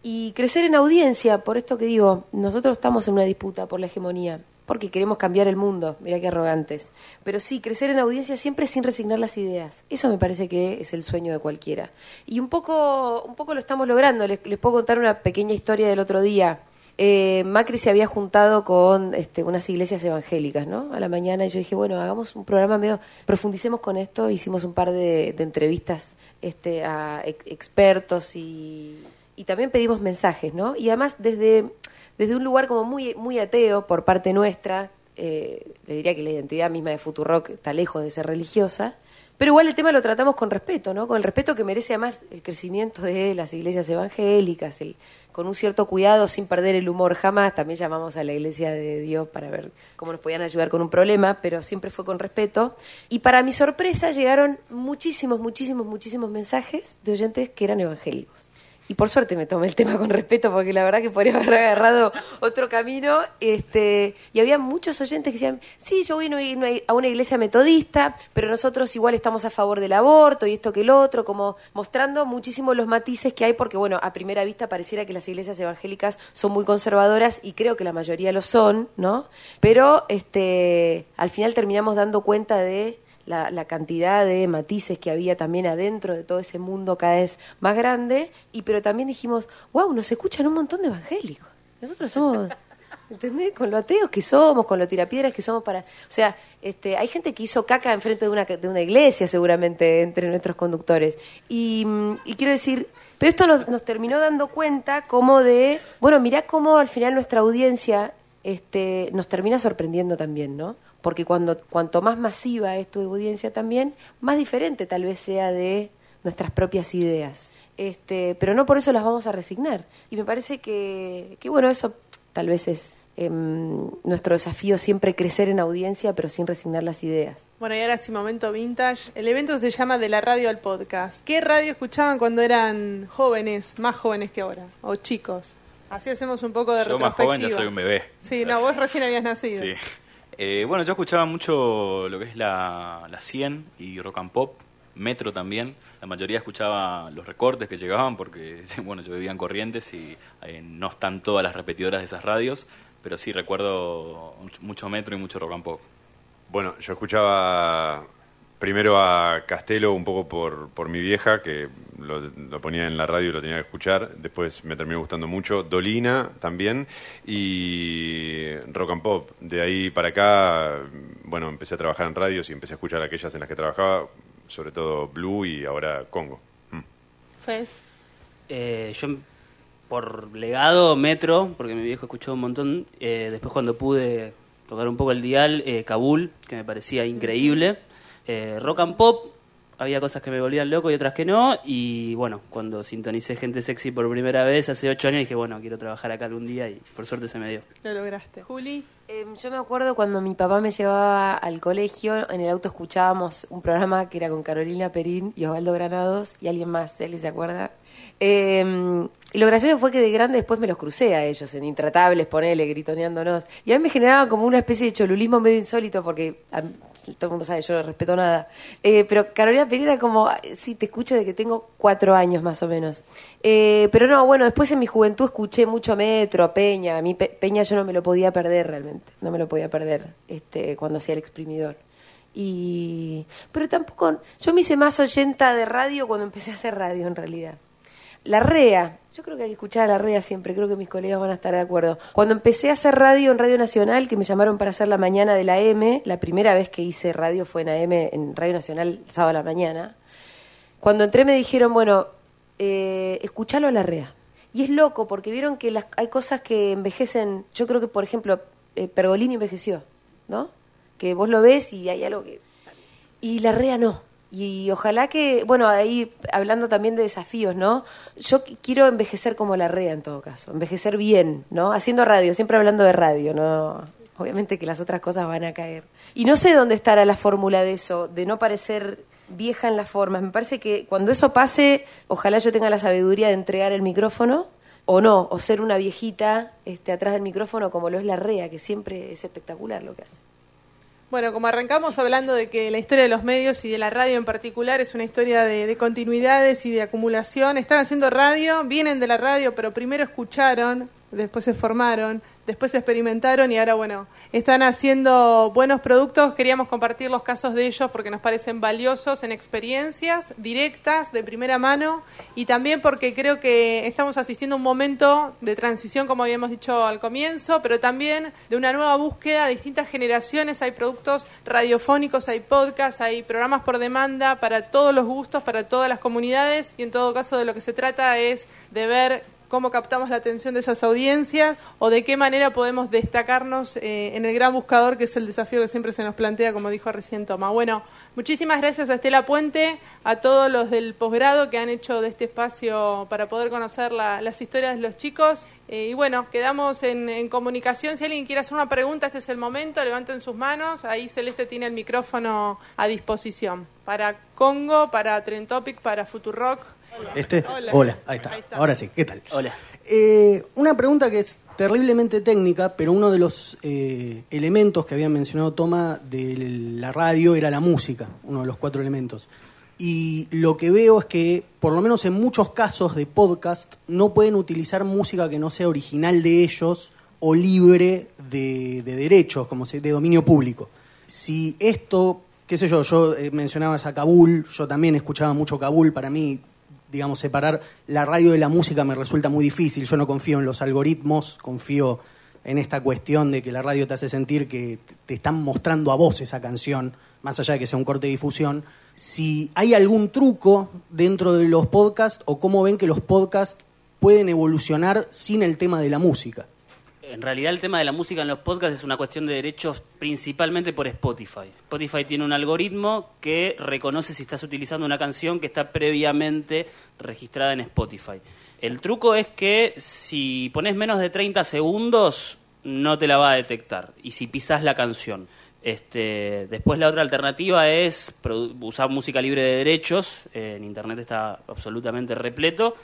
Speaker 5: y crecer en audiencia. Por esto que digo, nosotros estamos en una disputa por la hegemonía, porque queremos cambiar el mundo, mira qué arrogantes. Pero sí, crecer en audiencia siempre sin resignar las ideas. Eso me parece que es el sueño de cualquiera. Y un poco, un poco lo estamos logrando. Les, les puedo contar una pequeña historia del otro día. Eh, Macri se había juntado con este, unas iglesias evangélicas, ¿no? A la mañana y yo dije, bueno, hagamos un programa medio, profundicemos con esto, hicimos un par de, entrevistas este, a ex- expertos y, y también pedimos mensajes, ¿no? Y además desde, desde un lugar como muy, muy ateo por parte nuestra, eh, le diría que la identidad misma de Futurock está lejos de ser religiosa, pero igual el tema lo tratamos con respeto, ¿no? Con el respeto que merece además el crecimiento de las iglesias evangélicas, el, con un cierto cuidado, sin perder el humor jamás. También llamamos a la iglesia de Dios para ver cómo nos podían ayudar con un problema, pero siempre fue con respeto. Y para mi sorpresa llegaron muchísimos, muchísimos, muchísimos mensajes de oyentes que eran evangélicos. Y por suerte me tomé el tema con respeto, porque la verdad que podría haber agarrado otro camino. Este, y había muchos oyentes que decían, sí, yo voy a una- iglesia metodista, pero nosotros igual estamos a favor del aborto y esto que el otro, como mostrando muchísimo los matices que hay, porque bueno, a primera vista pareciera que las iglesias evangélicas son muy conservadoras y creo que la mayoría lo son, ¿no? Pero este, al final terminamos dando cuenta de la, la cantidad de matices que había también adentro de todo ese mundo cada vez más grande, y pero también dijimos, wow, nos escuchan un montón de evangélicos. Nosotros somos, (laughs) ¿entendés? Con lo ateos que somos, con lo tirapiedras que somos para... O sea, este, hay gente que hizo caca enfrente de una, de una iglesia seguramente entre nuestros conductores. Y, quiero decir, pero esto nos, nos terminó dando cuenta como de, bueno, mirá cómo al final nuestra audiencia este, nos termina sorprendiendo también, ¿no? Porque cuando cuanto más masiva es tu audiencia también, más diferente tal vez sea de nuestras propias ideas. Este, pero no por eso las vamos a resignar. Y me parece que, que bueno, eso tal vez es em, nuestro desafío, siempre crecer en audiencia, pero sin resignar las ideas.
Speaker 3: Bueno, y ahora sí, momento vintage. El evento se llama De la radio al podcast. ¿Qué radio escuchaban cuando eran jóvenes, más jóvenes que ahora? O chicos. Así hacemos un poco de
Speaker 7: Yo más joven ya soy un bebé.
Speaker 3: Sí, no, vos recién habías nacido.
Speaker 7: Sí. Eh, bueno, yo escuchaba mucho lo que es la, la 100 y rock and pop. Metro también. La mayoría escuchaba los recortes que llegaban porque, (laughs) bueno, yo vivía en Corrientes y eh, no están todas las repetidoras de esas radios, pero sí recuerdo mucho, mucho Metro y mucho rock and pop.
Speaker 4: Bueno, yo escuchaba primero a Castelo un poco por, por mi vieja, que lo, lo ponía en la radio y lo tenía que escuchar. Después me terminó gustando mucho. Dolina también. Y rock and pop. De ahí para acá, bueno, empecé a trabajar en radios y empecé a escuchar aquellas en las que trabajaba, sobre todo Blue y ahora Congo. Mm.
Speaker 3: Fez.
Speaker 6: Eh, yo, por legado, Metro, porque mi viejo escuchó un montón. eh, después, cuando pude tocar un poco el dial, eh, Kabul, que me parecía increíble. Eh, rock and pop, había cosas que me volvían loco y otras que no. Y bueno, cuando sintonicé Gente Sexy por primera vez hace ocho años, dije, bueno, quiero trabajar acá algún día y por suerte se me dio.
Speaker 3: Lo lograste. Juli.
Speaker 5: Eh, yo me acuerdo cuando mi papá me llevaba al colegio, en el auto escuchábamos un programa que era con Carolina Perín y Osvaldo Granados y alguien más, ¿Eli se acuerda? Eh, y lo gracioso fue que de grande después me los crucé a ellos, en Intratables, ponele, gritoneándonos. Y a mí me generaba como una especie de cholulismo medio insólito porque a todo el mundo sabe, yo no respeto nada. Eh, pero Carolina Perín era como, sí, te escucho de que tengo cuatro años más o menos. Eh, pero no, bueno, después en mi juventud escuché mucho Metro, a Peña. A mí Pe- Peña yo no me lo podía perder realmente, no me lo podía perder este, cuando hacía el exprimidor. Y, pero tampoco, yo me hice más oyenta de radio cuando empecé a hacer radio en realidad. La REA, yo creo que hay que escuchar a la REA siempre, creo que mis colegas van a estar de acuerdo. Cuando empecé a hacer radio en Radio Nacional, que me llamaron para hacer la mañana de la M, la primera vez que hice radio fue en AM, en Radio Nacional, sábado a la mañana. Cuando entré me dijeron, bueno, eh, escuchalo a la REA. Y es loco, porque vieron que las, hay cosas que envejecen, yo creo que, por ejemplo, eh, Pergolini envejeció, ¿no? Que vos lo ves y hay algo que... Y la REA no. Y ojalá que, bueno, ahí hablando también de desafíos, ¿no? Yo qu- quiero envejecer como la REA en todo caso, envejecer bien, ¿no? Haciendo radio, siempre hablando de radio, ¿no? Obviamente que las otras cosas van a caer. Y no sé dónde estará la fórmula de eso, de no parecer vieja en las formas. Me parece que cuando eso pase, ojalá yo tenga la sabiduría de entregar el micrófono o no, o ser una viejita este, atrás del micrófono como lo es la REA, que siempre es espectacular lo que hace.
Speaker 3: Bueno, como arrancamos hablando de que la historia de los medios y de la radio en particular es una historia de, de continuidades y de acumulación, están haciendo radio, vienen de la radio, pero primero escucharon, después se formaron, después experimentaron y ahora, bueno, están haciendo buenos productos. Queríamos compartir los casos de ellos porque nos parecen valiosos en experiencias directas, de primera mano, y también porque creo que estamos asistiendo a un momento de transición, como habíamos dicho al comienzo, pero también de una nueva búsqueda de distintas generaciones. Hay productos radiofónicos, hay podcasts, hay programas por demanda para todos los gustos, para todas las comunidades, y en todo caso de lo que se trata es de ver cómo captamos la atención de esas audiencias o de qué manera podemos destacarnos eh, en el gran buscador, que es el desafío que siempre se nos plantea, como dijo recién Toma. Bueno, muchísimas gracias a Estela Puente, a todos los del posgrado que han hecho de este espacio para poder conocer la- las historias de los chicos. Eh, y bueno, quedamos en, en comunicación. Si alguien quiere hacer una pregunta, este es el momento, levanten sus manos. Ahí Celeste tiene el micrófono a disposición. Para Congo, para Trend Topic, para Futurock.
Speaker 8: Este,
Speaker 3: Hola.
Speaker 8: hola, ahí está.
Speaker 3: Ahí está.
Speaker 8: Ahora sí, ¿qué tal?
Speaker 6: Hola.
Speaker 8: Eh, una pregunta que es terriblemente técnica, pero uno de los eh, elementos que había mencionado Toma de la radio era la música, uno de los cuatro elementos. Y lo que veo es que, por lo menos en muchos casos de podcast, no pueden utilizar música que no sea original de ellos o libre de, de derechos, como se, de dominio público. Si esto, qué sé yo, yo eh, mencionabas a Kabul, yo también escuchaba mucho Kabul, para mí digamos, separar la radio de la música me resulta muy difícil. Yo no confío en los algoritmos, confío en esta cuestión de que la radio te hace sentir que te están mostrando a vos esa canción, más allá de que sea un corte de difusión. Si hay algún truco dentro de los podcasts o cómo ven que los podcasts pueden evolucionar sin el tema de la música.
Speaker 6: En realidad el tema de la música en los podcasts es una cuestión de derechos principalmente por Spotify. Spotify tiene un algoritmo que reconoce si estás utilizando una canción que está previamente registrada en Spotify. El truco es que si pones menos de 30 segundos no te la va a detectar y si pisas la canción. Este, después la otra alternativa es usar música libre de derechos, eh, en internet está absolutamente repleto,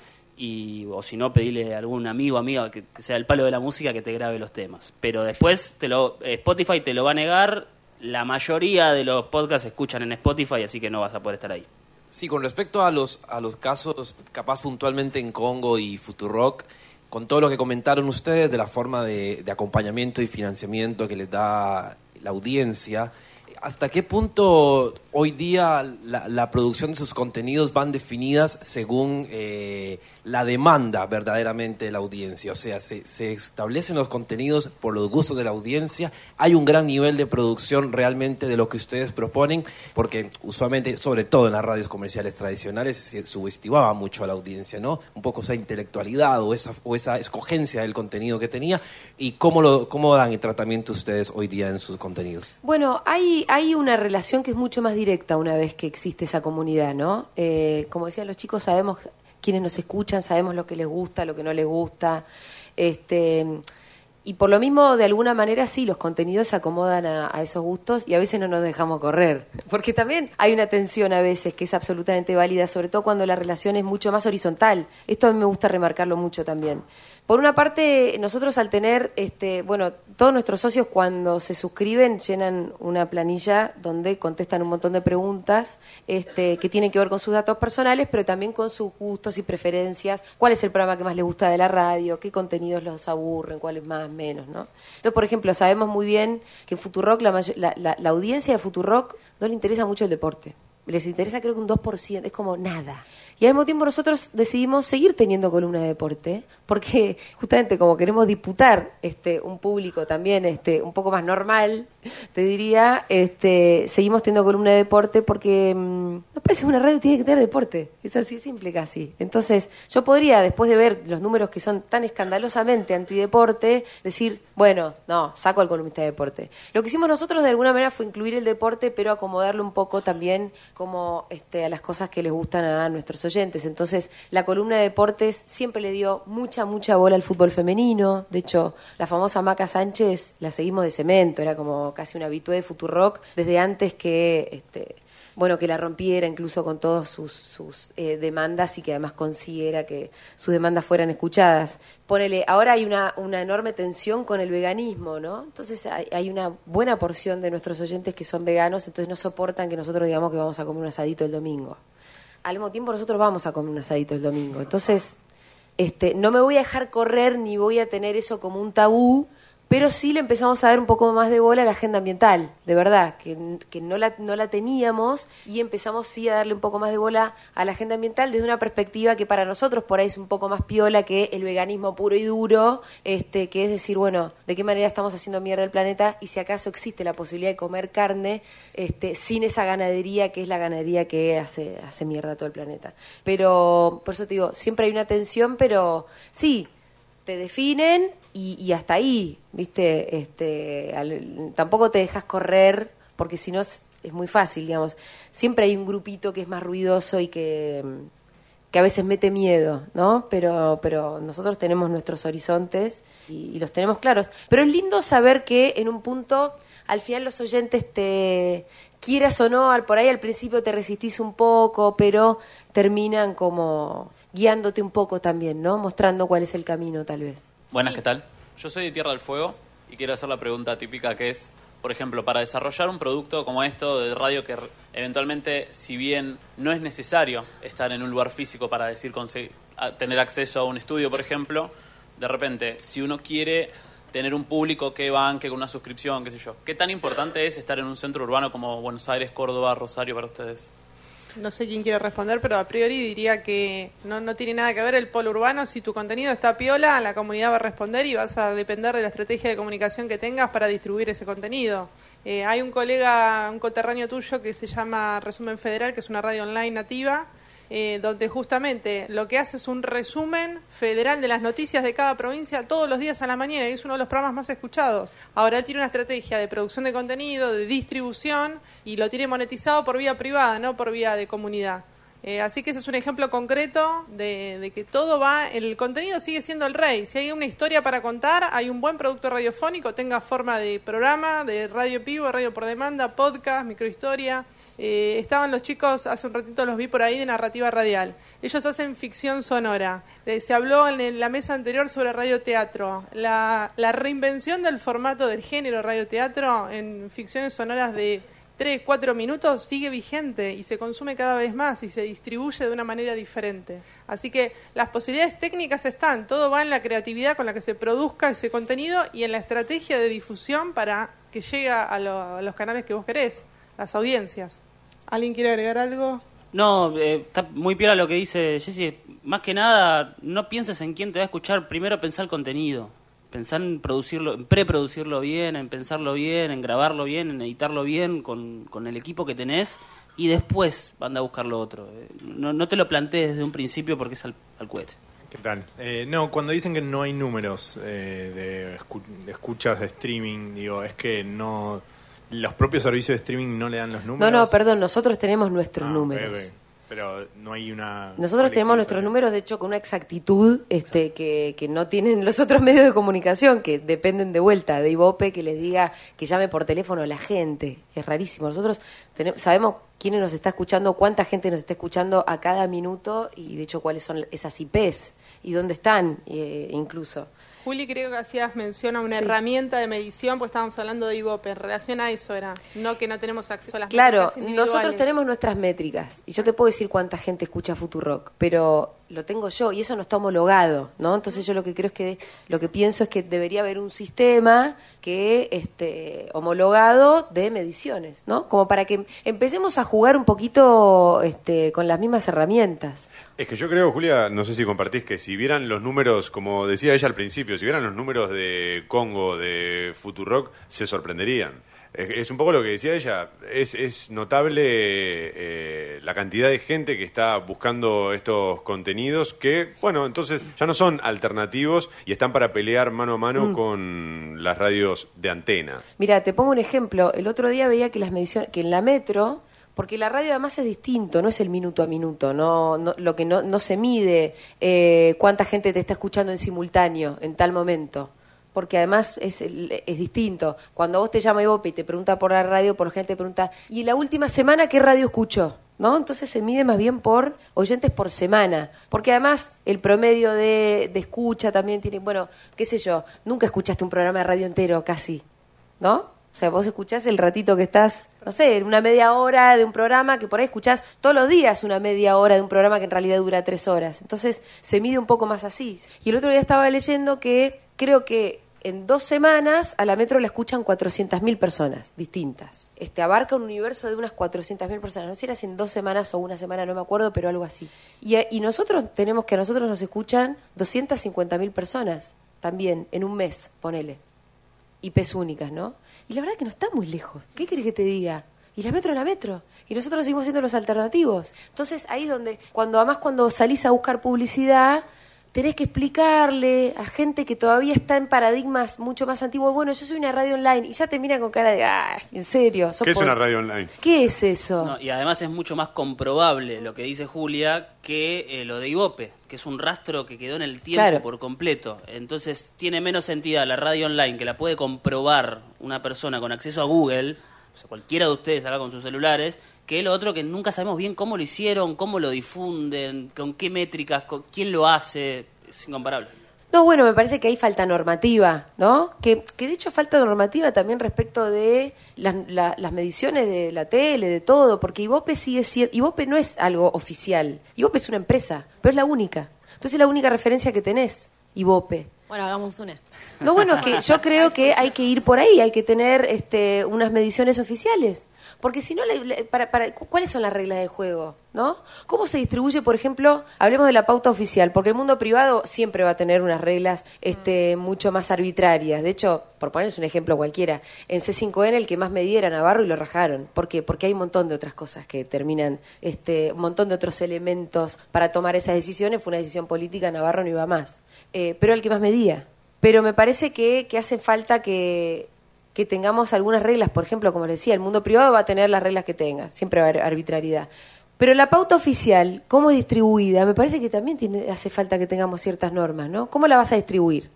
Speaker 6: y o si no pedirle a algún amigo amiga que sea el palo de la música que te grabe los temas. Pero después te lo Spotify te lo va a negar la mayoría de los podcasts escuchan en Spotify así que no vas a poder estar ahí.
Speaker 9: Sí, con respecto a los, a los casos, capaz puntualmente en Congo y Futurock, con todo lo que comentaron ustedes de la forma de, de acompañamiento y financiamiento que les da la audiencia, ¿hasta qué punto hoy día la, la producción de sus contenidos van definidas según eh, la demanda verdaderamente de la audiencia? O sea, se, se establecen los contenidos por los gustos de la audiencia, hay un gran nivel de producción realmente de lo que ustedes proponen, porque usualmente, sobre todo en las radios comerciales tradicionales, se subestimaba mucho a la audiencia, ¿no? Un poco esa intelectualidad o esa, o esa escogencia del contenido que tenía, y cómo, lo, cómo dan el tratamiento ustedes hoy día en sus contenidos.
Speaker 5: Bueno, hay, hay una relación que es mucho más directa una vez que existe esa comunidad, ¿no? Eh, como decían los chicos, sabemos quiénes nos escuchan, sabemos lo que les gusta, lo que no les gusta. Este, y por lo mismo, de alguna manera, sí, los contenidos se acomodan a, a, esos gustos y a veces no nos dejamos correr. (laughs) Porque también hay una tensión a veces que es absolutamente válida, sobre todo cuando la relación es mucho más horizontal. Esto a mí me gusta remarcarlo mucho también. Por una parte, nosotros al tener, este, bueno, todos nuestros socios cuando se suscriben llenan una planilla donde contestan un montón de preguntas este, que tienen que ver con sus datos personales, pero también con sus gustos y preferencias, cuál es el programa que más les gusta de la radio, qué contenidos los aburren, cuáles más, menos, ¿no? Entonces, por ejemplo, sabemos muy bien que Futurock, la, la, la, la audiencia de Futurock no le interesa mucho el deporte. Les interesa creo que un 2%, es como nada. Y al mismo tiempo nosotros decidimos seguir teniendo columna de deporte, porque (laughs) justamente como queremos disputar este, un público también este, un poco más normal, (laughs) te diría, este, seguimos teniendo columna de deporte porque mmm, nos parece una radio tiene que tener deporte. Es así simple casi. Entonces, yo podría, después de ver los números que son tan escandalosamente antideporte, decir, bueno, no, saco al columnista de deporte. Lo que hicimos nosotros de alguna manera fue incluir el deporte, pero acomodarlo un poco también como este, a las cosas que les gustan a nuestros oyentes. Entonces, la columna de deportes siempre le dio mucha, mucha bola al fútbol femenino. De hecho, la famosa Maca Sánchez la seguimos de cemento, era como casi una habitué de Futurock desde antes que... Este, bueno, que la rompiera incluso con todas sus, sus eh, demandas y que además consiguiera que sus demandas fueran escuchadas. Ponele, ahora hay una, una enorme tensión con el veganismo, ¿no? Entonces hay, hay, una buena porción de nuestros oyentes que son veganos, entonces no soportan que nosotros digamos que vamos a comer un asadito el domingo. Al mismo tiempo nosotros vamos a comer un asadito el domingo. Entonces, este, no me voy a dejar correr ni voy a tener eso como un tabú pero sí le empezamos a dar un poco más de bola a la agenda ambiental, de verdad, que, que no, la, no la teníamos y empezamos sí a darle un poco más de bola a la agenda ambiental desde una perspectiva que para nosotros por ahí es un poco más piola que el veganismo puro y duro, este, que es decir, bueno, de qué manera estamos haciendo mierda el planeta y si acaso existe la posibilidad de comer carne este, sin esa ganadería que es la ganadería que hace, hace mierda a todo el planeta. Pero, por eso te digo, siempre hay una tensión, pero sí, te definen y, y, hasta ahí, ¿viste? Este, al, tampoco te dejas correr, porque si no es, es, muy fácil, digamos. Siempre hay un grupito que es más ruidoso y que, que a veces mete miedo, ¿no? Pero, pero nosotros tenemos nuestros horizontes y, y, los tenemos claros. Pero es lindo saber que en un punto, al final los oyentes te, quieras o no, por ahí al principio te resistís un poco, pero terminan como guiándote un poco también, ¿no? Mostrando cuál es el camino, tal vez.
Speaker 10: Buenas, ¿qué tal? Yo soy de Tierra del Fuego y quiero hacer la pregunta típica que es, por ejemplo, para desarrollar un producto como esto de radio que eventualmente, si bien no es necesario estar en un lugar físico para decir tener acceso a un estudio, por ejemplo, de repente, si uno quiere tener un público que banque con una suscripción, qué sé yo, ¿qué tan importante es estar en un centro urbano como Buenos Aires, Córdoba, Rosario para ustedes?
Speaker 3: No sé quién quiere responder, pero a priori diría que no, no tiene nada que ver el polo urbano. Si tu contenido está piola, la comunidad va a responder y vas a depender de la estrategia de comunicación que tengas para distribuir ese contenido. Eh, hay un colega, un coterráneo tuyo que se llama Resumen Federal, que es una radio online nativa, eh, donde justamente lo que hace es un resumen federal de las noticias de cada provincia todos los días a la mañana y es uno de los programas más escuchados. Ahora tiene una estrategia de producción de contenido, de distribución y lo tiene monetizado por vía privada, no por vía de comunidad. Eh, así que ese es un ejemplo concreto de, de, que todo va, el contenido sigue siendo el rey. Si hay una historia para contar, hay un buen producto radiofónico, tenga forma de programa, de radio vivo, radio por demanda, podcast, microhistoria. Eh, estaban los chicos, hace un ratito los vi por ahí, de narrativa radial. Ellos hacen ficción sonora. Eh, se habló en la mesa anterior sobre radioteatro. La, la reinvención del formato del género radioteatro en ficciones sonoras de 3, 4 minutos, sigue vigente y se consume cada vez más y se distribuye de una manera diferente. Así que las posibilidades técnicas están, todo va en la creatividad con la que se produzca ese contenido y en la estrategia de difusión para que llegue a, a los canales que vos querés, las audiencias. ¿Alguien quiere agregar algo?
Speaker 6: No, eh, está muy piola lo que dice Jessy. Más que nada, no pienses en quién te va a escuchar. Primero pensá el contenido. Pensá en producirlo, en preproducirlo bien, en pensarlo bien, en grabarlo bien, en editarlo bien con, con el equipo que tenés y después anda a buscar lo otro. Eh, No, no te lo plantees desde un principio porque es al, al cohete.
Speaker 11: ¿Qué tal? Eh, no, cuando dicen que no hay números eh, de, escu- de escuchas de streaming, digo, es que no los propios servicios de streaming no le dan los
Speaker 5: No,
Speaker 11: números.
Speaker 5: no, perdón, nosotros tenemos nuestros
Speaker 11: Ah,
Speaker 5: números.
Speaker 11: ok, ok. Pero no hay una.
Speaker 5: Nosotros tenemos nuestros números, de hecho, con una exactitud este, que, que no tienen los otros (laughs) medios de comunicación, que dependen de vuelta de Ibope, que les diga que llame por teléfono a la gente. Es rarísimo. Nosotros tenemos, sabemos quién nos está escuchando, cuánta gente nos está escuchando a cada minuto y, de hecho, cuáles son esas IPs y dónde están, eh, incluso.
Speaker 3: Juli, creo que hacías mención a una
Speaker 5: Sí.
Speaker 3: herramienta de medición, pues estábamos hablando de IVOP. En relación a eso era, no que no tenemos acceso a las
Speaker 5: Claro,
Speaker 3: métricas individuales.
Speaker 5: nosotros tenemos nuestras métricas y yo te puedo decir cuánta gente escucha Futurock, pero lo tengo yo y eso no está homologado, ¿no? Entonces yo lo que creo es que lo que pienso es que debería haber un sistema que esté homologado de mediciones, ¿no? Como para que empecemos a jugar un poquito este, con las mismas herramientas.
Speaker 4: Es que yo creo, Julia, no sé si compartís, que si vieran los números, como decía ella al principio, si vieran los números de Congo, de Futurock, se sorprenderían. Es, es un poco lo que decía ella, es, es notable eh, la cantidad de gente que está buscando estos contenidos que, bueno, entonces ya no son alternativos y están para pelear mano a mano
Speaker 5: Mm.
Speaker 4: con las radios de antena.
Speaker 5: Mira, te pongo un ejemplo. El otro día veía que las mediciones, que en la metro, porque la radio además es distinto, no es el minuto a minuto, no, no- lo que no, no se mide eh, cuánta gente te está escuchando en simultáneo en tal momento. Porque además es, es distinto. Cuando vos te llama Ivope y te pregunta por la radio, por ejemplo, te pregunta, ¿y la última semana qué radio escuchó? ¿No? Entonces se mide más bien por oyentes por semana. Porque además el promedio de, de escucha también tiene, bueno, qué sé yo, nunca escuchaste un programa de radio entero casi. ¿no? O sea, vos escuchás el ratito que estás, no sé, una media hora de un programa que por ahí escuchás todos los días una media hora de un programa que en realidad dura tres horas. Entonces se mide un poco más así. Y el otro día estaba leyendo que creo que en dos semanas a la metro la escuchan 400.000 personas distintas. Este abarca un universo de unas 400.000 personas. No sé si era en dos semanas o una semana, no me acuerdo, pero algo así. Y, y nosotros tenemos que a nosotros nos escuchan 250.000 personas también en un mes, ponele. IPs únicas, ¿no? Y la verdad que no está muy lejos. ¿Qué querés que te diga? Y la metro es la metro. Y nosotros seguimos siendo los alternativos. Entonces ahí es donde, cuando además cuando salís a buscar publicidad, tenés que explicarle a gente que todavía está en paradigmas mucho más antiguos, bueno, yo soy una radio online, y ya te miran con cara de, ah, en serio. sos
Speaker 4: ¿Qué es una radio online?
Speaker 5: ¿Qué es eso?
Speaker 6: No, y además es mucho más comprobable lo que dice Julia que eh, lo de Ibope, que es un rastro que quedó en el tiempo
Speaker 5: Claro.
Speaker 6: por completo. Entonces tiene menos sentido la radio online, que la puede comprobar una persona con acceso a Google, o sea, cualquiera de ustedes acá con sus celulares, que lo otro que nunca sabemos bien cómo lo hicieron, cómo lo difunden, con qué métricas, con quién lo hace. Es incomparable.
Speaker 5: No, bueno, me parece que hay falta normativa, ¿no? Que, que de hecho falta normativa también respecto de las, la- las mediciones de la tele, de todo, porque Ibope sigue siendo, Ibope no es algo oficial, Ibope es una empresa, pero es la única. Entonces es la única referencia que tenés, Ibope.
Speaker 12: Bueno, hagamos una.
Speaker 5: No, bueno, es que yo creo que hay que ir por ahí, hay que tener este, unas mediciones oficiales. Porque si no, para, para, cu- ¿cuáles son las reglas del juego? ¿no? ¿Cómo se distribuye, por ejemplo, hablemos de la pauta oficial? Porque el mundo privado siempre va a tener unas reglas este, mucho más arbitrarias. De hecho, por ponerles un ejemplo cualquiera, en C5N el que más medía era Navarro y lo rajaron. ¿Por qué? Porque hay un montón de otras cosas que terminan, este, un montón de otros elementos para tomar esas decisiones. Fue una decisión política, Navarro no iba más. Eh, pero el que más medía. Pero me parece que, hace falta que, que tengamos algunas reglas. Por ejemplo, como les decía, el mundo privado va a tener las reglas que tenga. Siempre va a haber arbitrariedad. Pero la pauta oficial, cómo es distribuida, me parece que también tiene, hace falta que tengamos ciertas normas, ¿no? ¿Cómo la vas a distribuir?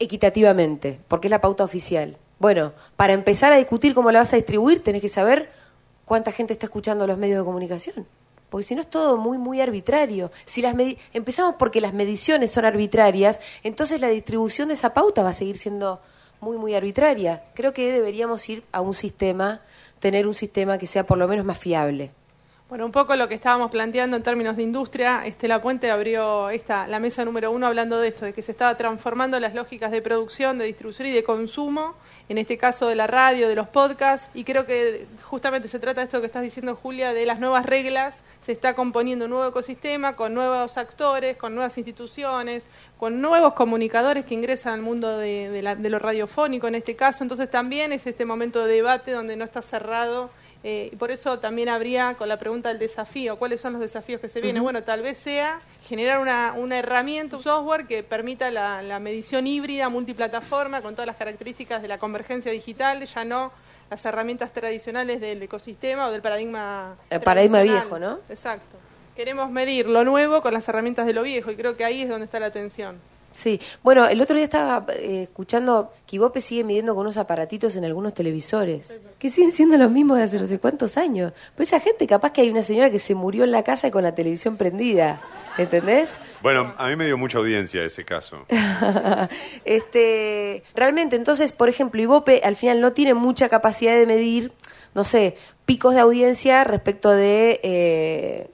Speaker 5: Equitativamente, porque es la pauta oficial. Bueno, para empezar a discutir cómo la vas a distribuir, tenés que saber cuánta gente está escuchando los medios de comunicación. Porque si no es todo muy, muy arbitrario. Si las empezamos porque las mediciones son arbitrarias, entonces la distribución de esa pauta va a seguir siendo muy, muy arbitraria. Creo que deberíamos ir a un sistema, tener un sistema que sea por lo menos más fiable.
Speaker 3: Bueno, un poco lo que estábamos planteando en términos de industria, Estela Puente abrió esta, la mesa número uno hablando de esto, de que se estaba transformando las lógicas de producción, de distribución y de consumo, en este caso de la radio, de los podcasts, y creo que justamente se trata de esto que estás diciendo, Julia, de las nuevas reglas, se está componiendo un nuevo ecosistema con nuevos actores, con nuevas instituciones, con nuevos comunicadores que ingresan al mundo de, de la- de lo radiofónico en este caso, entonces también es este momento de debate donde no está cerrado eh, y por eso también habría con la pregunta del desafío, ¿cuáles son los desafíos que se vienen? Bueno, tal vez sea generar una, una herramienta, un software que permita la, la medición híbrida, multiplataforma, con todas las características de la convergencia digital, ya no las herramientas tradicionales del ecosistema o del paradigma.
Speaker 5: El paradigma viejo, ¿no?
Speaker 3: Exacto. Queremos medir lo nuevo con las herramientas de lo viejo y creo que ahí es donde está la tensión.
Speaker 5: Sí, bueno, el otro día estaba eh, escuchando que Ibope sigue midiendo con unos aparatitos en algunos televisores, que siguen siendo los mismos de hace no sé cuántos años. Pues esa gente, capaz que hay una señora que se murió en la casa y con la televisión prendida, ¿entendés?
Speaker 4: Bueno, a mí me dio mucha audiencia ese caso. (laughs)
Speaker 5: este, realmente, entonces, por ejemplo, Ibope al final no tiene mucha capacidad de medir, no sé, picos de audiencia respecto de eh,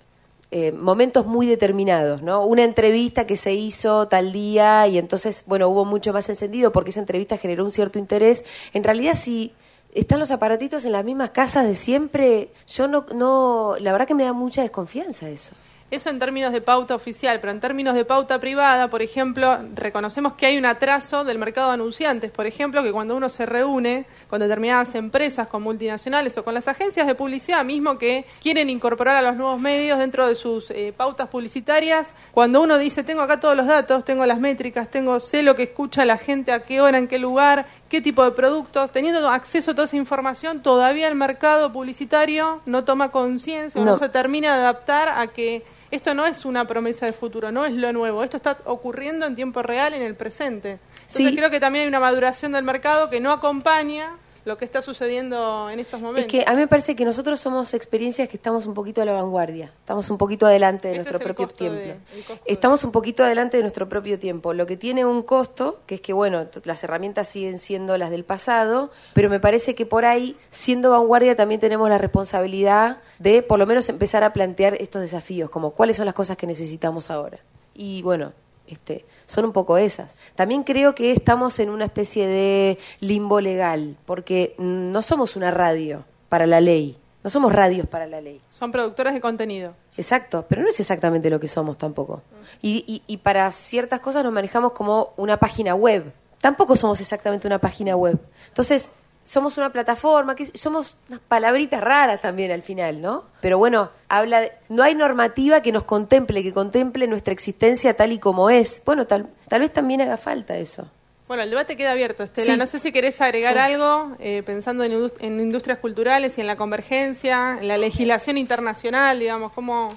Speaker 5: eh, momentos muy determinados, ¿no? Una entrevista que se hizo tal día y entonces, bueno, hubo mucho más encendido porque esa entrevista generó un cierto interés. En realidad, si están los aparatitos en las mismas casas de siempre, yo no, no, la verdad que me da mucha desconfianza eso.
Speaker 3: Eso en términos de pauta oficial, pero en términos de pauta privada, por ejemplo, reconocemos que hay un atraso del mercado de anunciantes, por ejemplo, que cuando uno se reúne con determinadas empresas, con multinacionales o con las agencias de publicidad mismo que quieren incorporar a los nuevos medios dentro de sus eh, pautas publicitarias, cuando uno dice, tengo acá todos los datos, tengo las métricas, tengo sé lo que escucha la gente, a qué hora, en qué lugar, qué tipo de productos, teniendo acceso a toda esa información, todavía el mercado publicitario no toma conciencia no
Speaker 5: No.
Speaker 3: se termina de adaptar a que esto no es una promesa de futuro, no es lo nuevo, esto está ocurriendo en tiempo real, en el presente. Entonces
Speaker 5: Sí.
Speaker 3: creo que también hay una maduración del mercado que no acompaña lo que está sucediendo en estos momentos.
Speaker 5: Es que a mí me parece que nosotros somos experiencias que estamos un poquito a la vanguardia, estamos un poquito adelante de
Speaker 3: Este
Speaker 5: nuestro propio
Speaker 3: de-
Speaker 5: tiempo. Estamos un poquito adelante de nuestro propio tiempo, lo que tiene un costo, que es que, bueno, las herramientas siguen siendo las del pasado, pero me parece que por ahí, siendo vanguardia, también tenemos la responsabilidad de por lo menos empezar a plantear estos desafíos, como cuáles son las cosas que necesitamos ahora. Y bueno, este, son un poco esas. También creo que estamos en una especie de limbo legal, porque no somos una radio para la ley, no somos radios para la ley.
Speaker 3: Son productores de contenido.
Speaker 5: Exacto, pero no es exactamente lo que somos tampoco. Y, y- y para ciertas cosas nos manejamos como una página web. Tampoco somos exactamente una página web. Entonces, somos una plataforma, que somos unas palabritas raras también al final, ¿no? Pero bueno, habla de- no hay normativa que nos contemple, que contemple nuestra existencia tal y como es. Bueno, tal, tal vez también haga falta eso.
Speaker 3: Bueno, el debate queda abierto, Estela.
Speaker 5: Sí.
Speaker 3: No sé si querés agregar
Speaker 5: Sí.
Speaker 3: algo, eh, pensando en, indust- en industrias culturales y en la convergencia, en la legislación internacional, digamos, cómo...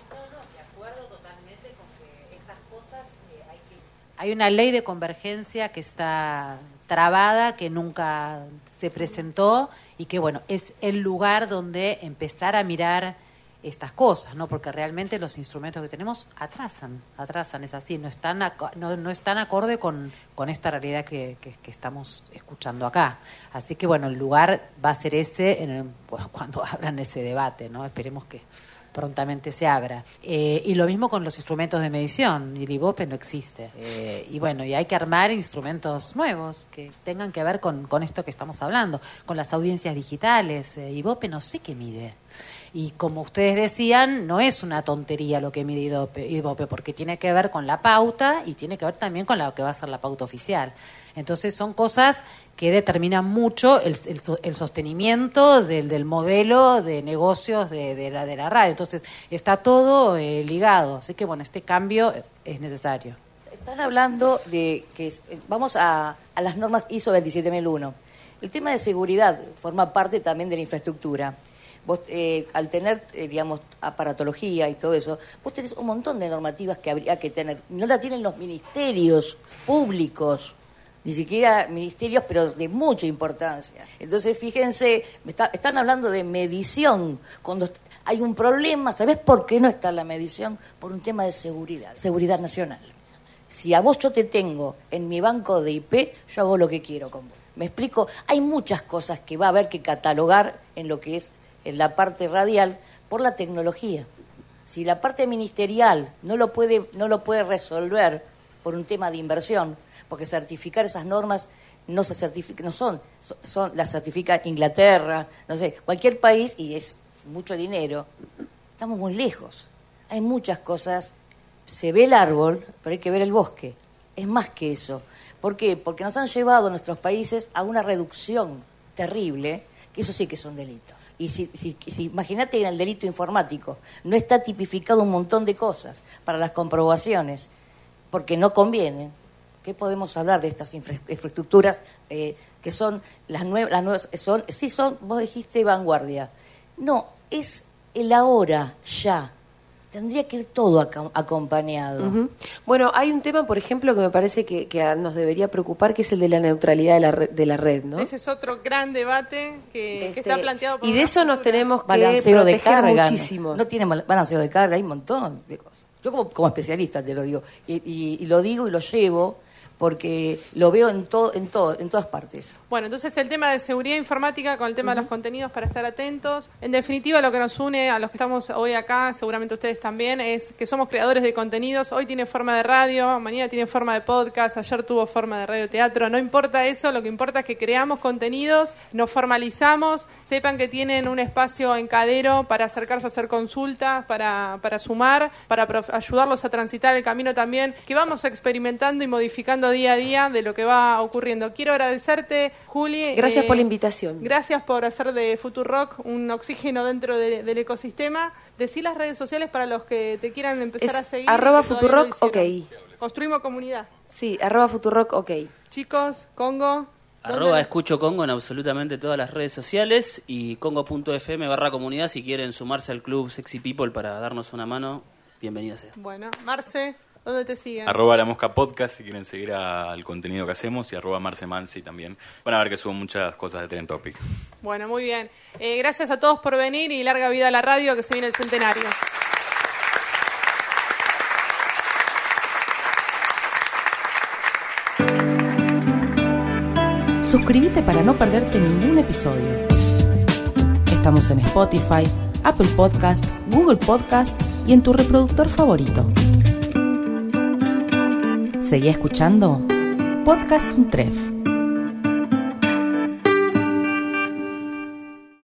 Speaker 12: Hay una ley de convergencia que está trabada, que nunca se presentó y que, bueno, es el lugar donde empezar a mirar estas cosas, ¿no? Porque realmente los instrumentos que tenemos atrasan, atrasan, es así, no están, no, no están acorde con, con esta realidad que, que- estamos escuchando acá. Así que, bueno, el lugar va a ser ese en el- (laughs) cuando abran ese debate, ¿no? Esperemos que prontamente se abra. Eh, y lo mismo con los instrumentos de medición. El IVOPE no existe. Eh, y bueno, y hay que armar instrumentos nuevos que tengan que ver con, con esto que estamos hablando, con las audiencias digitales. Eh, IVOPE no sé qué mide. Y como ustedes decían, no es una tontería lo que mide IVOPE, porque tiene que ver con la pauta y tiene que ver también con lo que va a ser la pauta oficial. Entonces son cosas que determinan mucho el, el el sostenimiento del, del modelo de negocios de, de la, de la radio. Entonces está todo eh, ligado. Así que bueno, este cambio es necesario.
Speaker 13: Están hablando de que eh, vamos a, a las normas ISO 27001. El tema de seguridad forma parte también de la infraestructura. Vos, eh, al tener, eh, digamos, aparatología y todo eso, vos tenés un montón de normativas que habría que tener. No la tienen los ministerios públicos, ni siquiera ministerios, pero de mucha importancia. Entonces, fíjense, me está- están hablando de medición. Cuando hay un problema, ¿sabés por qué no está la medición? Por un tema de seguridad, seguridad nacional. Si a vos yo te tengo en mi banco de IP, yo hago lo que quiero con vos. Me explico, hay muchas cosas que va a haber que catalogar en lo que es en la parte radial por la tecnología. Si la parte ministerial no lo puede, no lo puede resolver por un tema de inversión, porque certificar esas normas no se certifica, no son, son, las certifica Inglaterra, no sé, cualquier país y es mucho dinero. Estamos muy lejos. Hay muchas cosas. Se ve el árbol, pero hay que ver el bosque. Es más que eso. ¿Por qué? Porque nos han llevado nuestros países a una reducción terrible, que eso sí que es un delito. Y si, si, si- imagínate en el delito informático, no está tipificado un montón de cosas para las comprobaciones, porque no conviene. ¿Qué podemos hablar de estas infra- infraestructuras eh, que son las nuevas, las nuevas, son, sí son, vos dijiste vanguardia. No, es el ahora, ya. Tendría que ir todo aca- acompañado.
Speaker 5: Bueno, hay un tema, por ejemplo, que me parece que, que nos debería preocupar, que es el de la neutralidad de la red, de la red ¿no?
Speaker 3: Ese es otro gran debate que, que está
Speaker 5: Este,
Speaker 3: planteado por
Speaker 5: y de eso nos tenemos que
Speaker 13: balanceo de
Speaker 5: proteger
Speaker 13: carga.
Speaker 5: muchísimo.
Speaker 13: No tiene mal- balanceo de carga, hay un montón de cosas. Yo como, como especialista te lo digo. Y, y- y lo digo y lo llevo porque lo veo en, todo en, todo en todas partes.
Speaker 3: Bueno, entonces el tema de seguridad informática con el tema de los contenidos para estar atentos. En definitiva, lo que nos une a los que estamos hoy acá, seguramente ustedes también, es que somos creadores de contenidos. Hoy tiene forma de radio, mañana tiene forma de podcast, ayer tuvo forma de radio teatro. No importa eso, lo que importa es que creamos contenidos, nos formalizamos, sepan que tienen un espacio en Cadero para acercarse a hacer consultas, para, para sumar, para ayudarlos a transitar el camino también, que vamos experimentando y modificando día a día de lo que va ocurriendo. Quiero agradecerte, Juli.
Speaker 5: Gracias
Speaker 3: eh,
Speaker 5: por la invitación.
Speaker 3: Gracias por hacer de Futurock un oxígeno dentro de- del ecosistema. Decí las redes sociales para los que te quieran empezar
Speaker 5: Es
Speaker 3: a seguir.
Speaker 5: arroba
Speaker 3: no
Speaker 5: Futurock,
Speaker 3: hicieron. Construimos comunidad.
Speaker 5: Sí, arroba Futurock, ok.
Speaker 3: Chicos, Congo. ¿dónde
Speaker 6: Arroba escucho Congo en absolutamente todas las redes sociales y congo.fm barra comunidad si quieren sumarse al club Sexy People para darnos una mano, bienvenidos sea.
Speaker 3: Bueno, Marce, ¿dónde te siguen?
Speaker 7: Arroba la mosca podcast si quieren seguir al contenido que hacemos y arroba Marce Mansi también. Van a ver que subo muchas cosas de Tren Topic.
Speaker 3: Bueno, muy bien. Eh, gracias a todos por venir y larga vida a la radio que se viene el centenario.
Speaker 1: Suscríbete para no perderte ningún episodio. Estamos en Spotify, Apple Podcast, Google Podcast y en tu reproductor favorito. Seguí escuchando Podcast Untref.